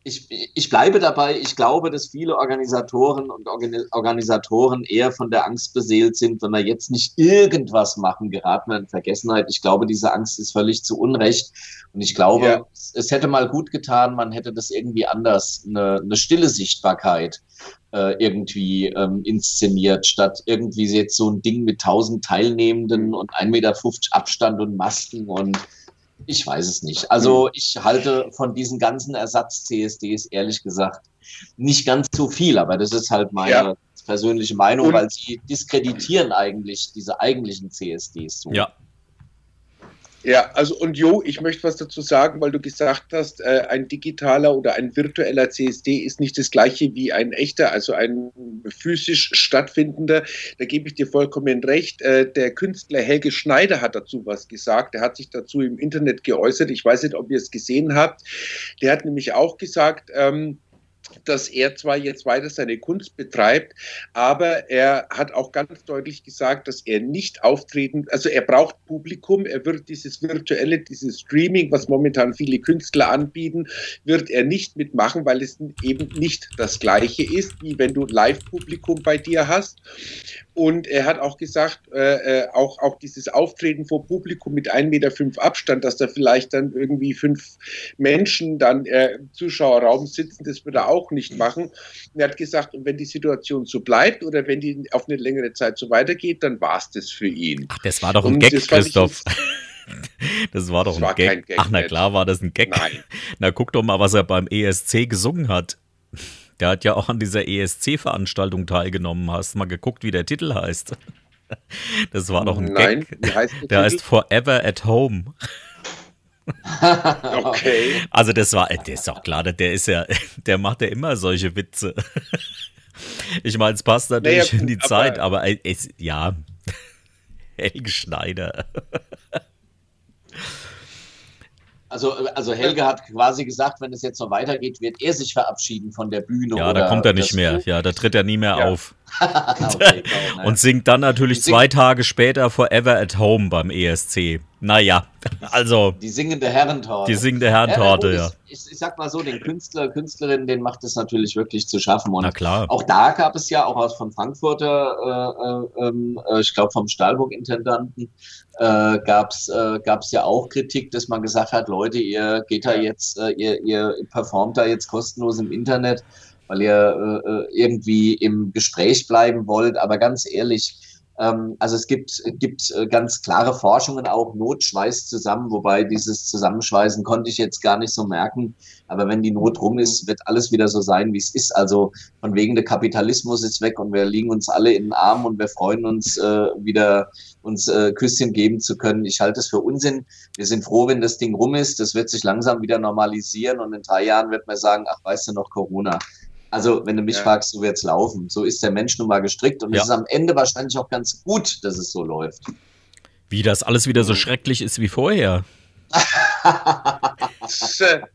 ich, ich bleibe dabei, ich glaube, dass viele Organisatoren und Organi Organisatoren eher von der Angst beseelt sind, wenn wir jetzt nicht irgendwas machen, geraten wir in Vergessenheit. Ich glaube, diese Angst ist völlig zu Unrecht. Und ich glaube, Ja. es, es hätte mal gut getan, man hätte das irgendwie anders, eine, eine stille Sichtbarkeit äh, irgendwie ähm, inszeniert, statt irgendwie jetzt so ein Ding mit tausend Teilnehmenden und 1,50 Meter Abstand und Masken und ich weiß es nicht. Also ich halte von diesen ganzen Ersatz-CSDs ehrlich gesagt nicht ganz so viel, aber das ist halt meine Ja. persönliche Meinung, Und- weil sie diskreditieren eigentlich diese eigentlichen CSDs so. Ja, Ja, also und Jo, ich möchte was dazu sagen, weil du gesagt hast, äh, ein digitaler oder ein virtueller CSD ist nicht das gleiche wie ein echter, also ein physisch stattfindender. Da gebe ich dir vollkommen recht. Äh, der Künstler Helge Schneider hat dazu was gesagt. Der hat sich dazu im Internet geäußert. Ich weiß nicht, ob ihr es gesehen habt. Der hat nämlich auch gesagt, ähm, dass er zwar jetzt weiter seine Kunst betreibt, aber er hat auch ganz deutlich gesagt, dass er nicht auftreten, also er braucht Publikum, er wird dieses virtuelle, dieses Streaming, was momentan viele Künstler anbieten, wird er nicht mitmachen, weil es eben nicht das gleiche ist, wie wenn du Live-Publikum bei dir hast. Und er hat auch gesagt, äh, äh auch, auch dieses Auftreten vor Publikum mit 1,5 Meter fünf Abstand, dass da vielleicht dann irgendwie fünf Menschen dann äh, im Zuschauerraum sitzen, das würde er auch nicht machen. Und er hat gesagt, wenn die Situation so bleibt oder wenn die auf eine längere Zeit so weitergeht, dann war es das für ihn. Ach, das war doch ein und Gag, Christoph. Das war doch das ein war Gag. Gag. Ach, na klar war das ein Gag. Nein. Na, guck doch mal, was er beim ESC gesungen hat. Der hat ja auch an dieser ESC-Veranstaltung teilgenommen. Hast mal geguckt, wie der Titel heißt? Das war doch ein Nein, Gag. Heißt der, der heißt Forever at Home. okay. Also das war, der ist doch klar, der ist ja, der macht ja immer solche Witze. Ich meine, es passt natürlich naja, in die aber, Zeit, aber es, ja, Helge Schneider. Also, also Helge hat quasi gesagt, wenn es jetzt so weitergeht, wird er sich verabschieden von der Bühne. Ja, da kommt er nicht mehr. Ja, da tritt er nie mehr ja. auf. okay, und singt dann natürlich zwei Tage später Forever at Home beim ESC. Naja, also. Die singende Herrentorte. Die singende Herrentorte, ja. Ich, ich, sag mal so, den Künstler, Künstlerinnen, den macht es natürlich wirklich zu schaffen. Und Na klar. Auch da gab es ja, auch aus von Frankfurter, äh, äh, ähm, äh, ich glaube vom Stahlburg-Intendanten, äh, gab es äh, gab's ja auch Kritik, dass man gesagt hat, Leute, ihr geht da jetzt, äh, ihr, ihr performt da jetzt kostenlos im Internet weil ihr äh, äh, irgendwie im Gespräch bleiben wollt. Aber ganz ehrlich, ähm, also es gibt, gibt äh, ganz klare Forschungen auch, Not schweißt zusammen, wobei dieses Zusammenschweißen konnte ich jetzt gar nicht so merken. Aber wenn die Not rum ist, wird alles wieder so sein, wie es ist. Also von wegen der Kapitalismus ist weg und wir liegen uns alle in den Armen und wir freuen uns äh, wieder uns äh, Küsschen geben zu können. Ich halte es für Unsinn. Wir sind froh, wenn das Ding rum ist. Das wird sich langsam wieder normalisieren und in drei Jahren wird man sagen, ach, weißt du noch, Corona. Also, wenn du mich ja. fragst, so wird's laufen. So ist der Mensch nun mal gestrickt und ja. es ist am Ende wahrscheinlich auch ganz gut, dass es so läuft. Wie das alles wieder so mhm. schrecklich ist wie vorher.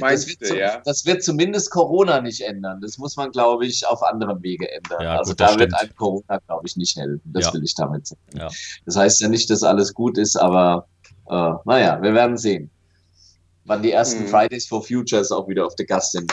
das, wird zu, ja. das wird zumindest Corona nicht ändern. Das muss man, glaube ich, auf anderem Wege ändern. Ja, also gut, da wird ein Corona, glaube ich, nicht helfen. Das ja. will ich damit sagen. Ja. Das heißt ja nicht, dass alles gut ist, aber äh, naja, wir werden sehen, wann die ersten mhm. Fridays for Futures auch wieder auf der Gast sind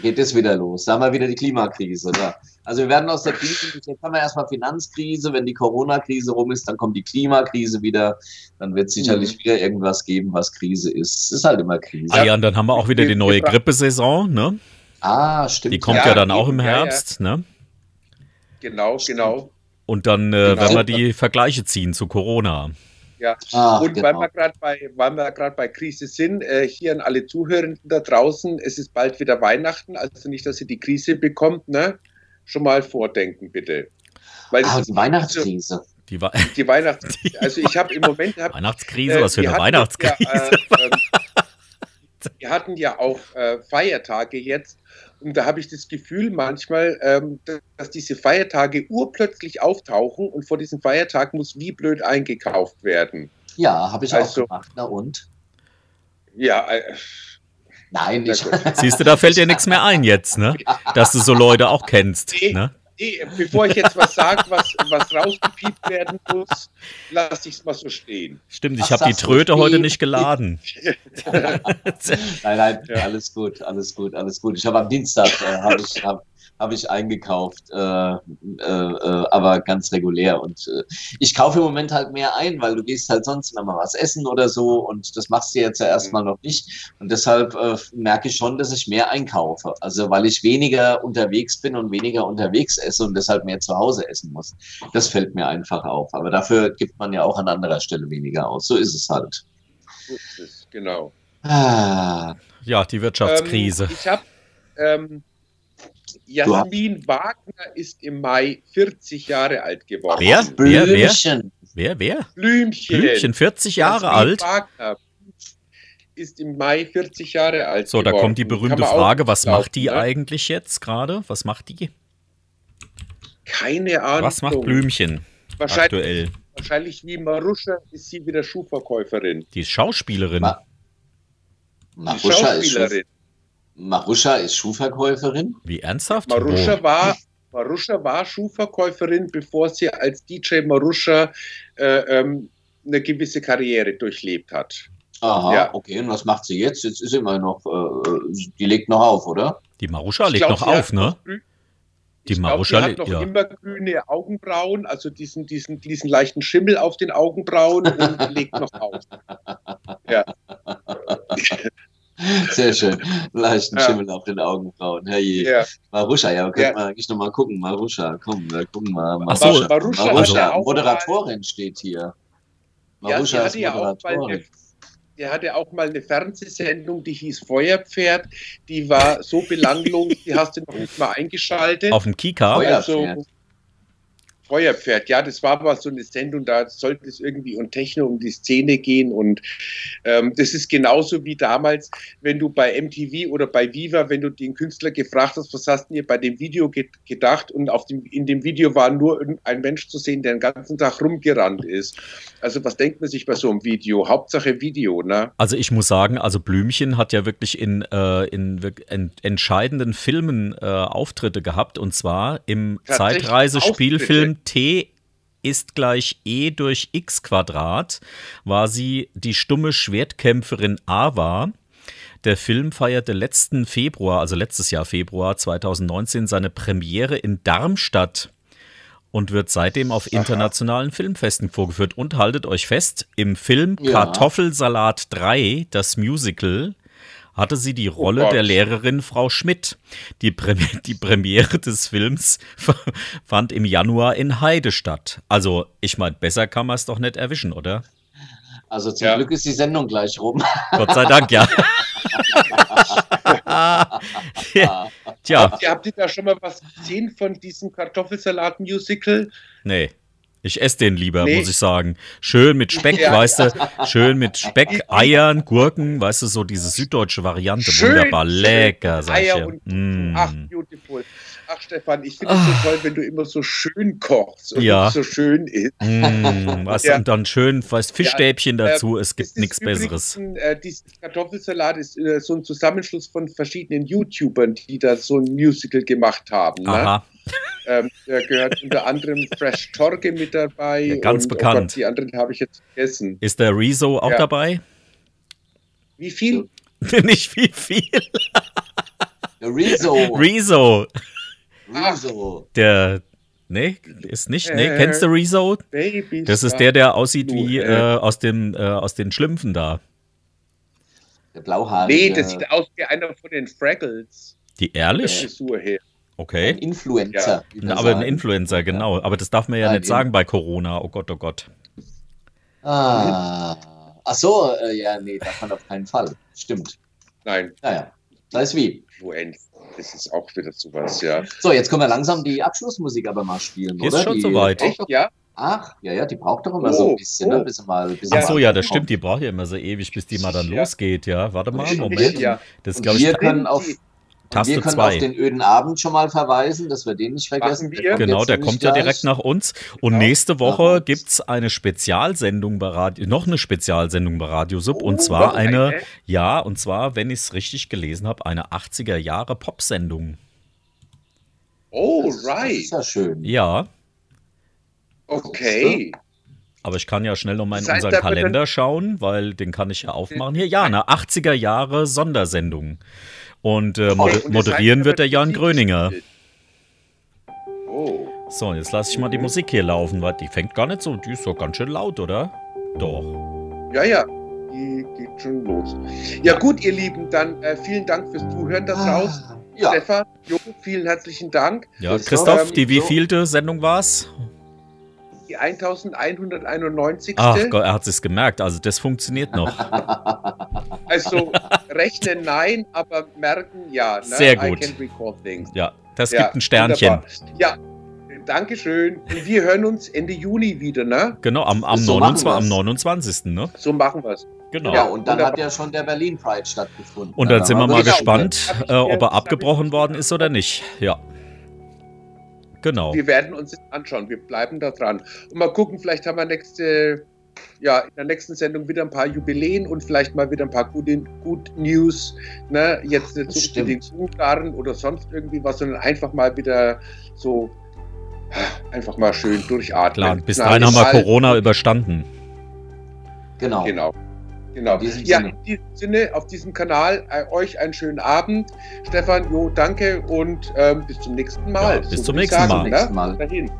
geht es wieder los. Da haben wir wieder die Klimakrise. Da. Also wir werden aus der Krise, jetzt haben wir erstmal Finanzkrise, wenn die Corona-Krise rum ist, dann kommt die Klimakrise wieder, dann wird es sicherlich mhm. wieder irgendwas geben, was Krise ist. Es ist halt immer Krise. Ah ja, und dann haben wir auch wieder die neue Grippesaison, ne? Ah, stimmt. Die kommt ja, ja dann auch im Herbst, ja, ja. ne? Genau, genau. Und dann äh, genau. werden wir die Vergleiche ziehen zu Corona. Ja. Ah, und genau. weil wir gerade bei, weil wir gerade bei Krise sind, äh, hier an alle Zuhörenden da draußen, es ist bald wieder Weihnachten, also nicht, dass ihr die Krise bekommt, ne? Schon mal vordenken, bitte. Weil ah, die Weihnachtskrise. Die, Wa die Weihnachtskrise. Also ich habe im Moment. Hab, Weihnachtskrise, äh, was für eine Weihnachtskrise. Ja, äh, ähm, wir hatten ja auch äh, Feiertage jetzt und da habe ich das Gefühl manchmal, ähm, dass diese Feiertage urplötzlich auftauchen und vor diesen Feiertagen muss wie blöd eingekauft werden. Ja, habe ich also, auch gemacht. Na und? Ja, äh, Nein, ich. Siehst du, da fällt dir nichts mehr ein jetzt, ne? Dass du so Leute auch kennst. Nee, ne? nee bevor ich jetzt was sage, was, was rausgepiept werden muss, lasse ich es mal so stehen. Stimmt, ich habe die Tröte heute nicht geladen. nein, nein, alles gut, alles gut, alles gut. Ich habe am Dienstag äh, hab ich, hab, habe ich eingekauft, äh, äh, äh, aber ganz regulär. Und äh, ich kaufe im Moment halt mehr ein, weil du gehst halt sonst immer mal was essen oder so und das machst du jetzt ja erstmal noch nicht. Und deshalb äh, merke ich schon, dass ich mehr einkaufe. Also weil ich weniger unterwegs bin und weniger unterwegs esse und deshalb mehr zu Hause essen muss. Das fällt mir einfach auf. Aber dafür gibt man ja auch an anderer Stelle weniger aus. So ist es halt. Genau. Ah. Ja, die Wirtschaftskrise. Ähm, ich habe ähm, Jasmin Wagner ist im Mai 40 Jahre alt geworden. Wer? Wer? Wer? Wer? Wer? Blümchen. Blümchen, 40 Jahre Jasmin alt. Wagner ist im Mai 40 Jahre alt so, geworden. So, da kommt die berühmte Frage, was macht die ne? eigentlich jetzt gerade? Was macht die? Keine Ahnung. Was macht Blümchen wahrscheinlich, aktuell? Wahrscheinlich wie Maruscha ist sie wieder Schuhverkäuferin. Die ist Schauspielerin. Ma Maruscha ist Schauspielerin. Maruscha ist Schuhverkäuferin. Wie ernsthaft? Maruscha Wo? war, Maruscha war Schuhverkäuferin, bevor sie als DJ Maruscha äh, ähm, eine gewisse Karriere durchlebt hat. Aha, Ja. okay. Und was macht sie jetzt? Jetzt ist sie immer noch, äh, die legt noch auf, oder? Die Maruscha legt glaub, noch auf, ne? Die ich glaub, Maruscha sie hat legt, noch ja. immer grüne Augenbrauen, also diesen, diesen, diesen leichten Schimmel auf den Augenbrauen und legt noch auf. Ja. Sehr schön. Leichten Ja. Schimmel auf den Augenbrauen. Herrje. ja. Maruscha, ja, können Ja. wir eigentlich nochmal gucken. Maruscha, komm, wir gucken mal. Ach so. Maruscha, Maruscha hat Maruscha ja auch Moderatorin steht hier. Ja, Maruscha ist hatte ja auch mal eine, Moderatorin. sie hatte auch mal eine Fernsehsendung, die hieß Feuerpferd. Die war so belanglos, die hast du noch nicht mal eingeschaltet. Auf dem Kika. Also, Feuerpferd. Feuerpferd, ja, das war aber so eine Sendung, da sollte es irgendwie um Techno, um die Szene gehen und ähm, das ist genauso wie damals, wenn du bei MTV oder bei Viva, wenn du den Künstler gefragt hast, was hast du dir bei dem Video ge gedacht und auf dem, in dem Video war nur ein Mensch zu sehen, der den ganzen Tag rumgerannt ist. Also was denkt man sich bei so einem Video? Hauptsache Video, ne? Also ich muss sagen, also Blümchen hat ja wirklich in, äh, in en entscheidenden Filmen äh, Auftritte gehabt und zwar im Zeitreisespielfilm T ist gleich E durch X Quadrat war sie die stumme Schwertkämpferin Ava. Der Film feierte letzten Februar, also letztes Jahr Februar 2019, seine Premiere in Darmstadt und wird seitdem auf internationalen Filmfesten vorgeführt. Und haltet euch fest, im Film Ja. Kartoffelsalat 3, das Musical, hatte sie die Rolle Gott. der Lehrerin Frau Schmidt. Die, Premi die Premiere des Films fand im Januar in Heide statt. Also, ich meine, besser kann man es doch nicht erwischen, oder? Also zum Ja. Glück ist die Sendung gleich rum. Gott sei Dank, ja. Tja, Habt ihr, habt ihr da schon mal was gesehen von diesem Kartoffelsalat-Musical? nee. Ich esse den lieber, Nee. muss ich sagen. Schön mit Speck, Ja. weißt du, schön mit Speck, Eiern, Gurken, weißt du, so diese süddeutsche Variante. Wunderbar, schön. lecker, sag ich Eier dir. und Mm. Ach, beautiful. Ach, Stefan, ich finde es so toll, wenn du immer so schön kochst und Ja. so schön ist. Mm, du, Ja. und dann schön, weißt Fischstäbchen Ja, dazu, ähm, es gibt Es ist nichts Besseres. Ein, äh, dieses Kartoffelsalat ist äh, so ein Zusammenschluss von verschiedenen YouTubern, die da so ein Musical gemacht haben. Ne? Ähm, da gehört unter anderem Fresh Torge mit dabei. Ja, ganz und, Oh bekannt. Gott, die anderen habe ich jetzt vergessen. ist der Rezo auch Ja. dabei? Wie viel? Nicht wie viel. Rezo. Rezo, Rezo. der, nee, ist nicht, nee, Äh, kennst du Rezo? Das ist der, der aussieht wie äh, äh, aus, dem, äh, aus den Schlümpfen da. Der Blauhaarige. Nee, das sieht aus wie einer von den Fraggles. Die Der ehrlich? Frisur her. ein Okay. Influencer. Na, aber ein sagen. Influencer, genau. Aber das darf man ja Nein, nicht sagen bei Corona. Oh Gott, oh Gott. Ah. Ach so, äh, ja, nee, darf man auf keinen Fall. Stimmt. Nein, Naja, sei es wie. Influencer. Das ist auch wieder sowas, ja. So, jetzt können wir langsam die Abschlussmusik aber mal spielen, Ist oder? schon die soweit. Echt, ja? Ach, ja, ja, die braucht doch immer Oh, so ein bisschen, oh. ne? Bis mal, bis Ach mal so, ja, das stimmt. Die braucht ja immer so ewig, bis die mal dann Ja. losgeht, ja. Warte mal, Moment. Ja. Das ist, Und glaube ich, können auf, Taste wir können 2. auf den öden Abend schon mal verweisen, dass wir den nicht vergessen. Machen Der Genau, der kommt ja gleich. direkt nach uns. Und Genau. nächste Woche gibt es eine Spezialsendung bei Radio, noch eine Spezialsendung bei Radio Sub. Oh, und zwar eine, eine? ja, und zwar, wenn ich es richtig gelesen habe, eine 80er Jahre Pop-Sendung. Oh, Das, das right. ist ja schön. Ja, Okay. aber ich kann ja schnell noch mal in Das heißt, unseren Kalender schauen, weil den kann ich ja aufmachen. Hier, ja, eine 80er Jahre Sondersendung. Und äh, Okay, moder und heißt, moderieren wird der Jan Gröninger. Oh. So, jetzt lasse ich mal die Musik hier laufen, weil die fängt gar nicht so, die ist doch ganz schön laut, oder? Doch. Ja, ja. Die geht schon los. Ja, gut, ihr Lieben, dann äh, vielen Dank fürs Zuhören da draußen. Ah, ja, Stefan, Jo, vielen herzlichen Dank. Ja, Christoph, ähm, die wievielte Sendung war's? Die 1191. Ach Gott, er hat es gemerkt, also das funktioniert noch. Also rechnen nein, aber merken ja. Ne? Sehr gut. I can recall things. Ja, das Ja, gibt ein Sternchen. wunderbar. Ja, danke schön. Und wir hören uns Ende Juni wieder, ne? Genau, am, am, So machen 29, am wir's. 29. Ne? So machen wir es. Genau. ja, und dann Wunderbar. hat ja schon der Berlin Pride stattgefunden. Und dann Da sind wir mal Genau, gespannt, äh, ob er abgebrochen worden ist oder nicht. Ja. Genau. Wir werden uns das anschauen. Wir bleiben da dran. Und mal gucken, vielleicht haben wir nächste ja, in der nächsten Sendung wieder ein paar Jubiläen und vielleicht mal wieder ein paar gute Good News. Ne? Jetzt nicht so stimmt. unbedingt Ungarn oder sonst irgendwie was, sondern einfach mal wieder so einfach mal schön durchatmen. Klar, bis dahin haben wir. Corona überstanden. Genau. Genau. Genau. In diesem ja, Sinne. in diesem Sinne, auf diesem Kanal äh, euch einen schönen Abend. Stefan, Jo, danke und ähm, bis zum nächsten Mal. Ja, bis So zum nächsten sagen, Mal. ne? Nächsten Mal. Bis dahin.